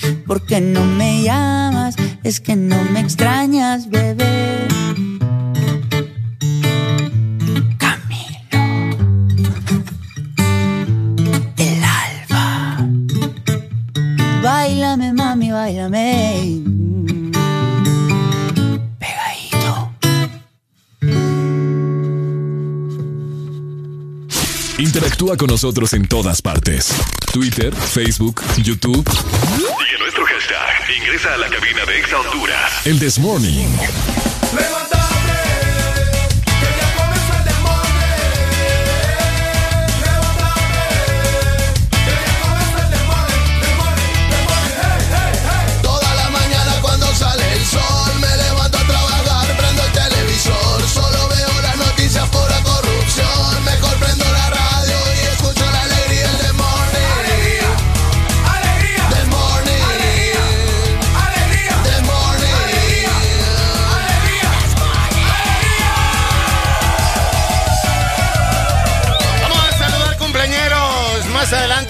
¿Por qué no me llamas? Es que no me extrañas, bebé. El alba. Báilame, mami, báilame. Interactúa con nosotros en todas partes. Twitter, Facebook, YouTube. Sigue nuestro hashtag. Ingresa a la cabina de Exa Honduras. El This Morning. Toda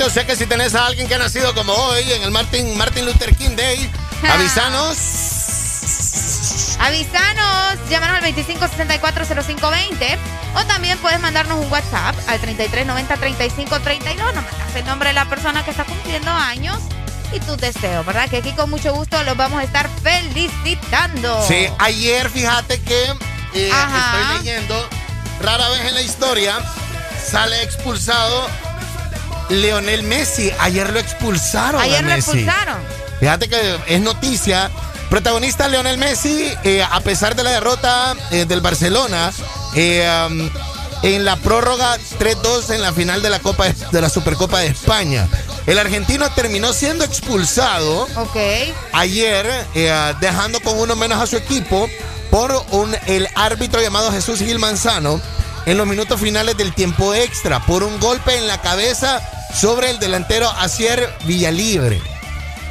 adelante. O sea que si tenés a alguien que ha nacido como hoy en el Martin, Martin Luther King Day, avisanos. Avisanos, llámanos al 25640520 o también puedes mandarnos un WhatsApp al 33903532. Nos mandas el nombre de la persona que está cumpliendo años y tus deseos, ¿verdad? Que aquí con mucho gusto los vamos a estar felicitando. Sí, ayer fíjate que eh, estoy leyendo, rara vez en la historia sale expulsado Leonel Messi. Ayer lo expulsaron. a Ayer lo Messi. expulsaron. Fíjate que es noticia. Protagonista Leonel Messi, eh, a pesar de la derrota eh, del Barcelona, eh, um, en la prórroga 3-2 en la final de la Copa de, de la Supercopa de España. El argentino terminó siendo expulsado Ok. ayer, eh, dejando con uno menos a su equipo por un, el árbitro llamado Jesús Gil Manzano en los minutos finales del tiempo extra por un golpe en la cabeza sobre el delantero Asier Villalibre.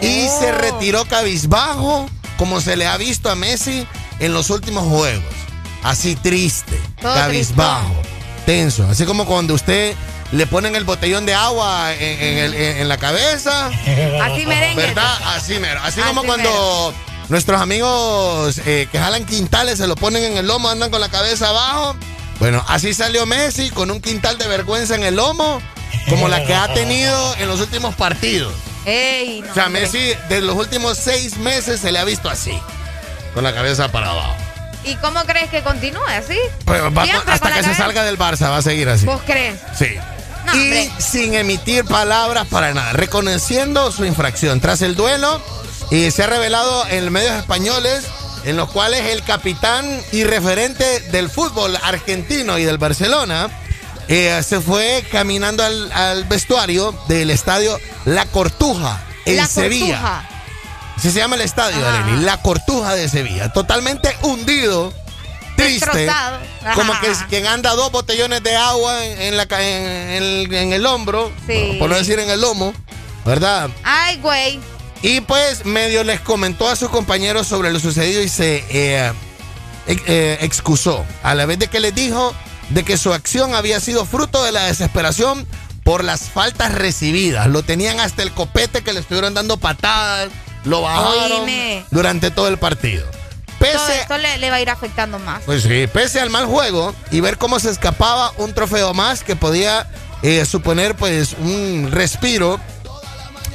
Y Oh. se retiró cabizbajo, como se le ha visto a Messi en los últimos juegos. Así triste, Todo cabizbajo, tenso. Así como cuando usted le ponen el botellón de agua en, en el- en- en la cabeza. (laughs) Así merengue. ¿Verdad? Así mero. Así, Así como cuando nuestros amigos eh, que jalan quintales se lo ponen en el lomo, andan con la cabeza abajo. Bueno, así salió Messi con un quintal de vergüenza en el lomo, como la que ha tenido en los últimos partidos. Ey, no, O sea, hombre. Messi de los últimos seis meses se le ha visto así, con la cabeza para abajo. ¿Y cómo crees que continúe así? Pues va- hasta que se salga del Barça va a seguir así. ¿Vos crees? Sí. No, y hombre. sin emitir palabras para nada, reconociendo su infracción. Tras el duelo, y se ha revelado en medios españoles en los cuales el capitán y referente del fútbol argentino y del Barcelona eh, se fue caminando al, al vestuario del estadio La Cortuja en La Sevilla. Cortuja. Así se llama el estadio, Arely, La Cortuja de Sevilla. Totalmente hundido, triste. Como que quien anda dos botellones de agua en, en la, ca- en, en el, en el hombro, Sí. por no decir en el lomo, ¿verdad? Ay, güey. Y pues medio les comentó a sus compañeros sobre lo sucedido y se eh, eh, excusó, a la vez de que les dijo de que su acción había sido fruto de la desesperación por las faltas recibidas. Lo tenían hasta el copete que le estuvieron dando patadas, lo bajaron Oíme. durante todo el partido. Todo Pese, esto le, le va a ir afectando más. pues sí, pese al mal juego y ver cómo se escapaba un trofeo más que podía eh, suponer pues un respiro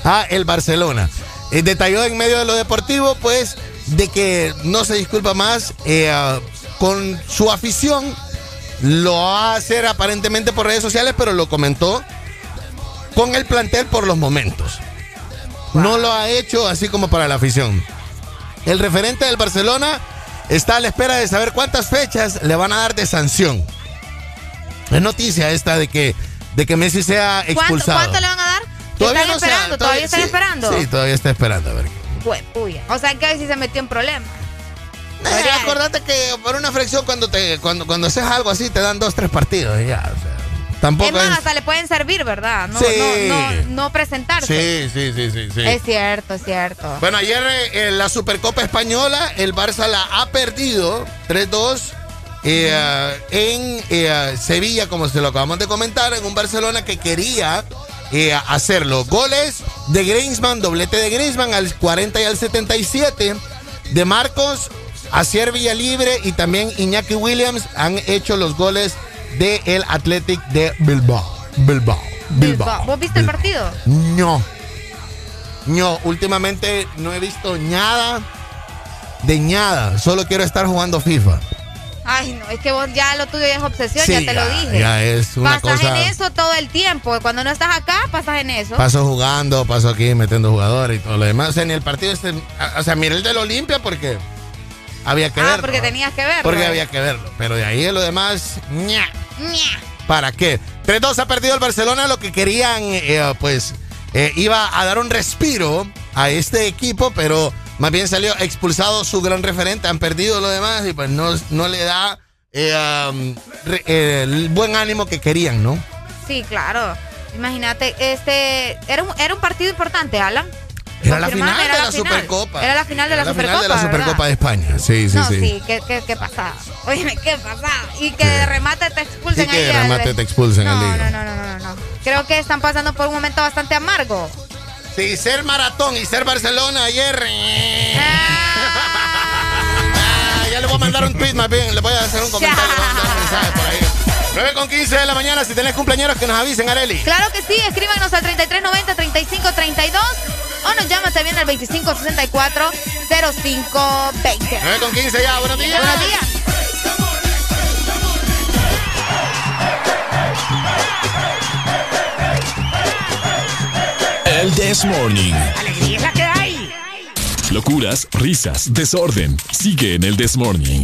a el Barcelona. Eh, detalló en medio de lo deportivo pues de que no se disculpa más eh, ah, con su afición. Lo va a hacer aparentemente por redes sociales, pero lo comentó con el plantel por los momentos. No lo ha hecho así como para la afición. El referente del Barcelona está a la espera de saber cuántas fechas le van a dar de sanción. Es noticia esta de que, de que Messi sea ¿Cuánto, expulsado. cuánto le van a dar? Todavía ¿Están no esperando? ¿Todavía están sí, esperando? Sí, todavía está esperando. A ver. Pues, puya. O sea, que a ver si se metió en problemas. Eh, acordate que por una fracción cuando te cuando cuando haces algo así te dan dos tres partidos y ya, o sea, tampoco Es más, es- hasta le pueden servir, ¿verdad? No, Sí. no, no, no presentarse. Sí, sí, sí, sí, sí. Es cierto, es cierto. Bueno, ayer eh, en la Supercopa Española, el Barça la ha perdido 3-2 eh, eh, en eh, Sevilla, como se lo acabamos de comentar, en un Barcelona que quería eh, hacerlo. Goles de Griezmann, doblete de Griezmann al 40 y al 77. De Marcos, Asier Villalibre y también Iñaki Williams han hecho los goles del el Athletic de Bilbao. Bilbao. Bilbao. ¿Vos viste el partido? No. No, últimamente no he visto nada de nada. Solo quiero estar jugando FIFA. Ay, no, es que vos ya lo tuyo ya es obsesión, Sí, ya te lo dije. ya es una pasas cosa- en eso todo el tiempo. Cuando no estás acá, pasas en eso. Paso jugando, paso aquí metiendo jugadores y todo lo demás. O sea, ni el partido este. O sea, miré el del Olimpia porque había que ah, verlo. porque tenías que verlo. Porque había que verlo. Pero de ahí lo demás, ña. Ña. ¿Para qué? 3-2 ha perdido el Barcelona, lo que querían, eh, pues, eh, iba a dar un respiro a este equipo, pero más bien salió expulsado su gran referente, han perdido lo demás y pues no, no le da eh, um, re- eh, el buen ánimo que querían, ¿no? Sí, claro. Imagínate, este era un, era un partido importante, Alan. Era la final era de la la final. Supercopa. Era la final de la Era Supercopa. final de la ¿verdad? Supercopa de España, sí, sí, no, sí. sí, ¿qué, qué, qué pasaba? Oye, ¿qué pasaba? Y que de remate te expulsen Sí, que ahí. de remate te expulsen no, al no, no, no, no, no. Creo que están pasando por un momento bastante amargo. Sí, ser maratón y ser Barcelona ayer. (laughs) Ah, ya le voy a mandar un tweet más bien, le voy a hacer un comentario, un mensaje por ahí. 9 con 15 de la mañana, si tenés cumpleaños que nos avisen, Areli. Claro que sí, escríbanos al 3390-3532 o nos llaman también al 2564-0520. 9 con 15 ya, buenos días. Buenos días. El This Morning. Alegría es la que hay. Locuras, risas, desorden. Sigue en el This Morning.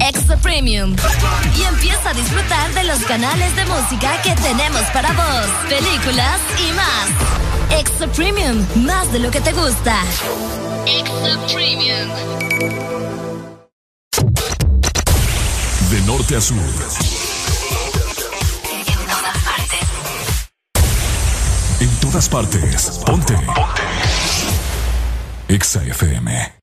Extra Premium. Y empieza a disfrutar de los canales de música que tenemos para vos, películas y más. Extra Premium, más de lo que te gusta. Extra Premium. De norte a sur. En todas partes. Ponte. Ponte. Exa FM.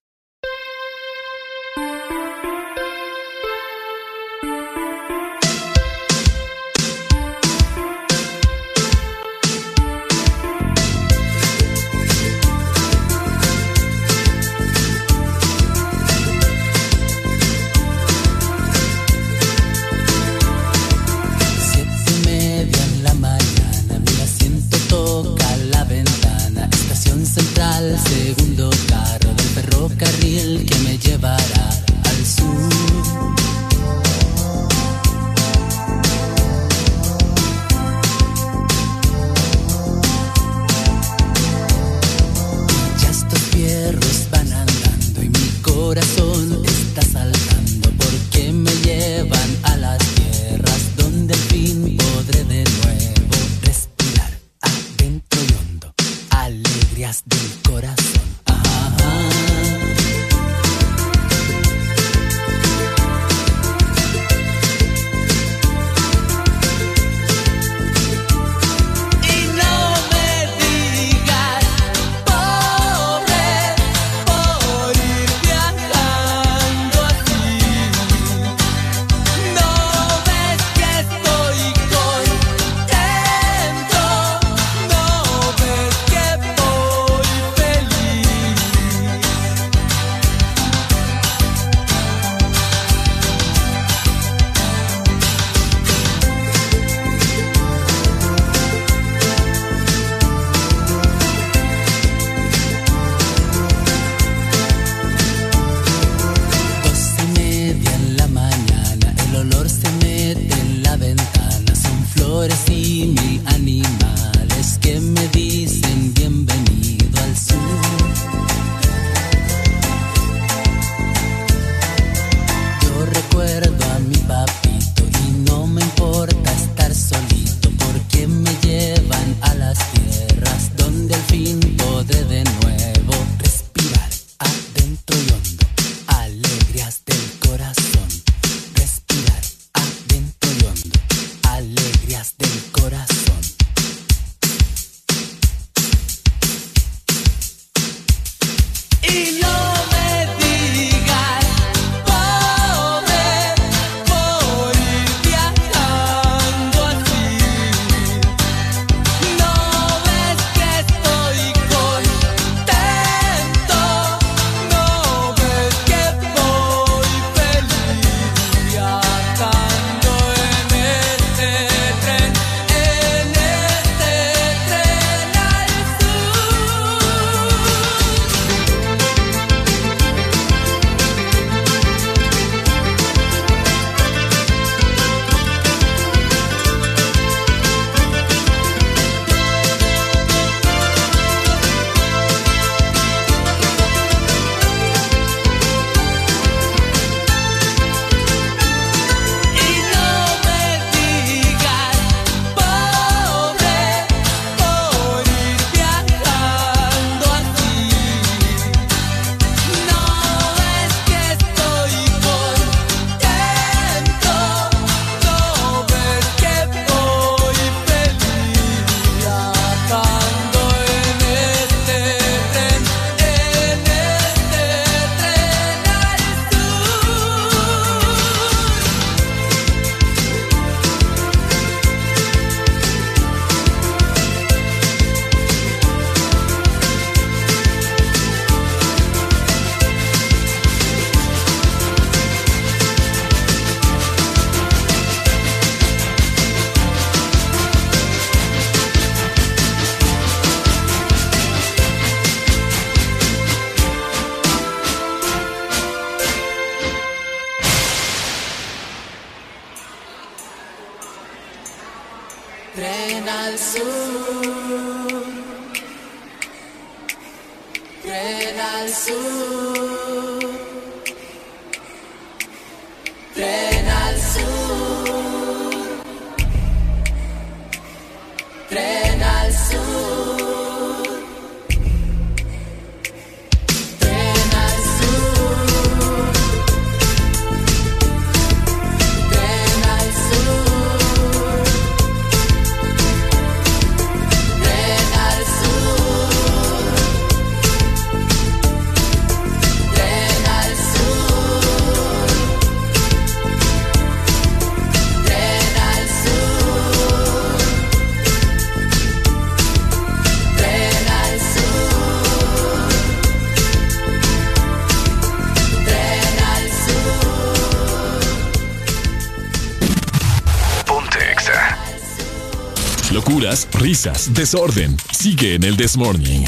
Risas, desorden. Sigue en el This Morning.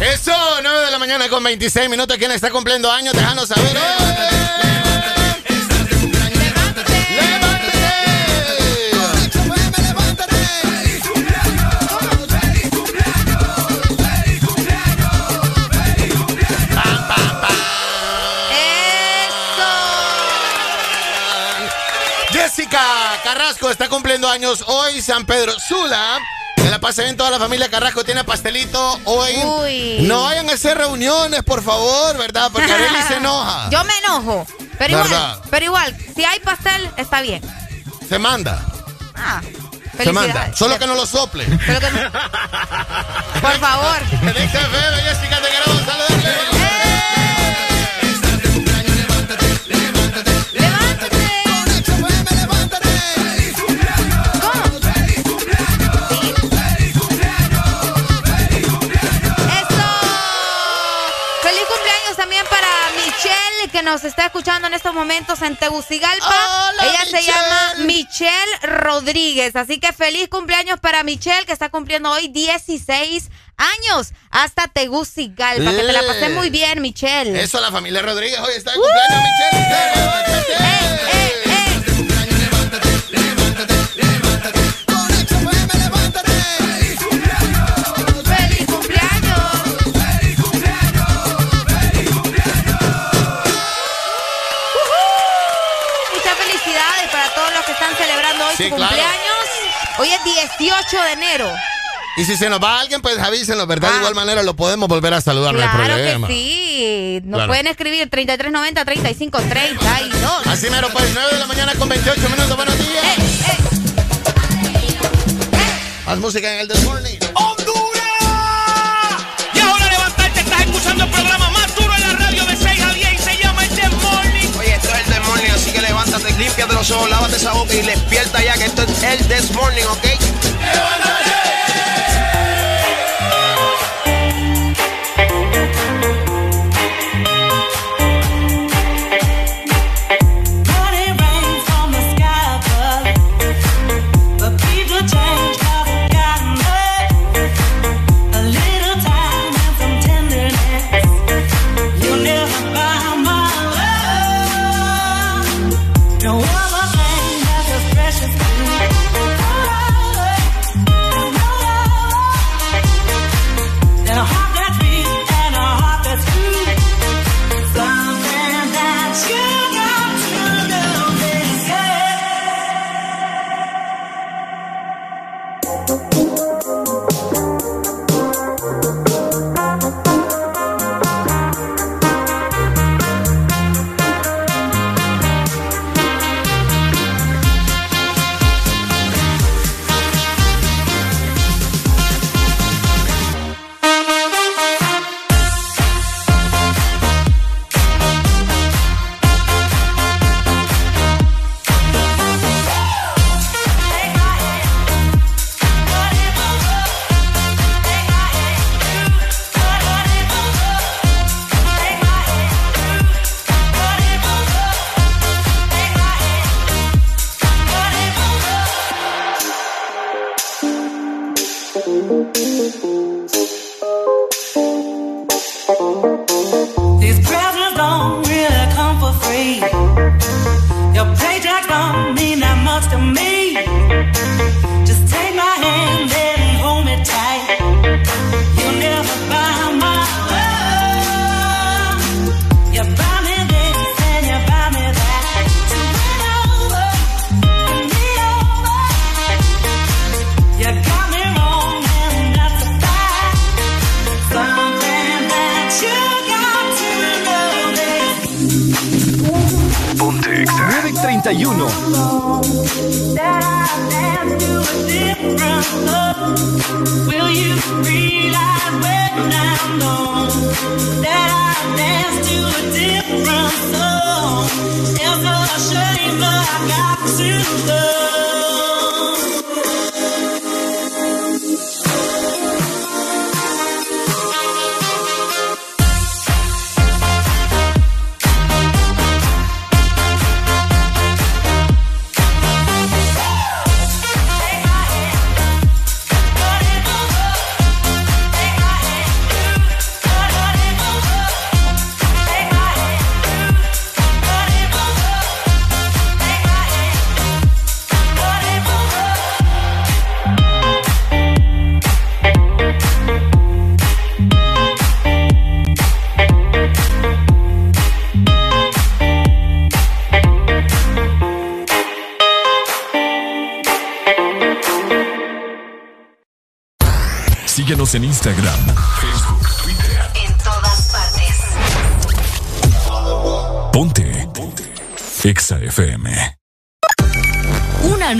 Eso, 9 de la mañana con 26 minutos. ¿Quién está cumpliendo años? Déjanos saber. Jessica cumpliendo años hoy, San Pedro Sula. Que la pase bien toda la familia Carrasco, tiene pastelito hoy. Uy. No vayan a hacer reuniones, por favor, ¿verdad? Porque (laughs) Arely se enoja. Yo me enojo. Pero igual, pero igual, si hay pastel, está bien. Se manda. Ah, Se manda. Solo que no lo sople. Que no- (laughs) Por favor. Nos está escuchando en estos momentos en Tegucigalpa. Hola, Ella se Michelle. llama Michelle Rodríguez. Así que feliz cumpleaños para Michelle, que está cumpliendo hoy 16 años. Hasta Tegucigalpa. Que te la pasé muy bien, Michelle. Eso, la familia Rodríguez hoy está de cumpleaños, Michelle. Levántate. Sí, claro. cumpleaños. Hoy es 18 de enero. Y si se nos va alguien, pues avísenos, ¿verdad? De igual manera lo podemos volver a saludar, no hay Ah. Claro problema. que sí. Nos Claro. pueden escribir 3390-3532. Así mero, pues 9 de la mañana con 28 minutos. Buenos días. Más música en el This Morning. Límpiate los ojos, lávate esa boca y despierta ya que esto es el This Morning, ¿ok?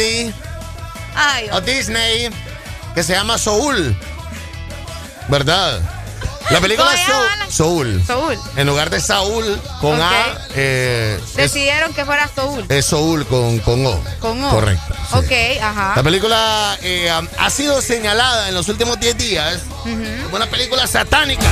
Disney Ay, o Disney que se llama Soul. ¿Verdad? La película ¿Cómo se llama, Soul. Soul. En lugar de Saúl con A, eh, es, Decidieron que fuera Soul. es Soul con, con O. Con O. Correcto. sí. Ok, ajá. La película eh, ha sido señalada en los últimos 10 días como una película satánica.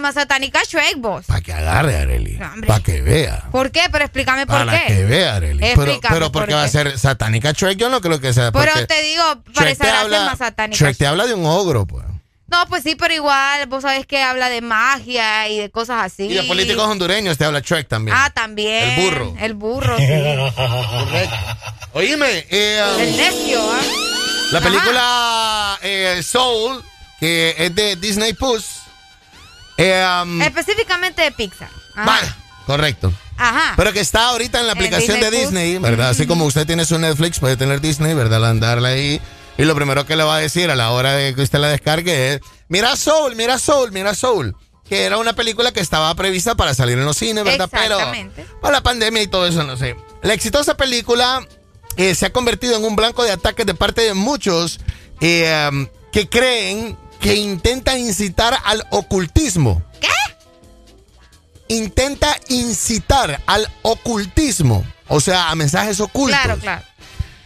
Más satánica Shrek, vos. Para que agarre, Areli. Hombre. Para que vea. ¿Por qué? Pero explícame por Para qué. que vea, Areli. Pero, pero ¿por qué va a ser satánica Shrek? Yo no creo que sea. Pero te digo, para Shrek esa habla- más satánica. Shrek te habla de un ogro, pues. No, pues sí, pero igual, vos sabés que habla de magia y de cosas así. Y de políticos hondureños te habla Shrek también. Ah, también. El burro. El burro, sí. Correcto. (laughs) Oíme, eh, um, El necio, ¿ah? La película eh, Soul, que es de Disney Plus. Eh, um, Específicamente de Pixar. Vale, correcto. Ajá. Pero que está ahorita en la aplicación Disney de Plus. Disney, ¿verdad? Así como usted tiene su Netflix, puede tener Disney, ¿verdad? Andarla ahí. Y lo primero que le va a decir a la hora de que usted la descargue es: Mira Soul, mira Soul, mira Soul. Que era una película que estaba prevista para salir en los cines, ¿verdad? Pero Exactamente. por la pandemia y todo eso, no sé. La exitosa película eh, se ha convertido en un blanco de ataques de parte de muchos eh, um, que creen que intenta incitar al ocultismo. ¿Qué? Intenta incitar al ocultismo, o sea, a mensajes ocultos, Claro, claro.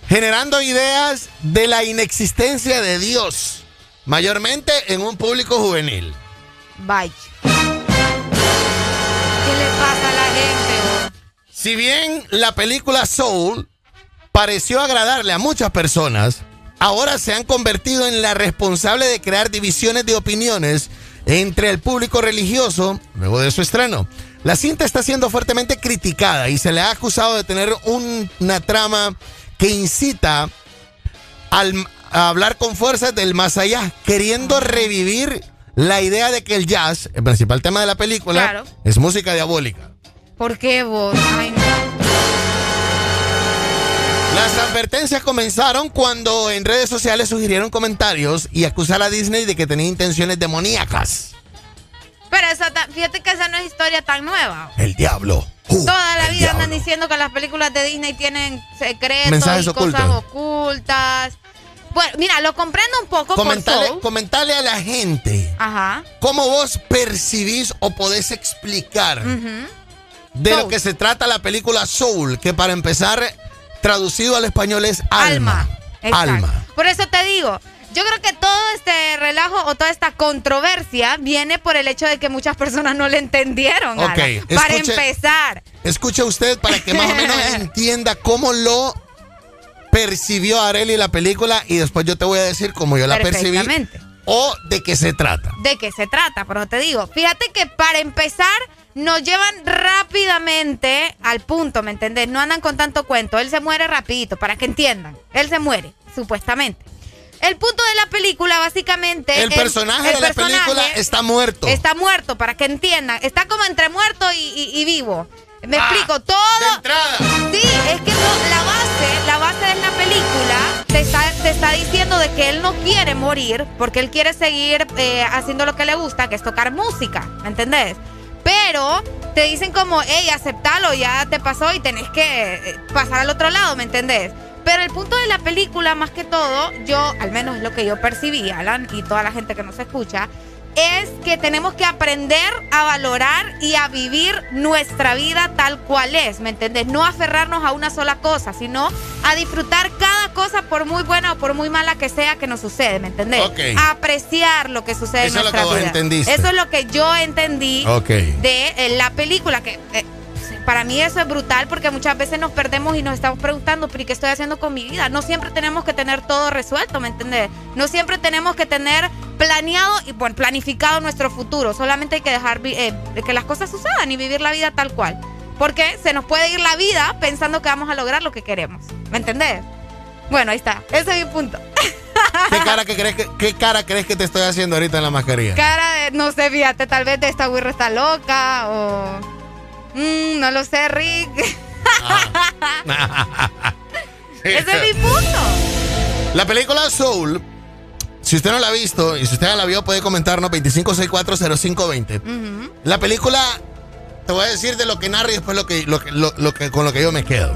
generando ideas de la inexistencia de Dios, mayormente en un público juvenil. Vaya. ¿Qué le pasa a la gente? Si bien la película Soul pareció agradarle a muchas personas, ahora se han convertido en la responsable de crear divisiones de opiniones entre el público religioso luego de su estreno. La cinta está siendo fuertemente criticada y se le ha acusado de tener un- una trama que incita al, a hablar con fuerzas del más allá, queriendo revivir la idea de que el jazz, el principal tema de la película, Claro. es música diabólica. ¿Por qué vos? Ay, no. Las advertencias comenzaron cuando en redes sociales sugirieron comentarios y acusar a Disney de que tenía intenciones demoníacas. Pero eso, fíjate que esa no es historia tan nueva. El diablo. Toda la vida andan diciendo que las películas de Disney tienen secretos Mensajes y ocultos. cosas ocultas. Bueno, mira, lo comprendo un poco Comentale, por Soul. comentale a la gente Ajá. cómo vos percibís o podés explicar de lo que se trata la película Soul, que para empezar, traducido al español es alma. Exacto. Alma. Por eso te digo, yo creo que todo este relajo o toda esta controversia viene por el hecho de que muchas personas no le entendieron. Ok, Alan. Para escuche- empezar. Escuche usted para que más o menos (laughs) entienda cómo lo percibió Areli la película y después yo te voy a decir cómo yo la percibí o de qué se trata. ¿De qué se trata? Por eso te digo. Fíjate que para empezar nos llevan rápidamente al punto, ¿me entendés? No andan con tanto cuento. Él se muere rapidito, para que entiendan. Él se muere, supuestamente. El punto de la película, básicamente... El personaje el de la película está muerto. Está muerto, para que entiendan. Está como entre muerto y, y- y vivo. Me Ah, explico, todo... Sí, es que lo- la base, la base de la película te está, te está diciendo de que él no quiere morir porque él quiere seguir eh, haciendo lo que le gusta, que es tocar música, ¿me entendés? Pero te dicen como, hey, aceptalo, ya te pasó y tenés que eh, pasar al otro lado, ¿me entendés? Pero el punto de la película, más que todo, yo, al menos es lo que yo percibí, Alan, y toda la gente que nos escucha, es que tenemos que aprender a valorar y a vivir nuestra vida tal cual es, ¿me entendés? No aferrarnos a una sola cosa, sino a disfrutar cada cosa por muy buena o por muy mala que sea que nos sucede, ¿me entendés? Ok. Apreciar lo que sucede Eso en es lo nuestra que vos vida. entendiste. Eso es lo que yo entendí de eh, la película que eh, para mí eso es brutal porque muchas veces nos perdemos y nos estamos preguntando, pero ¿y qué estoy haciendo con mi vida? No siempre tenemos que tener todo resuelto, ¿me entiendes? No siempre tenemos que tener planeado y bueno, planificado nuestro futuro. Solamente hay que dejar eh, que las cosas sucedan y vivir la vida tal cual. Porque se nos puede ir la vida pensando que vamos a lograr lo que queremos. ¿Me entendés? Bueno, ahí está. Ese es mi punto. ¿Qué cara, que crees que, ¿Qué cara crees que te estoy haciendo ahorita en la mascarilla? Cara de, no sé, fíjate, tal vez de esta güirra está loca o... No lo sé, Rick. Ese (laughs) es mi punto. La película Soul, si usted no la ha visto y si usted ya la vio, puede comentarnos 25640520. Ujú, La película, te voy a decir de lo que narra y después lo que, lo, que- lo- lo que, con lo que yo me quedo.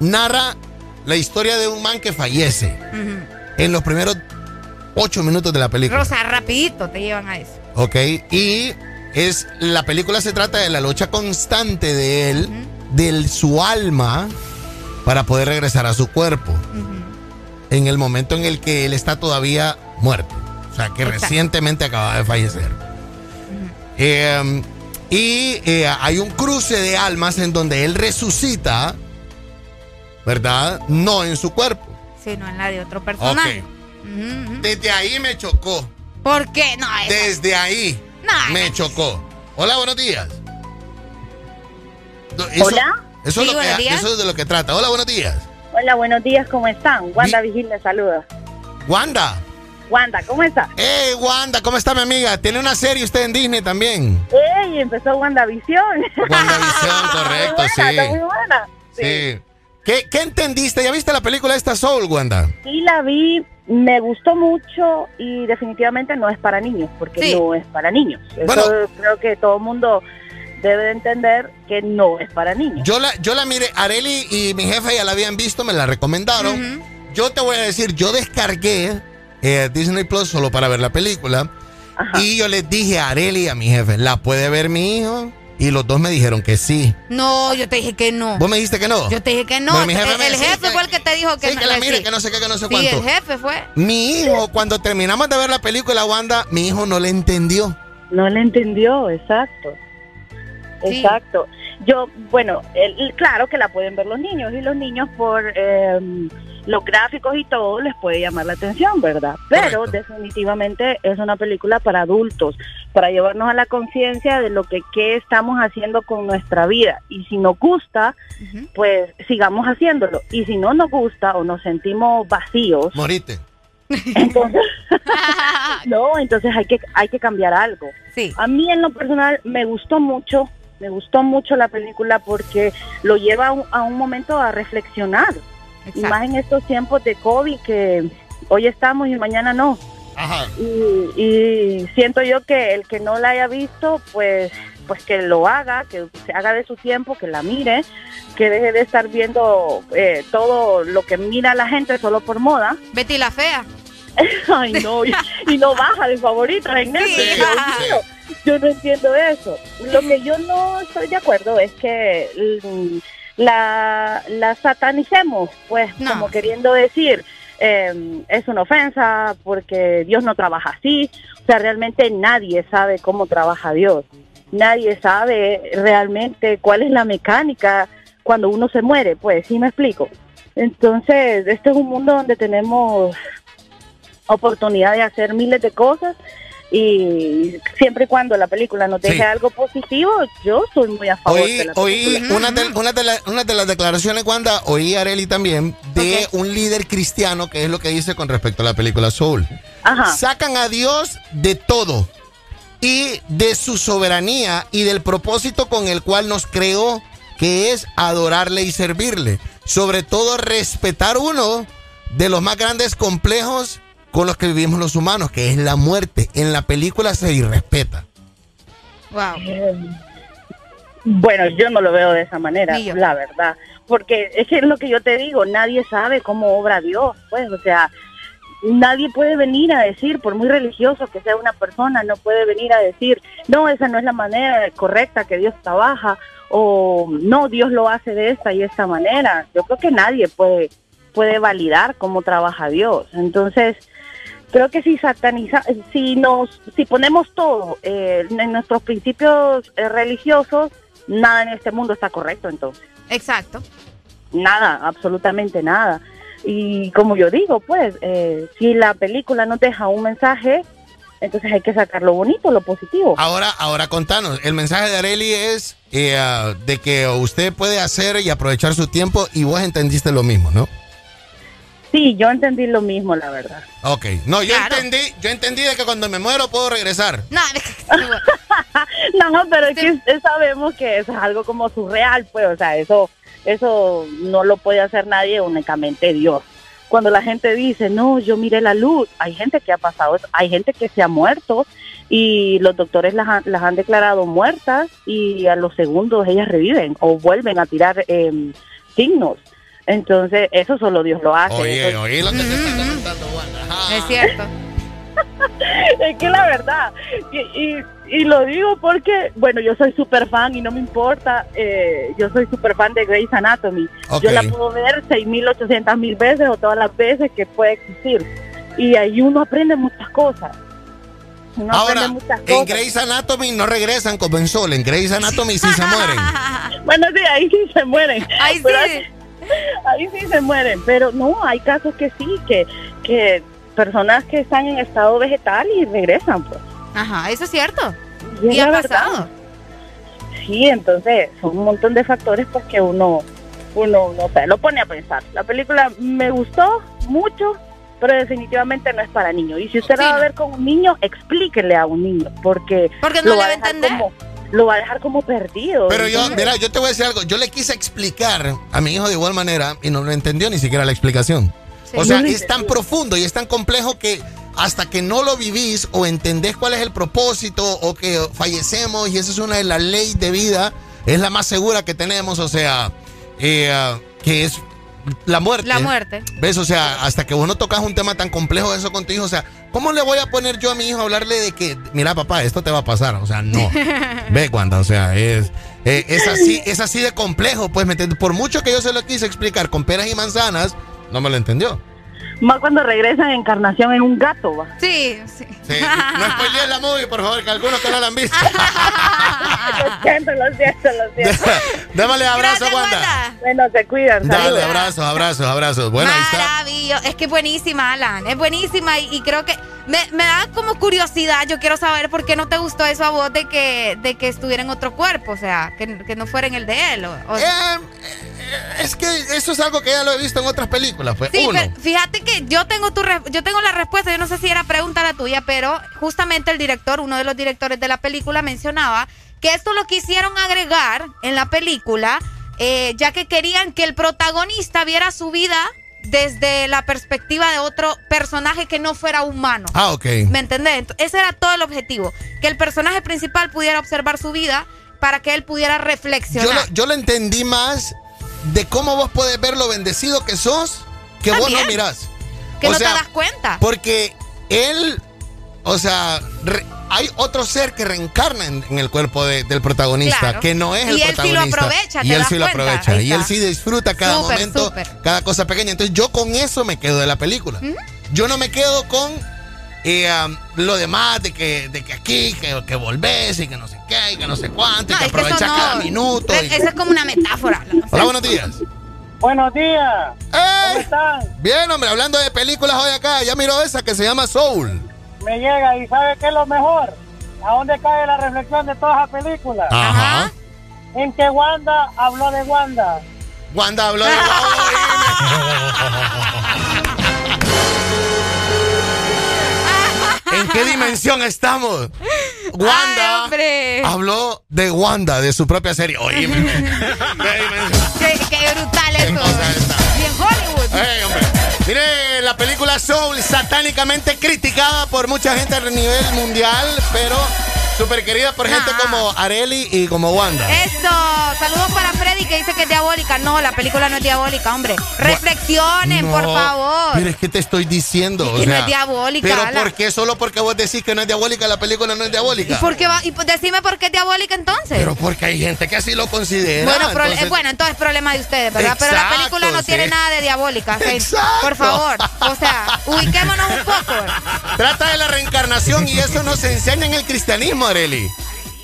Narra la historia de un man que fallece en los primeros ocho minutos de la película. Rosa, rapidito te llevan a eso. Ok, y es la película se trata de la lucha constante de él, de su alma, para poder regresar a su cuerpo. En el momento en el que él está todavía muerto. O sea, que Exacto. recientemente acaba de fallecer. Eh, y eh, hay un cruce de almas en donde él resucita, ¿verdad? No en su cuerpo. Sí, no en la de otro personaje. Desde ahí me chocó. ¿Por qué? No, esa- Desde ahí No, me chocó. Hola, buenos días. Hola. Eso, es Sí, lo que- buenos días. eso es de lo que trata. Hola, buenos días. Hola, buenos días, ¿cómo están? Wanda Vigil les saluda. Wanda. Wanda, ¿cómo está? Hey, Wanda, ¿cómo está mi amiga? Tiene una serie usted en Disney también. ¡Ey! Empezó WandaVision. WandaVision, (laughs) correcto, muy buena, sí. está muy buena. Sí. ¿Qué, qué entendiste? ¿Ya viste la película esta Soul, Wanda? Sí, la vi, me gustó mucho y definitivamente no es para niños, porque no es para niños. Eso Bueno. creo que todo el mundo debe de entender que no es para niños. Yo la, yo la miré, Areli y mi jefe ya la habían visto, me la recomendaron. Yo te voy a decir, yo descargué eh, Disney Plus solo para ver la película. Y yo les dije a Areli y a mi jefe, ¿la puede ver mi hijo? Y los dos me dijeron que sí. No, yo te dije que no. ¿Vos me dijiste que no? Yo te dije que no. Bueno, mi jefe el decía jefe fue el que te dijo que Sí, que la mire, que no sé qué, que no sé Sí, cuánto. el jefe fue. Mi hijo, cuando terminamos de ver la película, Wanda, mi hijo no le entendió. No le entendió, exacto. Exacto. Yo, bueno, el- claro que la pueden ver los niños y los niños por eh, los gráficos y todo les puede llamar la atención, ¿verdad? Pero definitivamente es una película para adultos, para llevarnos a la conciencia de lo que qué estamos haciendo con nuestra vida y si nos gusta, pues sigamos haciéndolo y si no nos gusta o nos sentimos vacíos, Morite. entonces, (laughs) (laughs) no, entonces hay que hay que cambiar algo. Sí. A mí en lo personal me gustó mucho, me gustó mucho la película porque lo lleva a un, a un momento a reflexionar. Y más en estos tiempos de COVID que hoy estamos y mañana no. Y, y siento yo que el que no la haya visto, pues pues que lo haga, que se haga de su tiempo, que la mire, que deje de estar viendo eh, todo lo que mira la gente solo por moda. Betty la fea. (laughs) Ay, no, y, y no baja de favoritos en Netflix. Yo no entiendo eso. Lo que yo no estoy de acuerdo es que mm, la, la satanicemos, pues, como queriendo decir, eh, es una ofensa porque Dios no trabaja así. O sea, realmente nadie sabe cómo trabaja Dios. Nadie sabe realmente cuál es la mecánica cuando uno se muere, pues, ¿sí me explico? Entonces, este es un mundo donde tenemos oportunidad de hacer miles de cosas y siempre y cuando la película nos deje Sí. algo positivo, yo soy muy a favor Oí, de la oí una, de, una de la- una de las declaraciones, Wanda, oí Areli también, de un líder cristiano, que es lo que dice con respecto a la película Soul. Sacan a Dios de todo y de su soberanía y del propósito con el cual nos creó, que es adorarle y servirle. Sobre todo respetar uno de los más grandes complejos con los que vivimos los humanos, que es la muerte. En la película se irrespeta. Wow. Bueno, yo no lo veo de esa manera, la verdad. Porque es que es lo que yo te digo, nadie sabe cómo obra Dios, pues, o sea, nadie puede venir a decir, por muy religioso que sea una persona, no puede venir a decir, no, esa no es la manera correcta que Dios trabaja, o no, Dios lo hace de esta y esta manera. Yo creo que nadie puede, puede validar cómo trabaja Dios. Entonces, creo que si sataniza, si nos, si ponemos todo eh, en nuestros principios eh, religiosos, nada en este mundo está correcto entonces. Exacto. Nada, absolutamente nada. Y como yo digo, pues, eh, si la película nos deja un mensaje, entonces hay que sacar lo bonito, lo positivo. Ahora, ahora contanos, el mensaje de Areli es eh, ah, de que usted puede hacer y aprovechar su tiempo y vos entendiste lo mismo, ¿no? Sí, yo entendí lo mismo, la verdad. Ok, no, yo entendí, yo entendí de que cuando me muero puedo regresar. (laughs) No, (laughs) no, pero es que sabemos que eso es algo como surreal, pues, o sea, eso, eso no lo puede hacer nadie, únicamente Dios. Cuando la gente dice, no, yo miré la luz, hay gente que ha pasado eso, hay gente que se ha muerto y los doctores las han, las han declarado muertas y a los segundos ellas reviven o vuelven a tirar em, signos. Entonces, eso solo Dios lo hace. Oye, Eso- oye lo que te está comentando, Wanda. Es cierto. (laughs) es que la verdad, y, y, y lo digo porque, bueno, yo soy súper fan y no me importa, eh, yo soy súper fan de Grey's Anatomy. Yo la puedo ver 6.800 mil veces o todas las veces que puede existir. Y ahí uno aprende muchas cosas. Uno Ahora, aprende muchas en. Grey's Anatomy no regresan como en Sol, en Grey's Anatomy sí se (laughs) mueren. Bueno, sí, ahí sí se mueren. Ahí sí. Ahí sí se mueren, pero no, hay casos que sí, que, que personas que están en estado vegetal y regresan, pues. Ajá, eso es cierto. Y, es ha pasado. verdad. Sí, entonces son un montón de factores pues que uno, uno, no sé, lo pone a pensar. La película me gustó mucho, pero definitivamente no es para niños. Y si usted la va a ver con un niño, explíquele a un niño, porque, Porque no lo le va a entender. como- lo va a dejar como perdido. Pero yo, mira, yo te voy a decir algo. Yo le quise explicar a mi hijo de igual manera y no lo entendió ni siquiera la explicación. Sí. O sea, No es tan profundo y es tan complejo que hasta que no lo vivís o entendés cuál es el propósito o que fallecemos y esa es una de las leyes de vida, es la más segura que tenemos, o sea, eh, que es la muerte. La muerte. ¿Ves? O sea, hasta que vos no tocas un tema tan complejo eso con tu hijo, o sea, ¿cómo le voy a poner yo a mi hijo a hablarle de que, mira papá, esto te va a pasar? O sea, no. (laughs) Ve, Wanda, o sea, es, eh, es, así, es así de complejo, pues, ¿me entiendes? Por mucho que yo se lo quise explicar con peras y manzanas, no me lo entendió. Más cuando regresan en encarnación en un gato, va. Sí, sí. Sí, no spoilees la movie, por favor, que algunos que no la han visto. (laughs) lo siento, lo siento, lo siento. (laughs) Démosle abrazo, Wanda. Bueno, se cuidan. Dale, saludos. abrazos, abrazos, abrazos. Bueno, ahí está. Maravilloso. Es que es buenísima, Alan. Es buenísima y, y creo que me, me da como curiosidad. Yo quiero saber por qué no te gustó eso a vos de que, de que estuviera en otro cuerpo. O sea, que, que no fuera en el de él. o- o- Eh, Es que eso es algo que ya lo he visto en otras películas. Pues, Sí, uno. pero fíjate que yo tengo tu re- yo tengo la respuesta, yo no sé si era pregunta la tuya, pero justamente el director, uno de los directores de la película mencionaba que esto lo quisieron agregar en la película, eh, ya que querían que el protagonista viera su vida desde la perspectiva de otro personaje que no fuera humano. Ah, ok. ¿Me entendés? Ese era todo el objetivo. Que el personaje principal pudiera observar su vida para que él pudiera reflexionar. Yo lo, yo lo entendí más de cómo vos puedes ver lo bendecido que sos que vos no mirás. Que O no sea, te das cuenta. Porque él, o sea, re- hay otro ser que reencarna en, en el cuerpo de- del protagonista, Claro. que no es el Y él sí lo protagonista. aprovecha, Y ¿te él sí lo aprovecha. Ahí Y él sí disfruta cada momento, cada cosa pequeña. Entonces yo con eso me quedo de la película. Yo no me quedo con eh, um, lo demás de que, de que aquí, que, que volvés y que no sé qué, y que no sé cuánto, y No, que es que aprovechas no. cada minuto. Y- Eso es como una metáfora. Hola, buenos días. Buenos días. ¿Cómo están? Bien, hombre, hablando de películas hoy acá, ya miró esa que se llama Soul. Me llega y ¿sabe qué es lo mejor? ¿A dónde cae la reflexión de toda esa película? Ajá. En que Wanda habló de Wanda. Wanda habló de (laughs) ¿En qué (laughs) dimensión estamos? Wanda habló de Wanda, de su propia serie. Oye, (laughs) Qué, qué brutal eso. Bien Hollywood. Ey, hombre. Mire, la película Soul, satánicamente criticada por mucha gente a nivel mundial, pero súper querida por gente como Areli y como Wanda. Eso, saludos para Freddy que dice que es diabólica. No, la película no es diabólica, hombre. Reflexionen, por favor. Pero es que te estoy diciendo. Es o no es diabólica, Pero Ala. ¿por qué solo porque vos decís que no es diabólica, la película no es diabólica? ¿Y por qué va? Y decime por qué es diabólica entonces. Pero porque hay gente que así lo considera. bueno, entonces- eh, bueno, entonces problema de ustedes, ¿verdad? Pero la película no tiene sí. nada de diabólica. ok. Exacto. Por favor. O sea, (laughs) ubiquémonos un poco. Trata de la reencarnación y eso no se enseña en el cristianismo, Areli.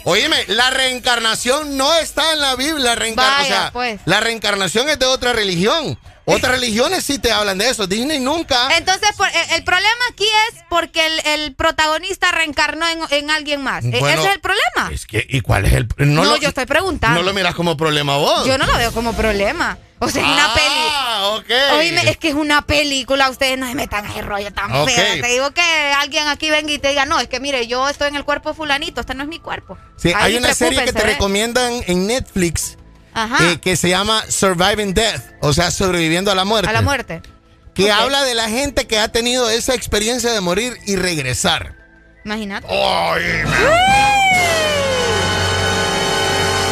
Oíme, la reencarnación no está en la Biblia. La, reencar- Vaya, o sea, pues. la reencarnación es de otra religión. Otras religiones sí te hablan de eso. Disney nunca. Entonces, por- el, el problema aquí es porque el, el protagonista reencarnó en, en alguien más. E- Bueno, ¿Ese es el problema? Es que, ¿Y cuál es el No, lo- yo estoy preguntando. No lo miras como problema vos. Yo no lo veo como problema. O sea, es una peli. Ah, ok. Oíme, es que es una película. Ustedes no se metan ese rollo tan Ok. feo. Te digo que alguien aquí venga y te diga, no, es que mire, yo estoy en el cuerpo fulanito. Este no es mi cuerpo. Sí, Ahí hay una serie que te ¿eh? recomiendan en Netflix. Eh, que se llama Surviving Death, o sea, sobreviviendo a la muerte. A la muerte. Que habla de la gente que ha tenido esa experiencia de morir y regresar. Imagínate.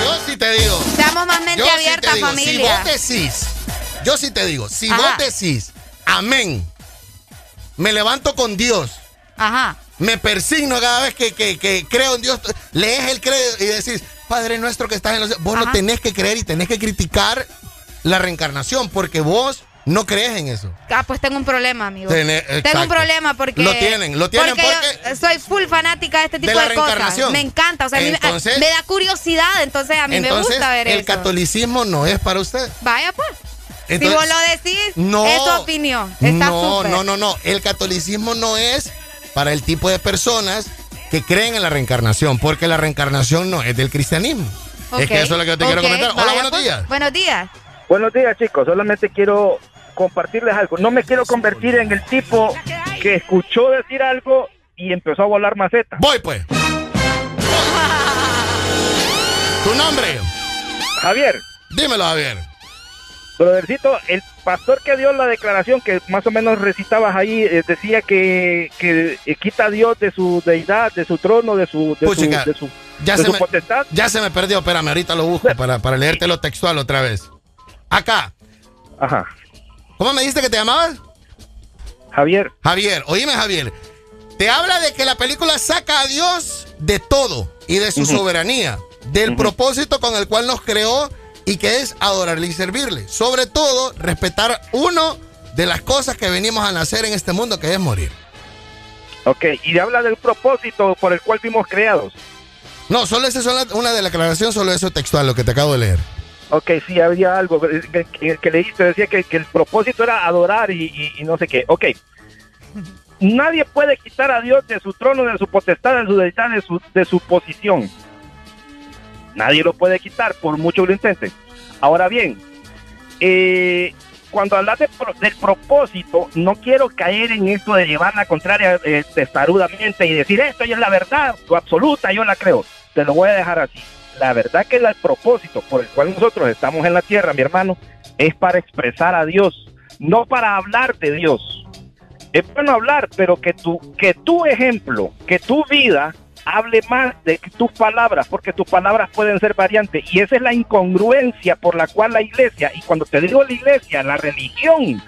Yo sí te digo. Seamos más mente yo sí abierta, digo, familia. Si vos decís, yo sí te digo, si Ajá. vos decís, amén, me levanto con Dios, Ajá. me persigno cada vez que, que- que creo en Dios, lees el credo y decís, Padre nuestro que estás en los vos no Ajá. tenés que creer y tenés que criticar la reencarnación porque vos no crees en eso. Ah, pues tengo un problema, amigo. Tené- Tengo un problema porque. Lo tienen, lo tienen yo soy full fanática de este tipo la de, cosas. reencarnación. Me encanta. O sea, a mí me- Entonces- me da curiosidad. Entonces, a mí me gusta ver el eso. catolicismo no es para usted. Vaya, pues. si vos lo decís, No. es tu opinión. Está no, no, no, no. El catolicismo no es para el tipo de personas que creen en la reencarnación, porque la reencarnación no es del cristianismo. Es que eso es lo que yo te quiero comentar. Hola, vaya, buenos pues. días. Buenos días. Buenos días, chicos. Solamente quiero compartirles algo. No me quiero convertir en el tipo que escuchó decir algo y empezó a volar maceta. Voy, pues. (laughs) ¿Tu nombre? Javier. Dímelo, Javier. Brothercito, el pastor que dio la declaración que más o menos recitabas ahí eh, decía que, que eh, quita a Dios de su deidad, de su trono, de su, de su, Puchica, de su, ya, de se su me, potestad. ya se me perdió. Espérame, ahorita lo busco (laughs) para, para leerte lo textual otra vez. Acá. Ajá. ¿Cómo me dijiste que te llamabas? Javier. Javier, oíme, Javier. Te habla de que la película saca a Dios de todo y de su soberanía, del propósito con el cual nos creó y que es adorarle y servirle. Sobre todo, respetar uno de las cosas que venimos a nacer en este mundo, que es morir. Ok, y habla del propósito por el cual fuimos creados. No, solo esa es una, una declaración, solo eso textual, lo que te acabo de leer. Ok, sí, había algo que, que- que leíste, decía que, que el propósito era adorar y, y- y no sé qué. Ok. Nadie puede quitar a Dios de su trono, de su potestad, de su deidad, de su, de su posición. Nadie lo puede quitar, por mucho que lo intente. Ahora bien, eh, cuando hablas de del propósito, no quiero caer en esto de llevar la contraria eh, y decir esto ya es la verdad absoluta, yo la creo. Te lo voy a dejar así. La verdad que el propósito por el cual nosotros estamos en la tierra, mi hermano, es para expresar a Dios, no para hablar de Dios. Es bueno hablar, pero que tu, que tu ejemplo, que tu vida hable más de tus palabras, porque tus palabras pueden ser variantes. Y esa es la incongruencia por la cual la iglesia, y cuando te digo la iglesia, la religión,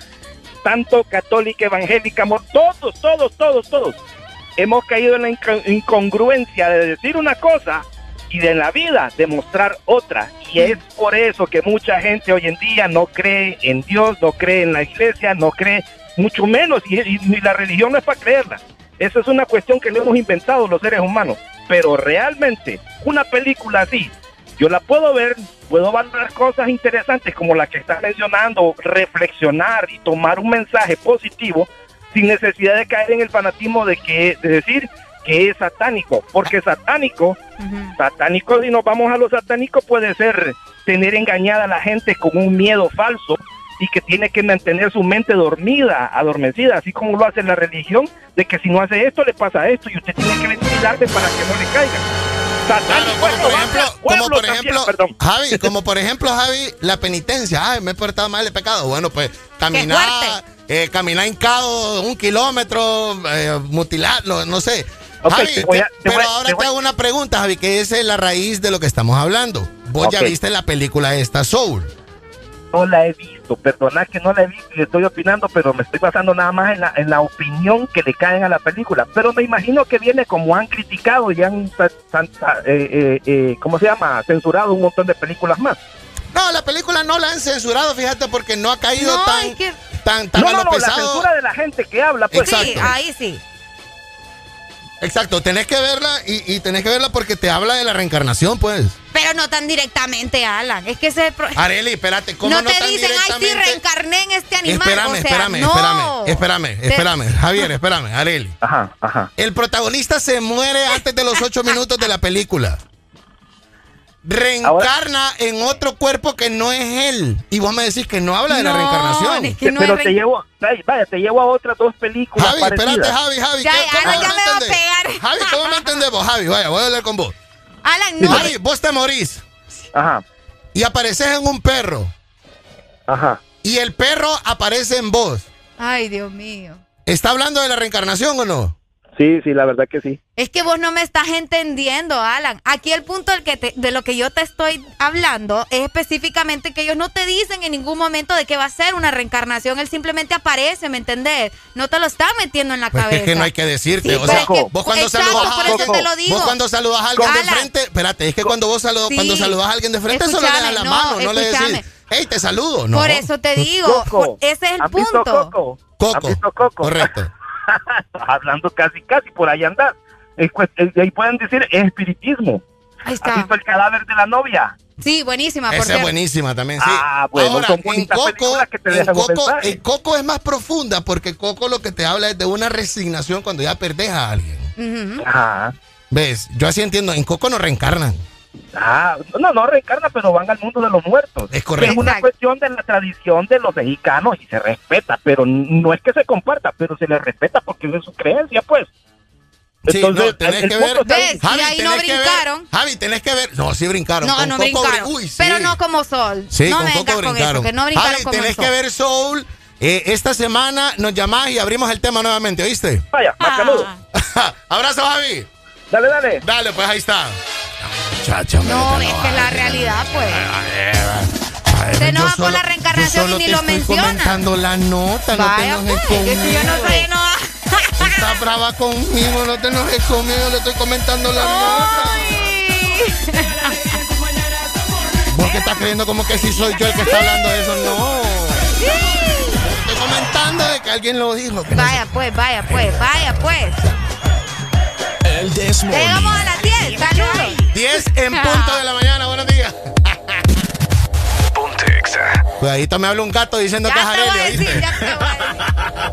tanto católica, evangélica, todos, todos, todos, todos, hemos caído en la incongruencia de decir una cosa y de la vida demostrar otra. Y es por eso que mucha gente hoy en día no cree en Dios, no cree en la iglesia, no cree mucho menos, y, y la religión no es para creerla. Esa es una cuestión que le hemos inventado los seres humanos. Pero realmente, una película así, yo la puedo ver, puedo valorar cosas interesantes como la que está mencionando, reflexionar y tomar un mensaje positivo sin necesidad de caer en el fanatismo de que de decir que es satánico, porque satánico, satánico si nos vamos a lo satánico puede ser tener engañada a la gente con un miedo falso y que tiene que mantener su mente dormida, adormecida, así como lo hace la religión, de que si no hace esto le pasa esto y usted tiene que ventilarse para que no le caiga. como por ejemplo, como por ejemplo Javi, (laughs) como por ejemplo, Javi, la penitencia. Ay, me he portado mal, he pecado. Bueno, pues caminar, eh, caminar hincado un kilómetro, eh, mutilar, no, sé. Javi, pero ahora te, hago una pregunta, Javi, que es la raíz de lo que estamos hablando. Vos ya viste la película esta Soul no la he visto, perdona que no la he visto y estoy opinando, pero me estoy basando nada más en la, en la opinión que le caen a la película. Pero me imagino que viene como han criticado y han, eh, eh, eh, ¿cómo se llama? Censurado un montón de películas más. No, la película no la han censurado, fíjate, porque no ha caído tan, tan, tan, no, no, no, la censura de la gente que habla, pues. Sí, ahí sí. Exacto, tenés que verla y, y, tenés que verla porque te habla de la reencarnación, pues. Pero no tan directamente, Alan. Es que ese. Areli, espérate, ¿cómo no, no te dicen, ay, sí, reencarné en este animal? Espérame, o sea, espérame, no. espérame, espérame, espérame. Javier, espérame, Areli. Ajá, ajá. El protagonista se muere antes de los ocho minutos de la película reencarna en otro cuerpo que no es él. Y vos me decís que no habla de la reencarnación. Es que no Pero te llevo, vaya, te llevo a otras dos películas. Javi, espérate, Javi, Javi. Ya, ¿cómo ya me va a pegar. Javi, ¿cómo me entendés vos? Javi, vaya, voy a hablar con vos. Alan, no. Javi, vos te morís. Ajá. Y apareces en un perro. Ajá. Y el perro aparece en vos. Ay, Dios mío. ¿Está hablando de la reencarnación o no? Sí, sí, la verdad que sí. Es que vos no me estás entendiendo, Alan. Aquí el punto del que de lo que yo te estoy hablando es específicamente que ellos no te dicen en ningún momento de que va a ser una reencarnación. Él simplemente aparece, ¿me entendés? No te lo está metiendo en la pues cabeza. Es que no hay que decirte. o sea, vos cuando saludas a alguien, vos cuando saludas a alguien de frente, espérate, es que cuando vos saludas, cuando saludas a alguien de frente solo le das la mano, no le decís, hey, te saludo, ¿no? Por eso te digo, ese es el punto. Coco? Coco. Coco? Correcto. (laughs) Hablando casi, casi por ahí andar. ahí pueden decir espiritismo. Ahí está. ¿Has visto el cadáver de la novia? Sí, buenísima. Esa es buenísima también, sí. Ah, bueno, Ahora, son en Coco, que te en Coco, mensaje. en Coco es más profunda porque Coco lo que te habla es de una resignación cuando ya perdés a alguien. Ajá. ¿Ves? Yo así entiendo, en Coco no reencarnan. Ah, no, no reencarna, pero van al mundo de los muertos. Es correcto. Es una cuestión de la tradición de los mexicanos y se respeta, pero no es que se comparta, pero se le respeta porque es su creencia, pues. Sí, Entonces, no, tenés que ver. ¿Ves? Y ahí no tenés que ver- brincaron. Javi, tenés que ver. No, sí brincaron. No, Con no Coco brincaron. brin- Uy, sí. Pero no como Sol. Sí, no con vengas Coco con brincaron. eso, que no brincaron Javi, como tenés Sol. que ver Soul. Eh, esta semana nos llamás y abrimos el tema nuevamente, ¿oíste? Vaya. Ah. (laughs) Abrazo, Javi. Dale, dale. Dale, pues ahí está. Chacho, No, es que la realidad, pues. Se enoja con la reencarnación y ni lo menciona. comentando la nota, Vaya, no te enojes pues, conmigo. es que yo no soy enojada. Estás brava conmigo, no te enojes conmigo, le estoy comentando la nota. Vos que estás creyendo como que si soy yo el que está hablando de eso, no. Estoy comentando de que alguien lo dijo. no Vaya pues, vaya pues, vaya pues. El. Llegamos a las 10, saludos. 10 en punto de la mañana, buenos días. Ponte Exa. Cuidadito me habla un gato diciendo que es Ya te voy a Arelio.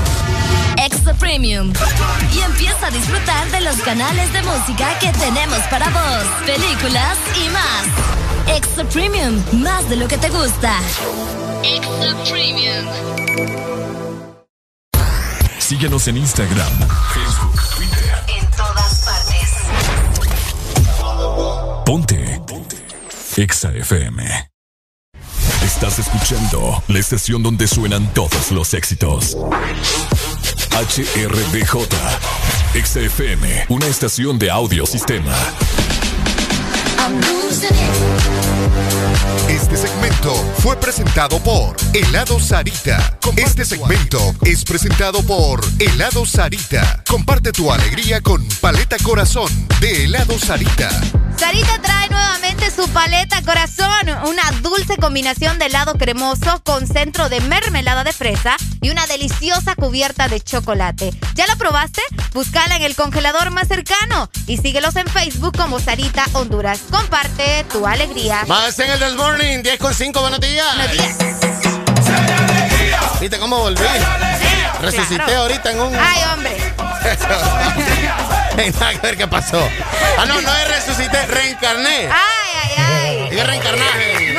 Premium. Y empieza a disfrutar de los canales de música que tenemos para vos, películas y más. Extra Premium, más de lo que te gusta. Extra Premium. Síguenos en Instagram, Facebook, Twitter. En todas partes. Ponte. Ponte. Exa FM. Estás escuchando la estación donde suenan todos los éxitos. HRBJ. Exa FM, una estación de audio sistema. Este segmento fue presentado por Helado Sarita. Este segmento es presentado por Helado Sarita. Comparte tu alegría con Paleta Corazón de Helado Sarita. Sarita trae nuevamente su paleta corazón, una dulce combinación de helado cremoso con centro de mermelada de fresa y una deliciosa cubierta de chocolate. ¿Ya lo probaste? Búscala en el congelador más cercano y síguelos en Facebook como Sarita Honduras. Comparte tu alegría. Más en el del morning, 10 con 5, buenos días. Buenos días. ¿Viste cómo volví? Resucité Claro. ahorita en un. Ay, hombre. Hey, nada que ver qué pasó. Ah, no, no es resucité, reencarné. Ay, ay, ay. Dije reencarnaje.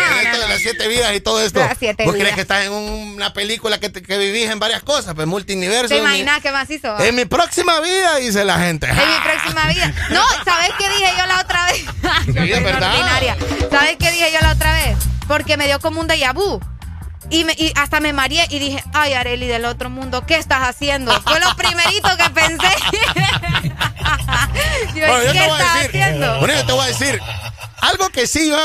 Las siete vidas y todo esto. Las siete ¿Vos vidas. crees que estás en un- una película que, te- que vivís en varias cosas? Pues multiverso. ¿Te en mi- imaginas qué más hizo? En mi próxima vida, dice la gente. En mi próxima vida. No, ¿sabes qué dije yo la otra vez? (laughs) Es verdad. ordinaria. ¿Sabes qué dije yo la otra vez? Porque me dio como un déjà vu. Y, me- y hasta me mareé y dije, ay, Areli del otro mundo, ¿qué estás haciendo? Fue lo primerito que pensé. (laughs) Yo, Bueno, yo ¿Qué te voy a estás decir, haciendo? bueno, yo te voy a decir, algo que sí yo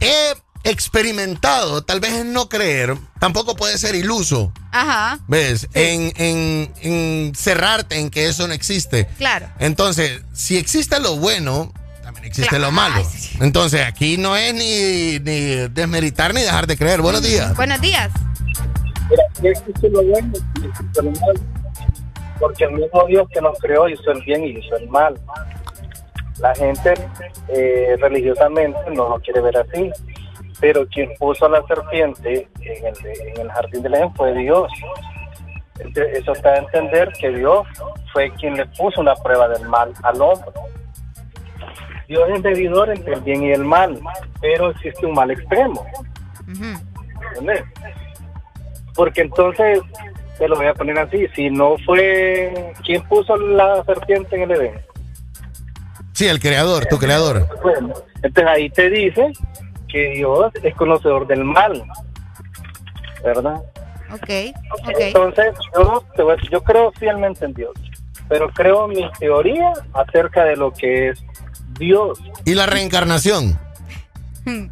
he experimentado, tal vez en no creer, tampoco puede ser iluso, Ajá, ¿ves? En, en, en cerrarte en que eso no existe. claro. Entonces, si existe lo bueno, también existe Claro. lo malo. Entonces, aquí no es ni, ni desmeritar ni dejar de creer. Buenos días. Buenos días. Mira, sí existe lo bueno y existe lo malo. Porque el mismo Dios que nos creó hizo el bien y hizo el mal. La gente eh, religiosamente no lo quiere ver así. Pero quien puso a la serpiente en el, en el jardín del Edén fue Dios. Entonces, Eso está a entender que Dios fue quien le puso una prueba del mal al hombre. Dios es medidor entre el bien y el mal, pero existe un mal extremo. ¿Entendés? Porque entonces, te lo voy a poner así, si no fue quien puso la serpiente en el Edén, Sí, el creador, tu creador. bueno, entonces ahí te dice que Dios es conocedor del mal, ¿verdad? Ok, ok. Entonces, yo, te voy a decir, yo creo fielmente en Dios, pero creo mi teoría acerca de lo que es Dios. ¿Y la reencarnación? Hmm.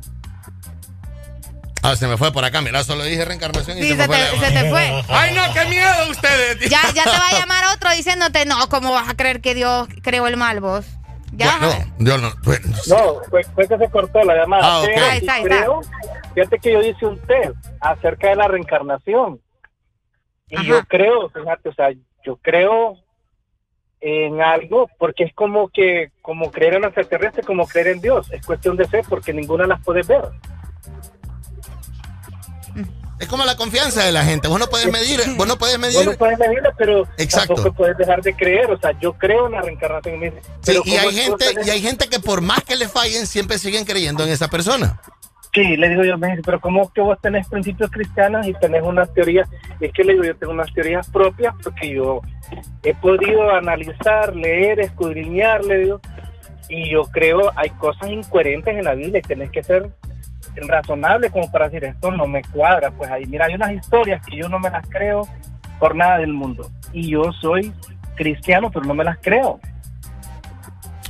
Ah, se me fue por acá, mira, solo dije reencarnación y Sí, se me se fue. te, se te fue. (laughs) Ay, no, qué miedo ustedes. Ya, ya te va a llamar otro diciéndote, no, ¿cómo vas a creer que Dios creó el mal vos? Bueno, yo no. bueno, No, fue, fue que se cortó la llamada. Ah, ok. pero Ahí sí está, ahí está. creo, fíjate que yo hice un test acerca de la reencarnación. Y Ajá. yo creo, fíjate, o sea, yo creo en algo, porque es como que, como creer en los extraterrestres, como creer en Dios. Es cuestión de fe, porque ninguna las puedes ver. Es como la confianza de la gente. Vos no puedes medir, vos no puedes medir. Vos no puedes medirla, pero Exacto. tampoco puedes dejar de creer. O sea, yo creo en la reencarnación. Sí, y ¿cómo hay gente, tenés- y hay gente que por más que le fallen, siempre siguen creyendo en esa persona. Sí, le digo yo, me dice, pero ¿cómo que vos tenés principios cristianos y tenés unas teorías? Es que le digo, yo tengo unas teorías propias porque yo he podido analizar, leer, escudriñar, le digo, y yo creo hay cosas incoherentes en la Biblia y tenés que ser razonable como para decir esto no me cuadra. Pues ahí, mira, hay unas historias que yo no me las creo por nada del mundo. Y yo soy cristiano, pero no me las creo.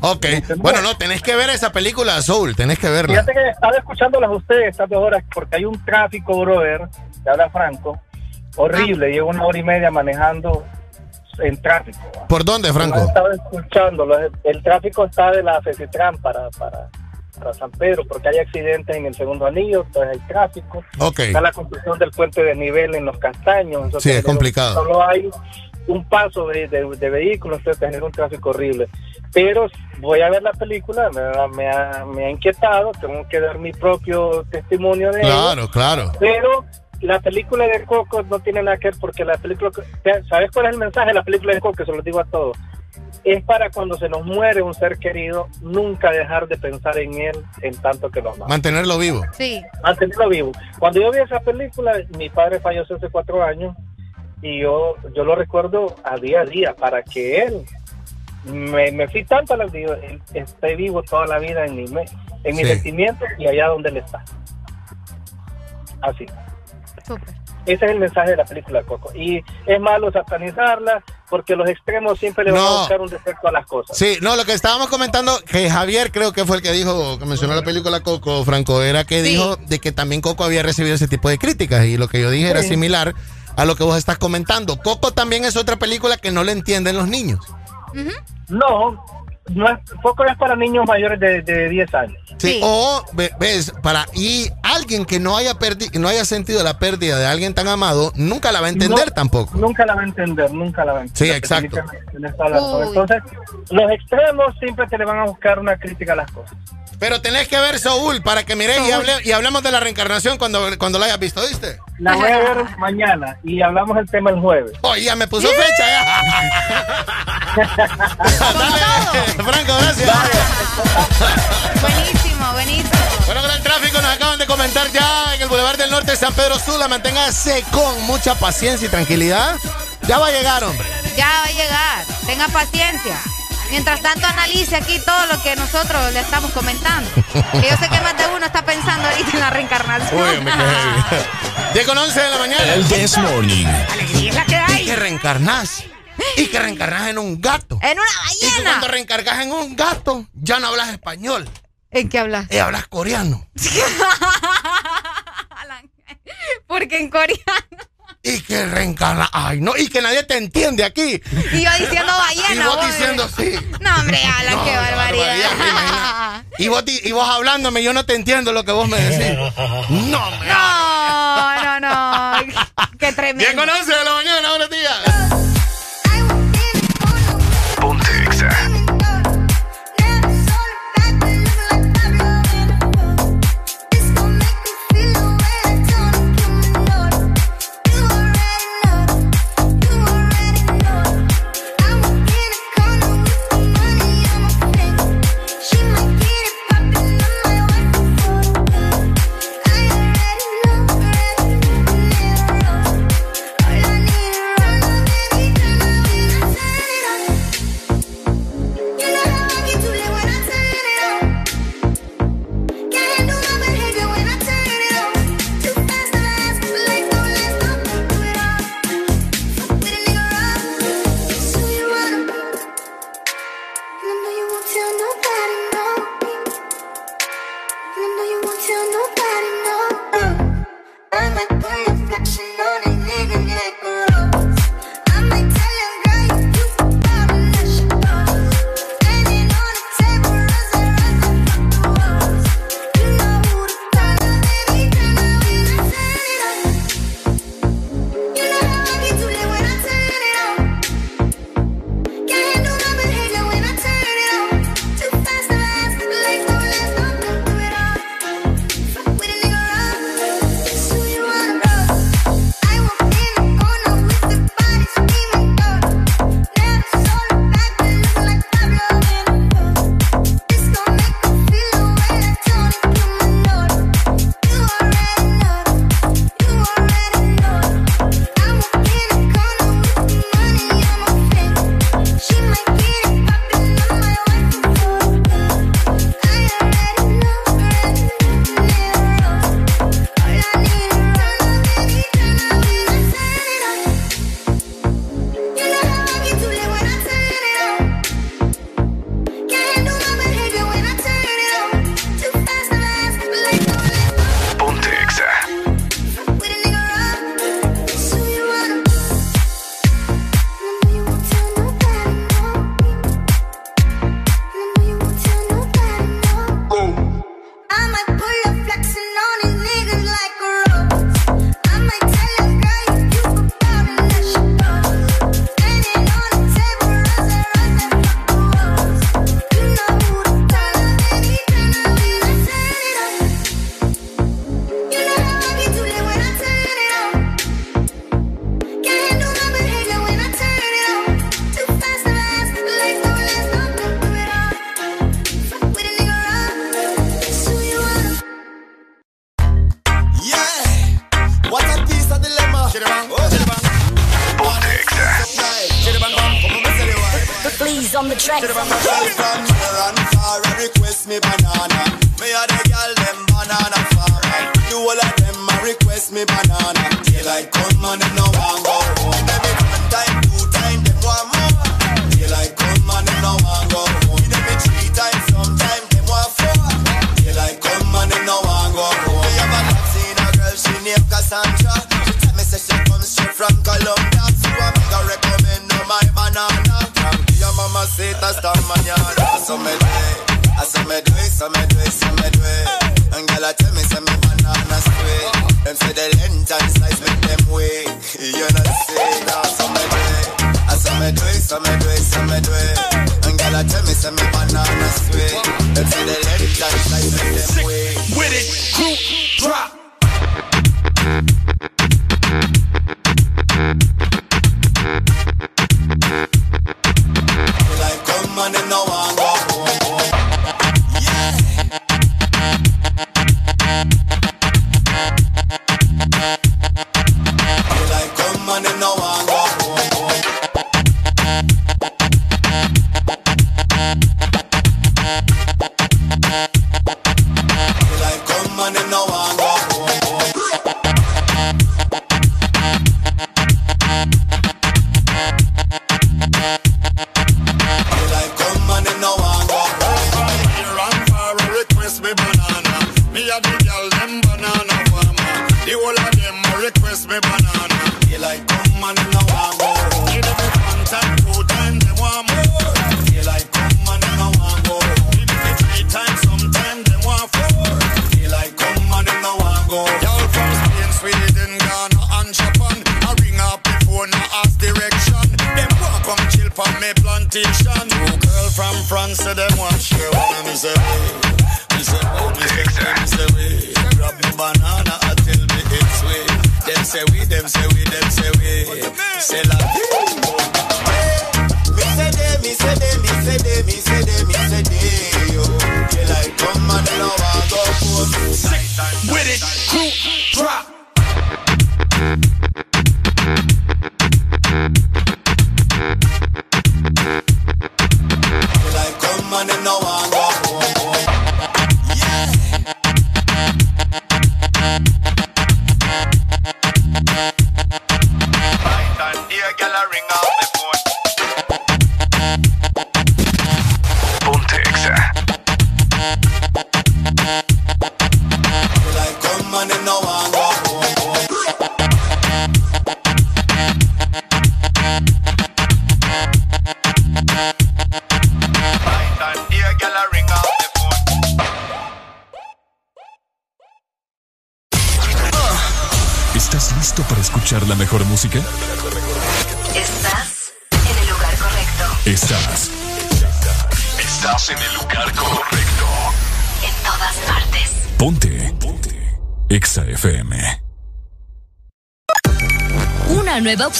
Ok. Bueno, no, tenés que ver esa película Soul, tenés que verla. Fíjate que estaba escuchándolas ustedes estas dos horas porque hay un tráfico, brother, te habla Franco, horrible. Llevo una hora y media manejando en tráfico. ¿Por dónde, Franco? Estaba escuchando, lo- el tráfico está de la FECITRAN para, para, para San Pedro, porque hay accidentes en el segundo anillo, entonces hay tráfico. Ok. Está la construcción del puente de nivel en los castaños. entonces Sí, es complicado. Solo hay un paso de, de- de vehículos, entonces genera un tráfico horrible. Pero voy a ver la película, me, ha- me ha, me ha inquietado, tengo que dar mi propio testimonio de ello. Claro, claro. Pero la película de Coco no tiene nada que ver porque la película, ¿sabes cuál es el mensaje de la película de Coco? Se lo digo a todos. Es para cuando se nos muere un ser querido, nunca dejar de pensar en él en tanto que lo amamos. Mantenerlo vivo. Sí. Mantenerlo vivo. Cuando yo vi esa película, mi padre falleció hace cuatro años y yo, yo lo recuerdo a día a día para que él me, me fui tanto a la él esté vivo toda la vida en mi, me- en mis Sí. sentimientos y allá donde él está. Así. Súper. Ese es el mensaje de la película Coco. Y es malo satanizarla porque los extremos siempre le van No. a buscar un defecto a las cosas. Sí, no, lo que estábamos comentando, que Javier creo que fue el que dijo, que mencionó la película Coco, Franco, era que dijo de que también Coco había recibido ese tipo de críticas y lo que yo dije era similar a lo que vos estás comentando. Coco también es otra película que no le entienden los niños. No, no es, Coco es para niños mayores de, de 10 años. Sí, O, ve- ves, para, y alguien que no haya, perdi- no haya sentido la pérdida de alguien tan amado, nunca la va a entender No, tampoco. Nunca la va a entender, nunca la va a entender. Sí, exacto. Entonces, los extremos siempre te le van a buscar una crítica a las cosas. Pero tenés que ver Soul para que mires y, hable- y hablamos de la reencarnación cuando, cuando la hayas visto, ¿viste? La voy a ver mañana y hablamos el tema el jueves. Oye, ya me puso fecha ya. (laughs) Dale, Franco, gracias. Buenísimo, buenísimo. Bueno, gran tráfico nos acaban de comentar ya en el Boulevard del Norte de San Pedro Sula. Manténgase con mucha paciencia y tranquilidad. Ya va a llegar, hombre. Ya va a llegar. Tenga paciencia. Mientras tanto, analice aquí todo lo que nosotros le estamos comentando. Que yo sé que más de uno está pensando ahorita en la reencarnación. Uy, me quedé 10 con 11 de la mañana. El This Morning. Alegría es la que hay. Que reencarnás. Y que reencarnás en un gato. En una Y que ballena. cuando reencargas en un gato, ya no hablas español. ¿En qué hablas? Y hablas coreano. (laughs) Porque en coreano. Y que reencarnas. Ay, no. Y que nadie te entiende aquí. Y yo diciendo (laughs) ballena. Y vos vos, diciendo sí. No, hombre, Alan, No, qué barbaridad. (laughs) Y vos, y vos hablándome, yo no te entiendo lo que vos me decís. No, me No, no, no. Qué tremendo. 10 con 11 de la mañana, buenos días.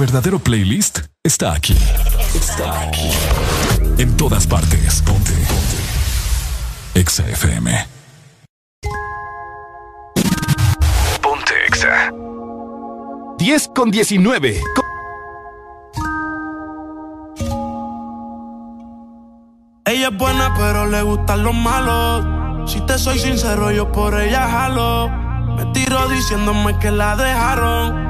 verdadero playlist está aquí. Está aquí. En todas partes. Ponte. Ponte. Exa FM. Ponte Exa. 10 con 19. Ella es buena, pero le gustan los malos. Si te soy sincero, yo por ella jalo. Me tiro diciéndome que la dejaron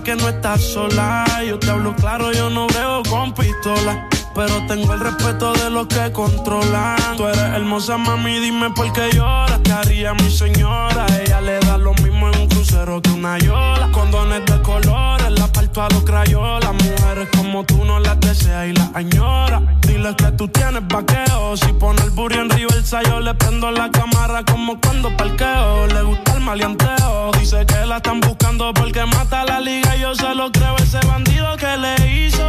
que no estás sola. Yo te hablo claro, yo no veo con pistola. Pero tengo el respeto de los que controlan. Tú eres hermosa, mami, dime por qué lloras. Te haría mi señora. Ella le da lo mismo en un crucero que una yola. Condones de colores, la parto a los crayolas. Mujeres como tú no las deseas y las añora. Dile que tú tienes vaqueo. Si pone el burro en río el sayo, le prendo la cámara como cuando parqueo. Le gusta maleanteo. Dice que la están buscando porque mata la liga. Yo se lo creo, ese bandido que le hizo.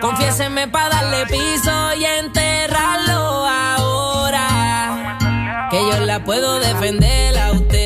Confiéseme para darle piso y enterrarlo ahora. Que yo la puedo defender a usted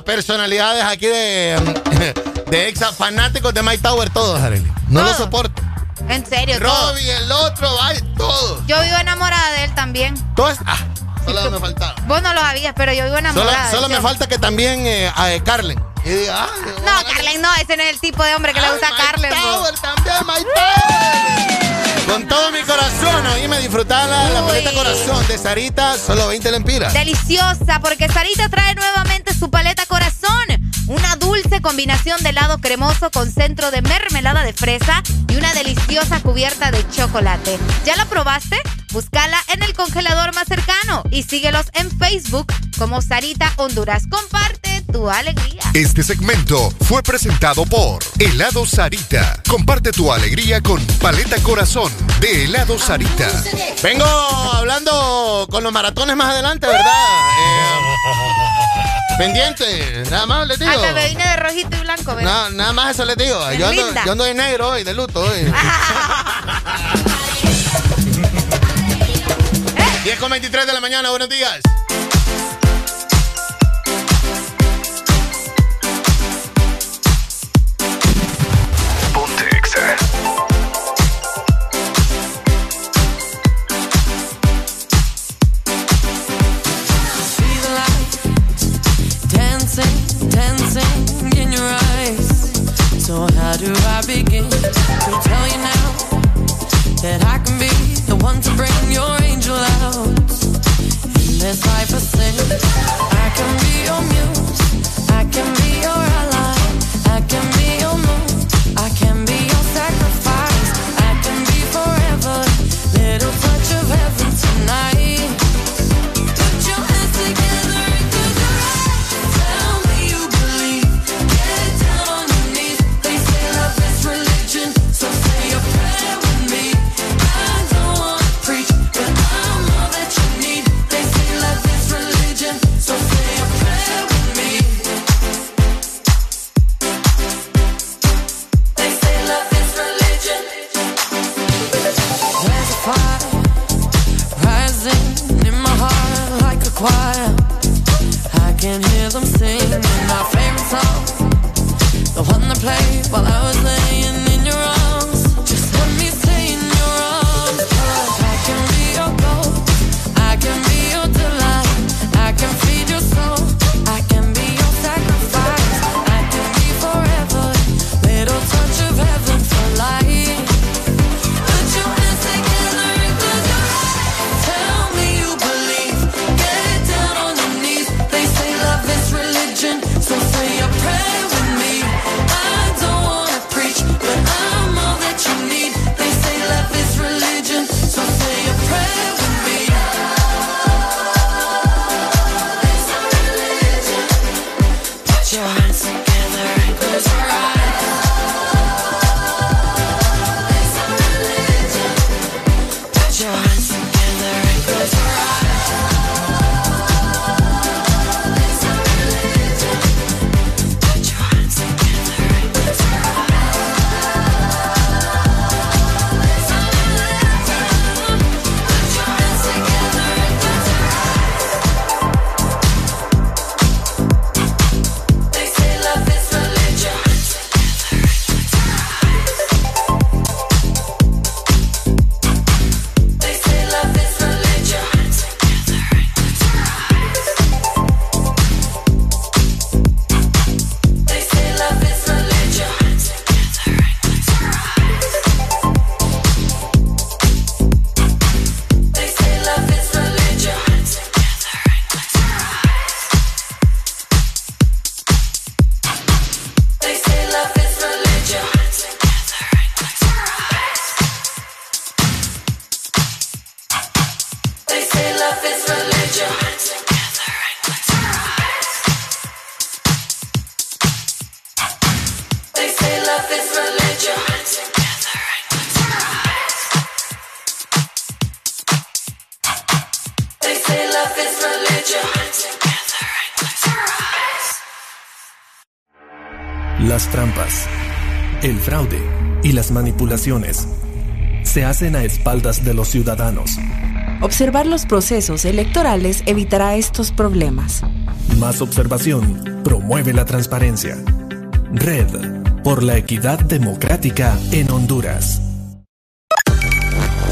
personalidades aquí de, (laughs) de exa fanáticos de Mike Tower, todos, Arely. No lo soporto. En serio. Robbie, el otro, ay, todos. Yo vivo enamorada de él también. Todos. Ah, solo me faltaba. Vos no lo sabías, pero yo vivo Solo, enamorada. solo de me falta que también eh, a eh, Carlen. Y diga, ah, No, Carlen no, ese no es el tipo de hombre que le gusta a Carlen. Tower también, Tower. Con todo mi corazón, oíme disfrutar la, la Uy. paleta corazón de Sarita, solo 20 lempiras. Deliciosa, porque Sarita trae nuevamente su paleta corazón. Una dulce combinación de helado cremoso con centro de mermelada de fresa y una deliciosa cubierta de chocolate. ¿Ya la probaste? Búscala en el congelador más cercano y síguelos en Facebook como Sarita Honduras. Comparte tu alegría. Este segmento fue presentado por Helado Sarita. Comparte tu alegría con Paleta Corazón de Helado Sarita. Vengo hablando con los maratones más adelante, ¿verdad? (laughs) Eh, pendiente, nada más les digo. Hasta me vine de rojito y blanco, ¿verdad? Na- nada más eso les digo. Yo ando, yo ando de negro hoy, de luto hoy. 10 (laughs) con 23 de la mañana, buenos días. So how do I begin to tell you now that I can be the one to bring your angel out in this life of sin? I can be your muse, I can choir. I can hear them singing my favorite song, the one they played while I was laying se hacen a espaldas de los ciudadanos. Observar los procesos electorales evitará estos problemas. Más observación promueve la transparencia. Red por la equidad democrática en Honduras.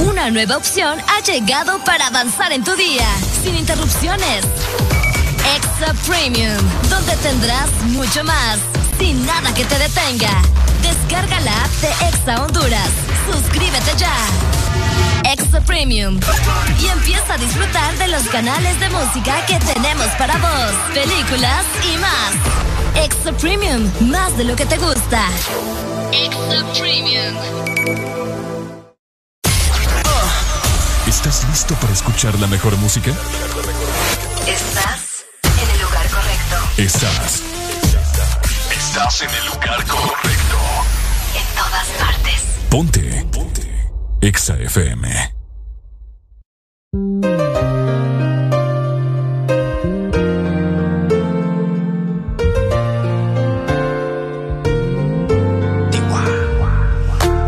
Una nueva opción ha llegado para avanzar en tu día, sin interrupciones. Extra Premium, donde tendrás mucho más, sin nada que te detenga. Descarga la app de Exa Honduras. Suscríbete ya. Extra Premium. Y empieza a disfrutar de los canales de música que tenemos para vos, películas y más. Extra Premium, más de lo que te gusta. Extra Premium. ¿Estás listo para escuchar la mejor música? Estás en el lugar correcto. Estás. Estás en el lugar correcto. En todas partes. Ponte. Ponte. Exa FM.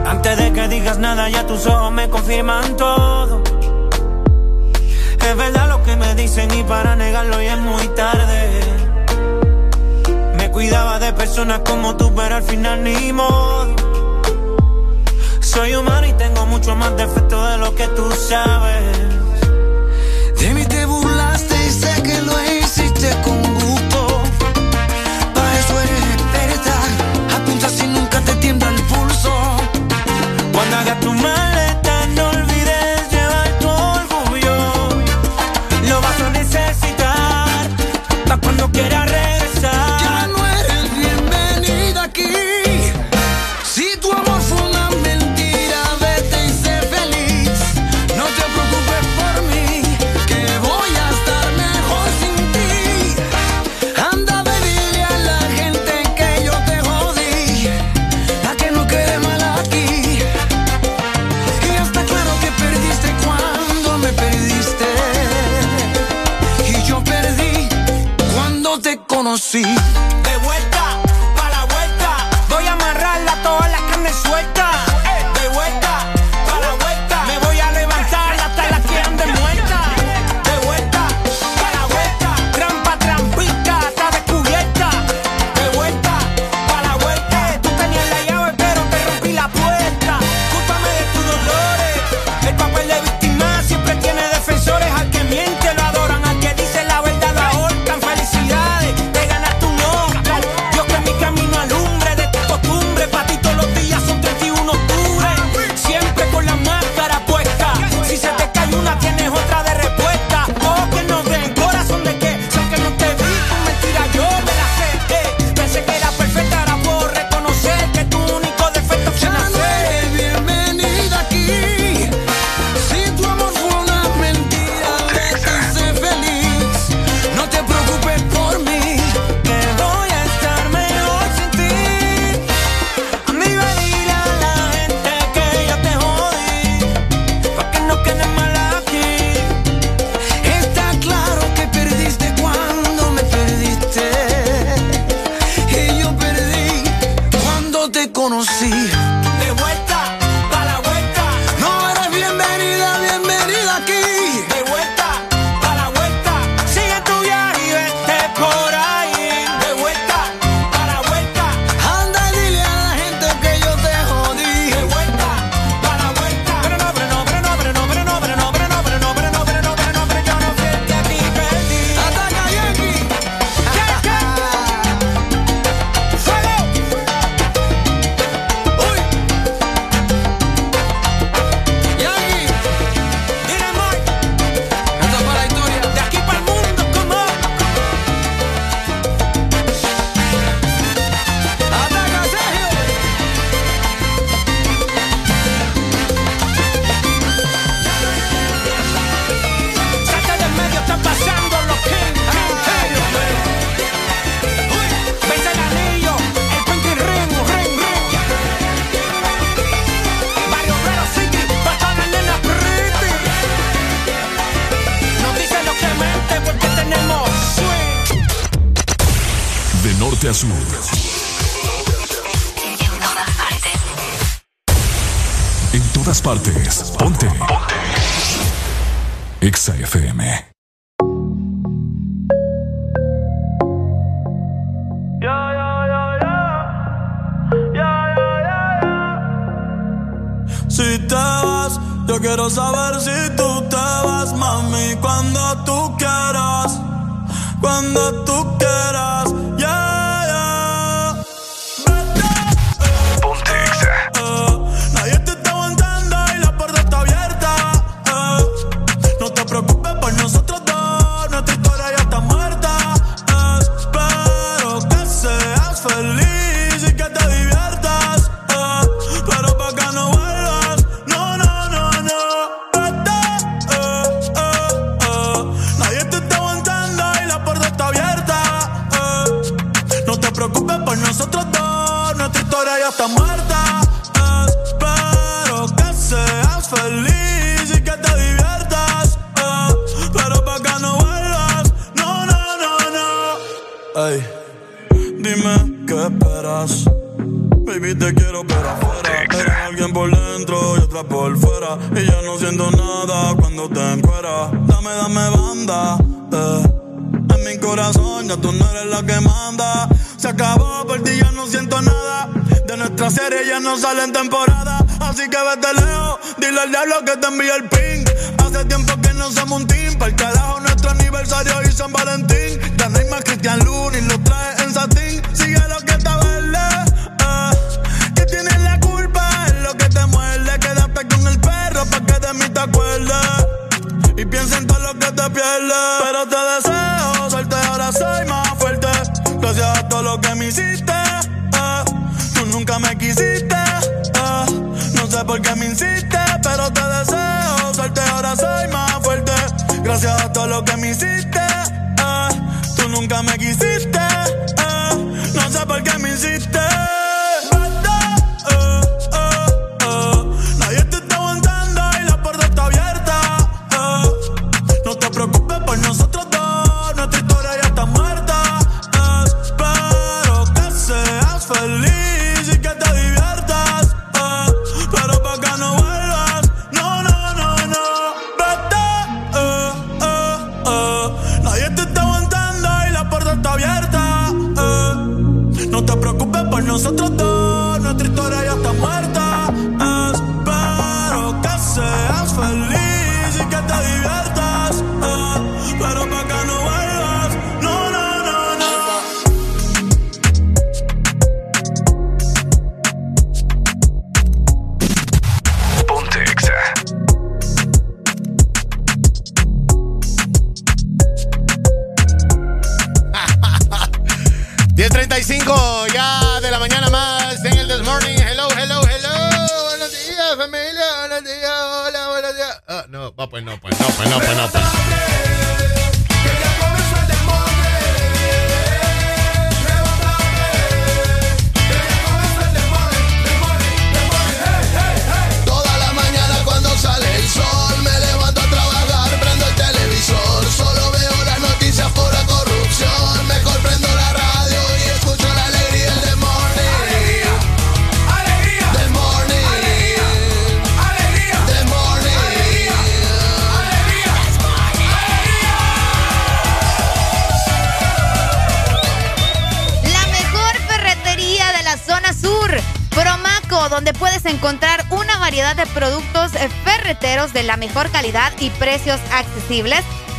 Antes de que digas nada, ya tus ojos me confirman todo. Es verdad lo que me dicen y para negarlo ya es muy tarde. Cuidaba de personas como tú, pero al final ni modo. Soy humano y tengo mucho más defectos de lo que tú sabes. De mí te burlaste y sé que lo hiciste con gusto. Para eso eres experta. Apunta si nunca te tiembla el pulso. Cuando hagas tu maleta, conocí.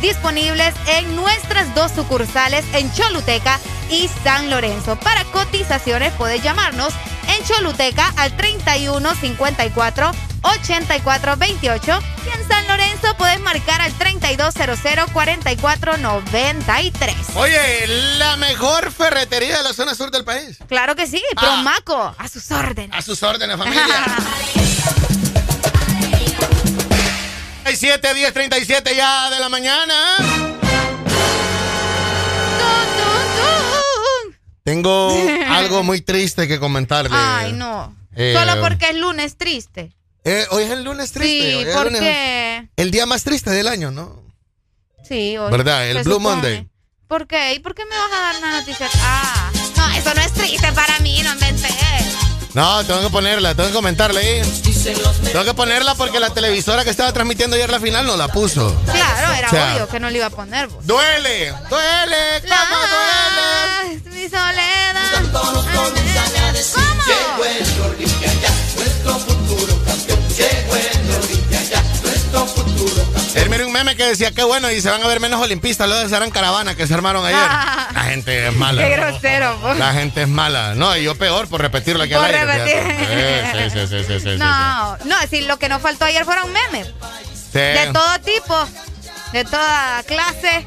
disponibles en nuestras dos sucursales en Choluteca y San Lorenzo. Para cotizaciones puedes llamarnos en Choluteca al 31 54 84 28 y en San Lorenzo puedes marcar al 3200 44 93. Oye, la mejor ferretería de la zona sur del país. Claro que sí, ah. Promaco, ah, a sus órdenes. A sus órdenes, familia. (laughs) 1037, 1037 ya de la mañana. Tengo (laughs) algo muy triste que comentarle. Ay, no. Eh, Solo porque es lunes triste. Eh, hoy es el lunes triste. Sí, el día más triste del año, ¿no? Sí, hoy. ¿Verdad? El Blue. Monday. ¿Por qué? ¿Y por qué me vas a dar una noticia? Ah, no, eso no es triste para mí, no me inventé. No, tengo que ponerla, tengo que comentarla ahí. Tengo que ponerla porque la televisora que estaba transmitiendo ayer la final no la puso. Claro, era O sea, obvio que no le iba a poner. vos. Duele, duele, ¿cómo duele? Mi soledad. Campeón. Él miró un meme que decía, qué bueno, y se van a ver menos olimpistas, luego de esa gran caravana que se armaron ayer. (laughs) La gente es mala. Qué grosero, vos. La gente es mala. No, y yo peor por repetirlo aquí Por al repetir. Sí, sí, sí, No, no, decir, lo que nos faltó ayer fueron memes. sí. De todo tipo, de toda clase.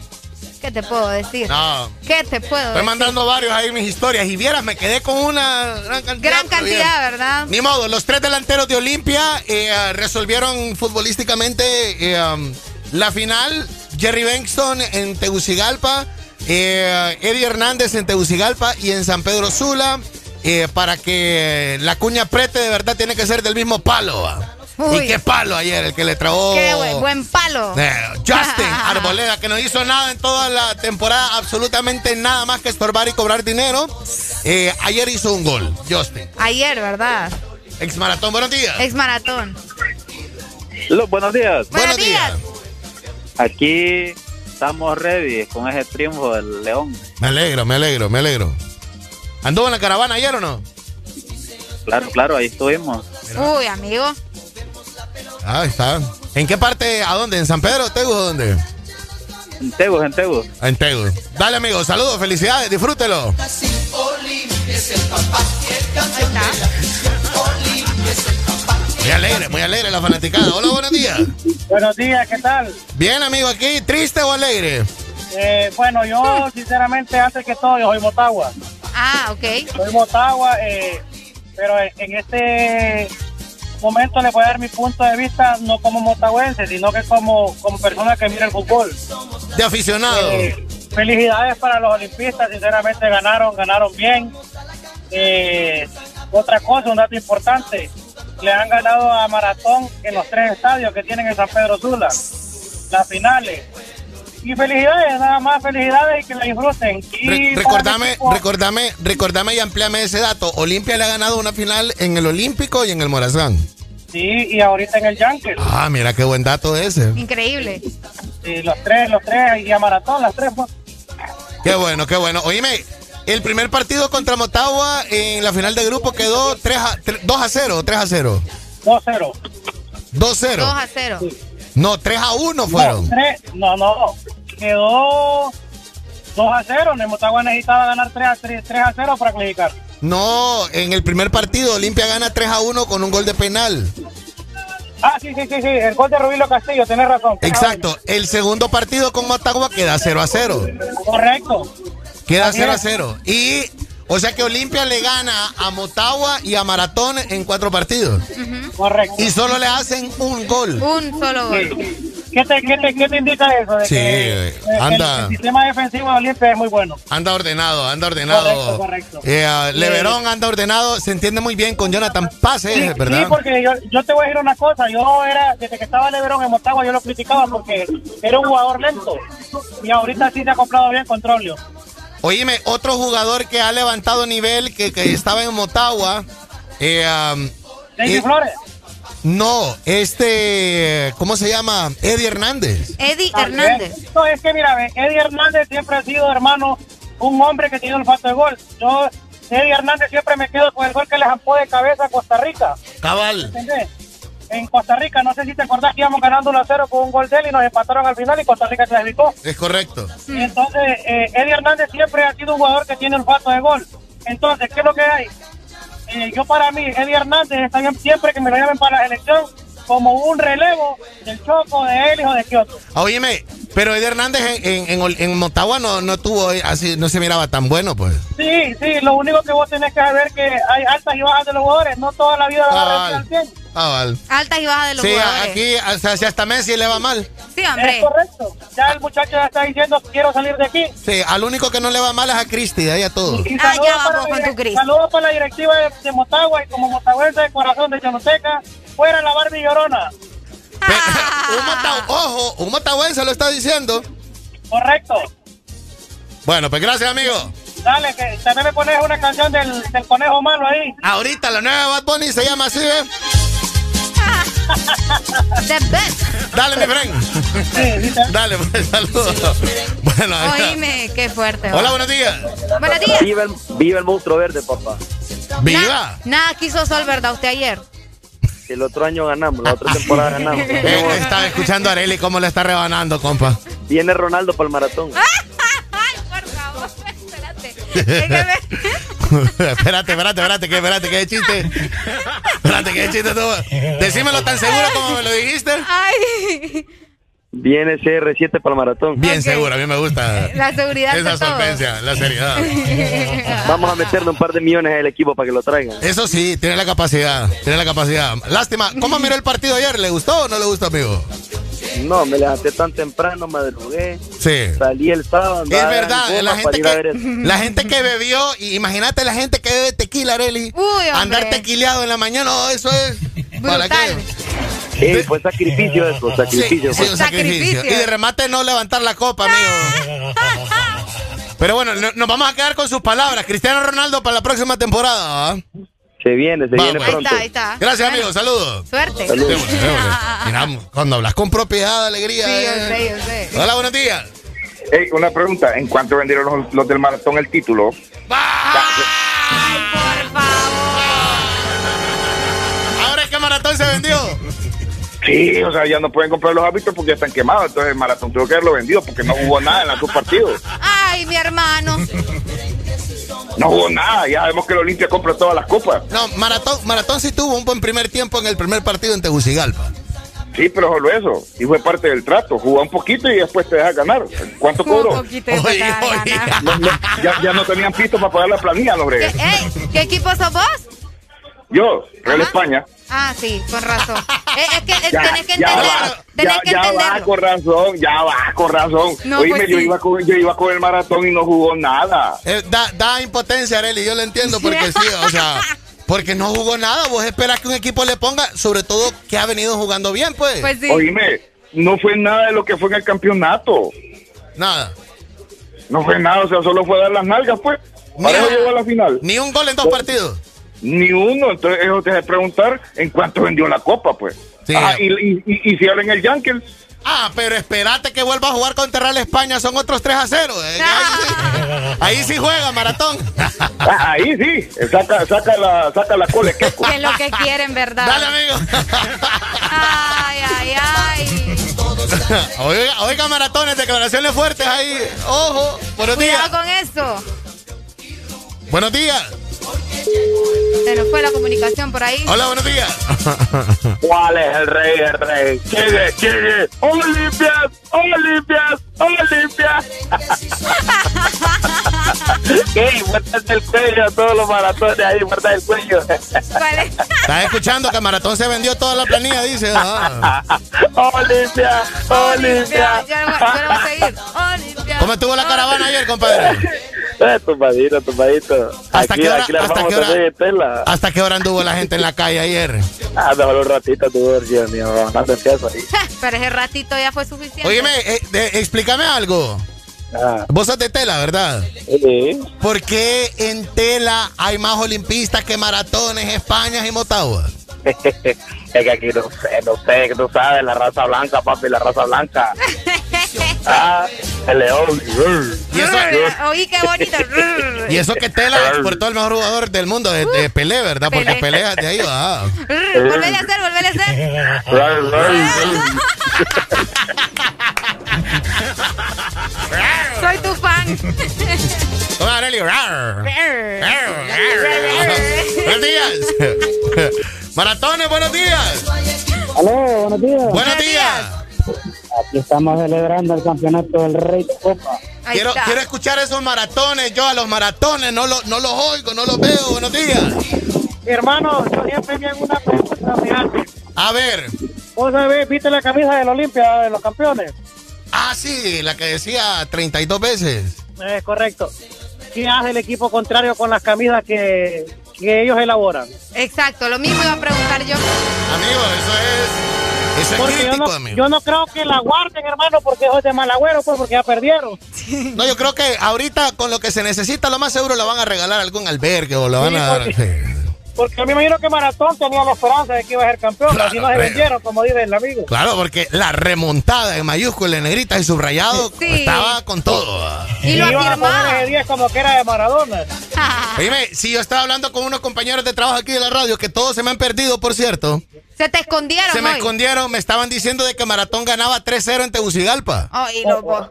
¿Qué te puedo decir? No. ¿Qué te puedo Estoy decir? mandando varios ahí mis historias y vieras, me quedé con una gran cantidad. Gran cantidad, ¿verdad? Ni modo, los tres delanteros de Olimpia eh, resolvieron futbolísticamente eh, um, la final. Jerry Benston en Tegucigalpa, eh, Eddie Hernández en Tegucigalpa y en San Pedro Sula. eh, para que la cuña prete de verdad tiene que ser del mismo palo. ¿va? Uy. ¿Y qué palo ayer? El que le trabó. Qué buen, buen palo. Eh, Justin (laughs) Arboleda, que no hizo nada en toda la temporada, absolutamente nada más que estorbar y cobrar dinero. Eh, ayer hizo un gol, Justin. Ayer, ¿verdad? Ex maratón, buenos días. Ex maratón. Los buenos días. Buenos días. Aquí estamos ready con ese triunfo del León. Me alegro, me alegro, me alegro. ¿Anduvo en la caravana ayer o no? Claro, claro, ahí estuvimos. Uy, amigo. Ah, está. ¿En qué parte? ¿A dónde? ¿En San Pedro, Tegu o dónde? En Tegu, en Tegu. En Tegu. Dale, amigo, saludos, felicidades, disfrútelo. Muy alegre, muy alegre la fanaticada. Hola, buenos días. Buenos días, ¿qué tal? Bien, amigo, aquí, ¿triste o alegre? Eh, bueno, yo sinceramente, antes que todo, yo soy Motagua. Ah, ok. Soy Motagua, eh, pero en este momento le voy a dar mi punto de vista no como motagüense, sino que como, como persona que mira el fútbol. De aficionado. Eh, felicidades para los olimpistas, sinceramente ganaron, ganaron bien. Eh, otra cosa, un dato importante, le han ganado a Maratón en los tres estadios que tienen en San Pedro Sula, las finales. Y felicidades, nada más felicidades y que la disfruten. Y Re- recordame, recordame, recordame y ampliame ese dato. Olimpia le ha ganado una final en el Olímpico y en el Morazán. Sí, y ahorita en el Yankee. Ah, mira qué buen dato ese. Increíble. Sí, los tres, los tres, y a Maratón, las tres. pues. Qué bueno, qué bueno. Oíme, el primer partido contra Motagua en la final de grupo quedó 3 a, 3 2 a 0, 3 a 0. 2-0. 2-0. 2 a 0. No, 3 a 1 fueron. No, tres- no, no, quedó 2 a 0. Motagua necesitaba ganar 3 a, 3, 3 a 0 para clasificar. No, en el primer partido Olimpia gana 3 a 1 con un gol de penal. Ah, sí, sí, sí, sí, el gol de Rubilo Castillo, tenés razón. Exacto. El segundo partido con Motagua queda 0 a 0. Correcto. Queda Así 0 a es. 0. Y, o sea que Olimpia le gana a Motagua y a Maratón en cuatro partidos. Correcto. Y solo le hacen un gol. Un solo gol. ¿Qué te, qué te, qué te indica eso? De Sí, que, eh, anda. El, el sistema defensivo de Olimpia es muy bueno. Anda ordenado, anda ordenado. Correcto, correcto. Eh, ah, Leverón anda ordenado, se entiende muy bien con Jonathan Pase, Sí, ¿verdad? sí, porque yo, yo te voy a decir una cosa. Yo era, desde que estaba Leverón en Motagua, yo lo criticaba porque era un jugador lento. Y ahorita sí se ha comprado bien con Trollio. Oíme, otro jugador que ha levantado nivel, que, que estaba en Motagua. Eh, um, David eh, Flores. No, este, ¿cómo se llama? Eddie Hernández. Eddie. Hernández. No, es que mira, Eddie Hernández siempre ha sido, hermano, un hombre que tiene olfato de gol. Yo, Eddie Hernández siempre me quedo con el gol que le zampó de cabeza a Costa Rica. Cabal. ¿Entendés? En Costa Rica, no sé si te acordás que íbamos ganando 1 a 0 con un gol de él y nos empataron al final y Costa Rica clasificó. Es correcto. Y entonces, eh, Eddie Hernández siempre ha sido un jugador que tiene olfato de gol. Entonces, ¿qué es lo que hay? Eh, yo para mí, Eddie Hernández está bien siempre que me lo llamen para la selección como un relevo del Choco, de él o de Kioto. Oíme, pero Eddie Hernández en, en, en, en Motagua no, no tuvo así, no se miraba tan bueno, pues. Sí, sí, lo único que vos tenés que saber que hay altas y bajas de los jugadores, no toda la vida van a Cabal. rendir al 100. Cabal. Altas y bajas de los Sí, jugadores. aquí, o sea, si hasta Messi le va mal. Sí, hombre. Es correcto. Ya el muchacho ya está diciendo quiero salir de aquí. Sí, al único que no le va mal es a Cristi, de ahí a todo. Y Ah, saludos ya para, vamos con la- tu Cris. saludos para la directiva de, de Motagua y como motagüense de corazón de Chanoteca, fuera la Barbie Llorona. (laughs) un ojo, un motagüense lo está diciendo. Correcto. Bueno, pues gracias, amigo. Dale, que también me pones una canción del, del conejo malo ahí. Ahorita la nueva Bad Bunny se llama así, ¿eh? (laughs) The best. Dale, mi friend. Dale, pues, saludos. Bueno. Oíme, qué fuerte. Hola, buenos días. Buenos días. Viva el, viva el monstruo verde, papá. ¡Viva! Nada quiso Sol, ¿verdad? Usted ayer. El otro año ganamos, la otra temporada (laughs) ganamos. Estaba escuchando a Areli cómo le está rebanando, compa. Viene Ronaldo para el maratón. (laughs) Ay, por favor, espérate. (laughs) espérate, espérate, espérate, que espérate, que chiste. Espérate, que chiste tú. Decímelo tan seguro como me lo dijiste. Ay, Viene CR7 para el maratón. Bien seguro, a mí me gusta la seguridad esa de todo. solvencia, la seriedad. (laughs) Vamos a meterle un par de millones al equipo para que lo traigan. Eso sí, tiene la capacidad, tiene la capacidad. Lástima, ¿cómo miró el partido ayer? ¿Le gustó o no le gustó, amigo? No, me levanté tan temprano, madrugué. Sí. Salí el sábado. Es verdad, la gente, que, la gente que bebió, y imagínate la gente que bebe tequila, Areli. hombre. Andar tequileado en la mañana, no, eso es. ¿Para qué? Ey, fue sacrificio eso, sacrificio. Sí, fue. un sacrificio. Y de remate no levantar la copa, amigo. Pero bueno, no- nos vamos a quedar con sus palabras. Cristiano Ronaldo para la próxima temporada. ¿ah? Se viene, se viene pronto. Ahí está, ahí está. Gracias, Bueno, amigo. Saludos. Suerte. Saludos. Démosle, démosle. (laughs) Mira, cuando hablas con propiedad, alegría. Sí, yo eh. sé, yo sé. Hola, buenos días. Ey, una pregunta, ¿en cuánto vendieron los, los del maratón el título? Ahora es que maratón se vendió. Sí, o sea, ya no pueden comprar los hábitos porque ya están quemados, entonces el maratón tuvo que haberlo vendido porque no jugó nada en los dos partidos. Ay, mi hermano. No jugó nada, ya sabemos que el Olimpia compra todas las copas. No, Maratón, Maratón sí tuvo un buen primer tiempo en el primer partido en Tegucigalpa. Sí, pero solo eso, y fue parte del trato, jugó un poquito y después te deja ganar. ¿Cuánto cobró? Oye, oye. No, no, ya, ya no tenían pisto para pagar la planilla, los ¿Qué, bregues. ey, ¿Qué equipo sos vos? Yo, Real España. Ah, sí, con razón. Eh, es que Ya, tenés que entenderlo. Tenés ya, que ya va con razón, ya va con razón. No, Oíme, pues yo, sí. iba con, yo iba con el maratón y no jugó nada. Eh, da, da impotencia, Areli, yo lo entiendo porque sí, o sea, (laughs) porque no jugó nada. Vos esperás que un equipo le ponga, sobre todo que ha venido jugando bien, pues. Pues sí. Oíme, no fue nada de lo que fue en el campeonato. Nada. No fue nada, o sea, solo fue dar las nalgas, pues. Para eso llegó a la final. Ni un gol en dos partidos. Ni uno, entonces eso te hace preguntar en cuánto vendió la copa, pues. Sí. Ajá, y, y, y, y si hablan el Yankees, Ah, pero espérate que vuelva a jugar contra Real España, son otros 3 a 0. eh. Ahí, sí, (laughs) ahí sí juega, Maratón. ah, ahí sí, saca, saca la, saca la queco. Que es lo que quieren, ¿verdad? Dale, amigo. Ay, ay, ay. (laughs) Oiga, oiga, maratones, declaraciones fuertes ahí. Ojo, buenos días. Cuidado con eso. Buenos días. Se nos fue la comunicación por ahí. Hola, buenos días. (laughs) ¿Cuál es el rey, el rey? ¿Quién es? ¿Quién es? Olimpias, Olimpias, Olimpias. (laughs) ¿Qué? Muérdate el cuello a todos los maratones ahí, muerta el cuello. (laughs) Estás escuchando que Maratón se vendió toda la planilla, dice. Ah. Olimpia, Olimpia. Yo no, yo no voy a seguir. Olimpia. ¿Cómo estuvo la caravana ayer, compadre? Eh, tumbadito, tumbadito. ¿Hasta aquí, qué hora- aquí la hasta qué hora? también en tela. ¿Hasta qué hora anduvo la gente en la calle ayer? Ah, mejor un ratito tuvo Dios mío, bastante empiezo ahí. (laughs) Pero ese ratito ya fue suficiente. Óyeme, eh, de- explícame algo. Ah. Vos sos de tela, ¿verdad? Sí. ¿Por qué en tela hay más olimpistas que maratones, España y Motagua? (laughs) es que aquí no sé, no sé, que tú sabes, la raza blanca, papi, la raza blanca. (laughs) ah, el león. Y eso, Oí qué bonito. y eso que tela exportó el mejor jugador del mundo de, de Pelé, ¿verdad? Porque Pelé. De ahí va. Volvele a hacer, volvele a hacer. (laughs) Soy tu fan. Toma, Arely. Buenos días. (laughs) Maratones, buenos días. Aló, buenos días. Buenos días. Aquí estamos celebrando el campeonato del Rey de Copa. Quiero, quiero escuchar esos maratones, yo a los maratones, no, lo- no los oigo, no los veo. Buenos días. Hermano, yo siempre tengo una pregunta, fíjate. A ver. ¿Vos sabés, viste la camisa del Olimpia de los campeones? Ah, sí, la que decía 32 veces. Es correcto. ¿Qué hace el equipo contrario con las camisas que, que ellos elaboran? Exacto, lo mismo iba a preguntar yo. Amigo, eso es Eso es Porque yo no, amigo. yo no creo que la guarden, hermano, porque es de mal agüero, pues, porque ya perdieron. No, yo creo que ahorita con lo que se necesita, lo más seguro lo van a regalar a algún albergue o lo van Sí, a dar. porque-. Porque a mí me imagino que Maratón tenía la esperanza de que iba a ser campeón, Claro, así no se vendieron, como dice el amigo. Claro, porque la remontada en mayúscula, en negrita y subrayado Sí. estaba con todo. Y, iban a poner ese 10 como que era de Maradona. (laughs) Dime, si yo estaba hablando con unos compañeros de trabajo aquí de la radio, que todos se me han perdido, por cierto. Se te escondieron Se me hoy. escondieron, me estaban diciendo de que Maratón ganaba 3-0 en Tegucigalpa. Oílo, vos.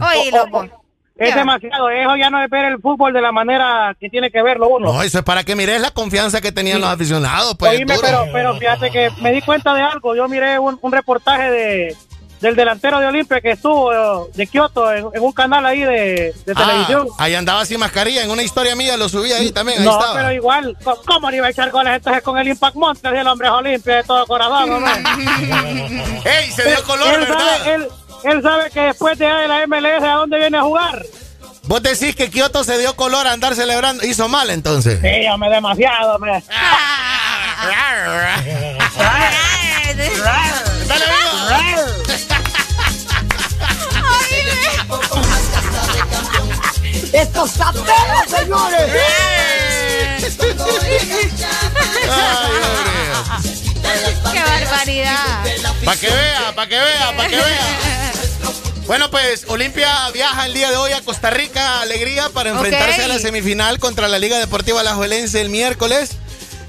Oílo, vos. Es demasiado, eso ya no es ver el fútbol de la manera que tiene que verlo uno. No, eso es para que mires la confianza que tenían los aficionados. Pues, Oíme, pero, pero fíjate que me di cuenta de algo. Yo miré un, un reportaje de del delantero de Olimpia que estuvo eh, de Kioto en, en un canal ahí de, de Ah, televisión. Ahí andaba sin mascarilla, en una historia mía lo subí ahí también, ahí No, estaba. pero igual, ¿cómo- ¿cómo le iba a echar goles entonces con el Impact Montes y el hombre es Olimpia de todo corazón? hombre? (laughs) ¡Ey, se dio color, él verdad! Sabe, él, él sabe que después de la MLS, ¿a dónde viene a jugar? Vos decís que Kioto se dio color a andar celebrando, hizo mal entonces. Sí, hombre, demasiado, hombre. Dale, (laughs) ¡Estos taperos, señores! ¡Qué barbaridad! Para que vea, para que vea, para que vea. Bueno, pues Olimpia viaja el día de hoy a Costa Rica, alegría, para enfrentarse a la semifinal contra la Liga Deportiva Alajuelense el miércoles.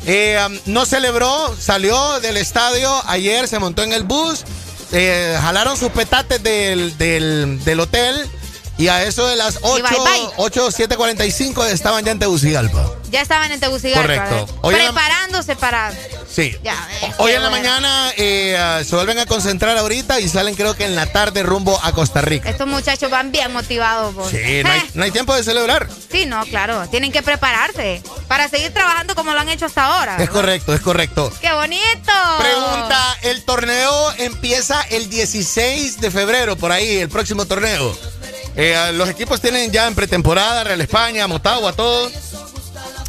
Eh, um, no celebró, salió del estadio ayer, se montó en el bus, eh, jalaron sus petates del, del, del hotel y a eso de las 8, bye, bye. 8, 7.45 estaban ya en Tegucigalpa. Ya estaban en Tegucigalpa. Correcto. Preparándose para... Sí. Ya, ves, Hoy en la mañana eh, ah, se vuelven a concentrar ahorita y salen creo que en la tarde rumbo a Costa Rica. Estos muchachos van bien motivados. vos. Sí, no hay, (laughs) no hay tiempo de celebrar. Sí, no, claro. Tienen que prepararse para seguir trabajando como lo han hecho hasta ahora. Es correcto, es correcto. ¡Qué bonito! Pregunta, el torneo empieza el 16 de febrero, por ahí, el próximo torneo. Eh, ah, los equipos tienen ya en pretemporada, Real España, Motagua, todos.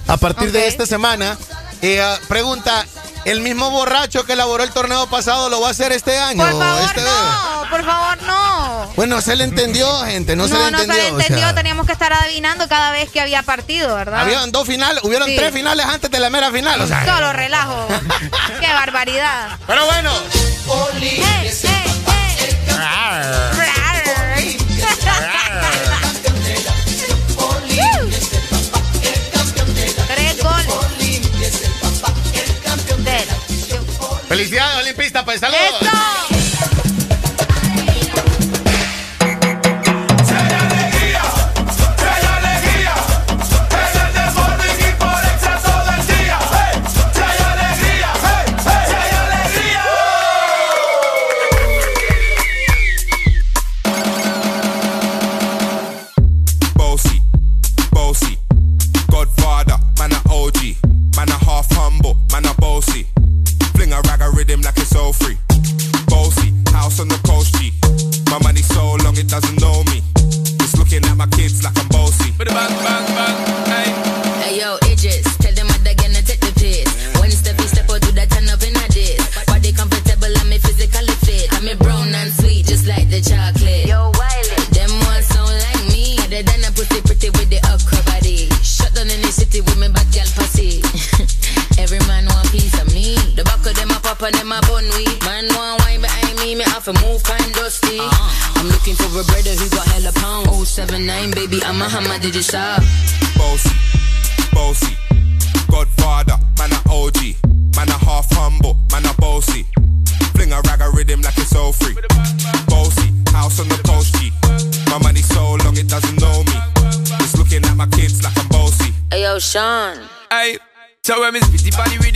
A partir de esta semana, eh, ah, pregunta, ¿el mismo borracho que elaboró el torneo pasado lo va a hacer este año? Por favor, Este- no, por favor, no. Bueno, se le entendió, gente, no, se le no entendió. se le o entendió. sea, Teníamos que estar adivinando cada vez que había partido, ¿verdad? habían dos finales, hubieron Sí. tres finales antes de la mera final. O sea, Solo relajo. (laughs) ¡Qué barbaridad! Pero bueno. ¡Eh, eh, eh! Felicidades, Olimpista, pues saludos. Hammer, did? Bossy, bossy, Godfather, man a OG, man a half humble, man a bossy. Fling a rag a rhythm like it's all free. Bossy, house on the coast G. My money so long it doesn't know me. It's looking at my kids like I'm bossy. Hey yo, Sean. Aye. So when me spitty party with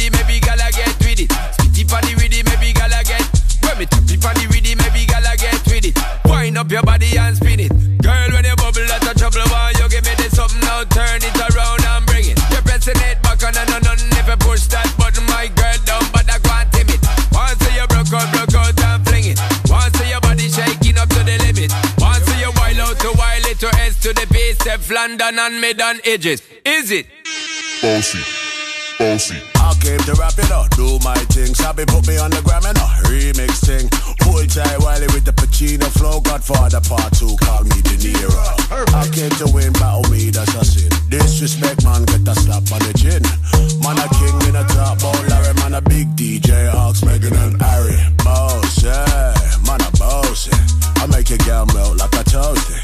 London and mid on edges. Is it? Bossy, Bossy. I came to rap it up, do my thing. Sabi put me on the gram and a remix thing. Pull tight Wiley with the Pacino flow. Godfather part two, call me De Niro. I came to win, battle me, that's a sin. Disrespect, man, get a slap on the chin. Man, a king in a top, bowl, oh, Larry, man, a big DJ, Ox, Megan and Harry. Boss, yeah, man, a boss, yeah. I make your girl melt like a toasty.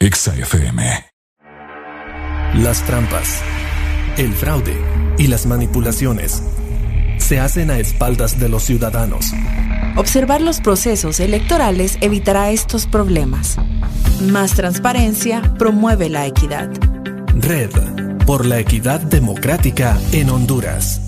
EXA FM. Las trampas, el fraude y las manipulaciones se hacen a espaldas de los ciudadanos. Observar los procesos electorales evitará estos problemas. Más transparencia promueve la equidad. Red por la equidad democrática en Honduras.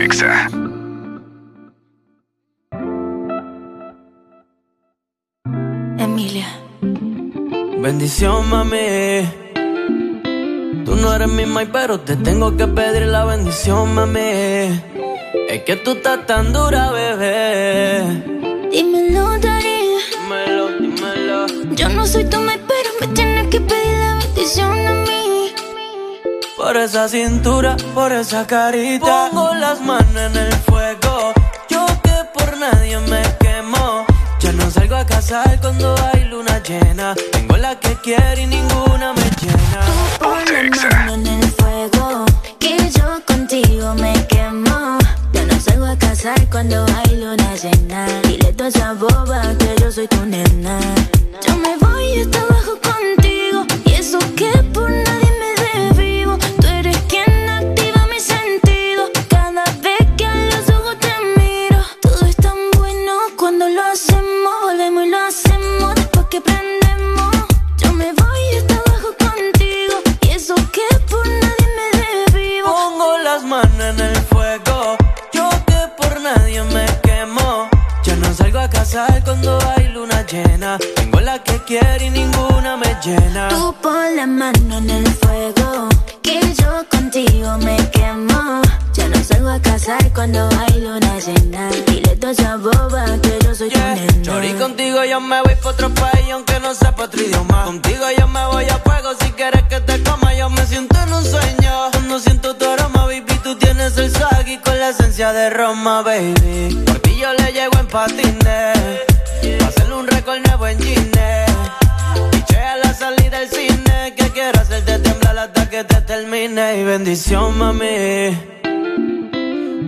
Exa. Emilia. Bendición, mami. Tú no eres mi mai, pero te tengo que pedir la bendición, mami. Es que tú estás tan dura, bebé. Dímelo, Dari. Dímelo, dímelo. Yo no soy tu mai, pero me tienes que pedir la bendición a mí. Por esa cintura, por esa carita. Pongo las manos en el fuego. Yo que por nadie me quemo. Ya no salgo a cazar cuando hay luna llena. Tengo la que quiero y ninguna me llena. Pon la mano en el fuego. Que yo contigo me quemo. Yo no salgo a casar cuando hay luna llena. Dile toda esa boba que yo soy tu nena. Yo me voy hasta abajo contigo. Y eso que por nadie Cazar cuando hay luna llena. Tengo la que quiero y ninguna me llena. Tú pon la mano en el fuego. Que yo contigo me quemo. Ya no salgo a casar cuando hay luna llena. Dile toda esa boba que yo soy tu nena. Chori, contigo yo me voy pa' otro país aunque no sepa otro idioma. Contigo yo me voy a fuego si quieres que te coma. Yo me siento en un sueño. Cuando siento tu aroma, baby, tú tienes el swag y con la esencia de Roma, baby. Por ti yo le llego en patines. Pa' hacerle un récord nuevo en Gine. Piché a la salida del cine. Que quiero hacerte temblar hasta que te termine. Y bendición, mami.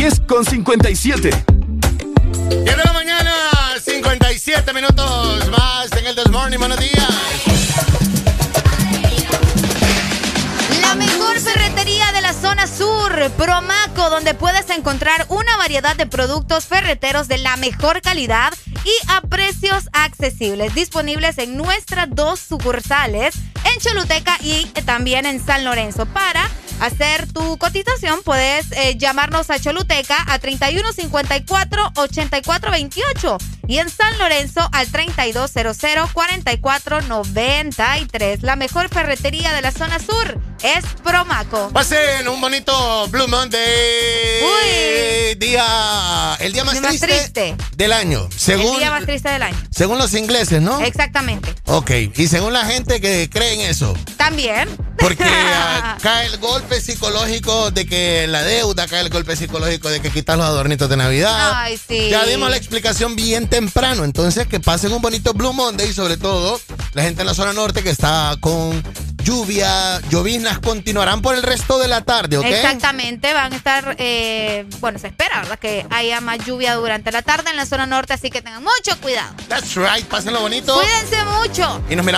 10 con 57. 10 de la mañana, 57 minutos más en el This Morning. Buenos días. La mejor ferretería de la zona sur, Promaco, donde puedes encontrar una variedad de productos ferreteros de la mejor calidad y a precios accesibles, disponibles en nuestras dos sucursales, en Choluteca y también en San Lorenzo. Para hacer tu cotización, puedes eh, llamarnos a Choluteca a 3154-8428 y en San Lorenzo al 3200-4493. La mejor ferretería de la zona sur es Promaco. Pasen un bonito Blue Monday. Uy. Día, el día más, El más triste, del año. Según, El día más triste del año. según los ingleses, ¿no? Exactamente. Ok, y según la gente que cree en eso. También. Porque (laughs) ah, cae el golpe psicológico de que la deuda, cae el golpe psicológico de que quitas los adornitos de Navidad. Ay, sí. Ya dimos la explicación bien temprano. Entonces, que pasen un bonito Blue Monday y sobre todo la gente en la zona norte que está con lluvia, lloviznas por el resto de la tarde, ¿ok? Exactamente, van a estar, eh, bueno, se espera, ¿verdad? Que haya más lluvia durante la tarde en la zona norte, así que tengan mucho cuidado. That's right, pásenlo bonito. Cuídense mucho. Y nos miramos.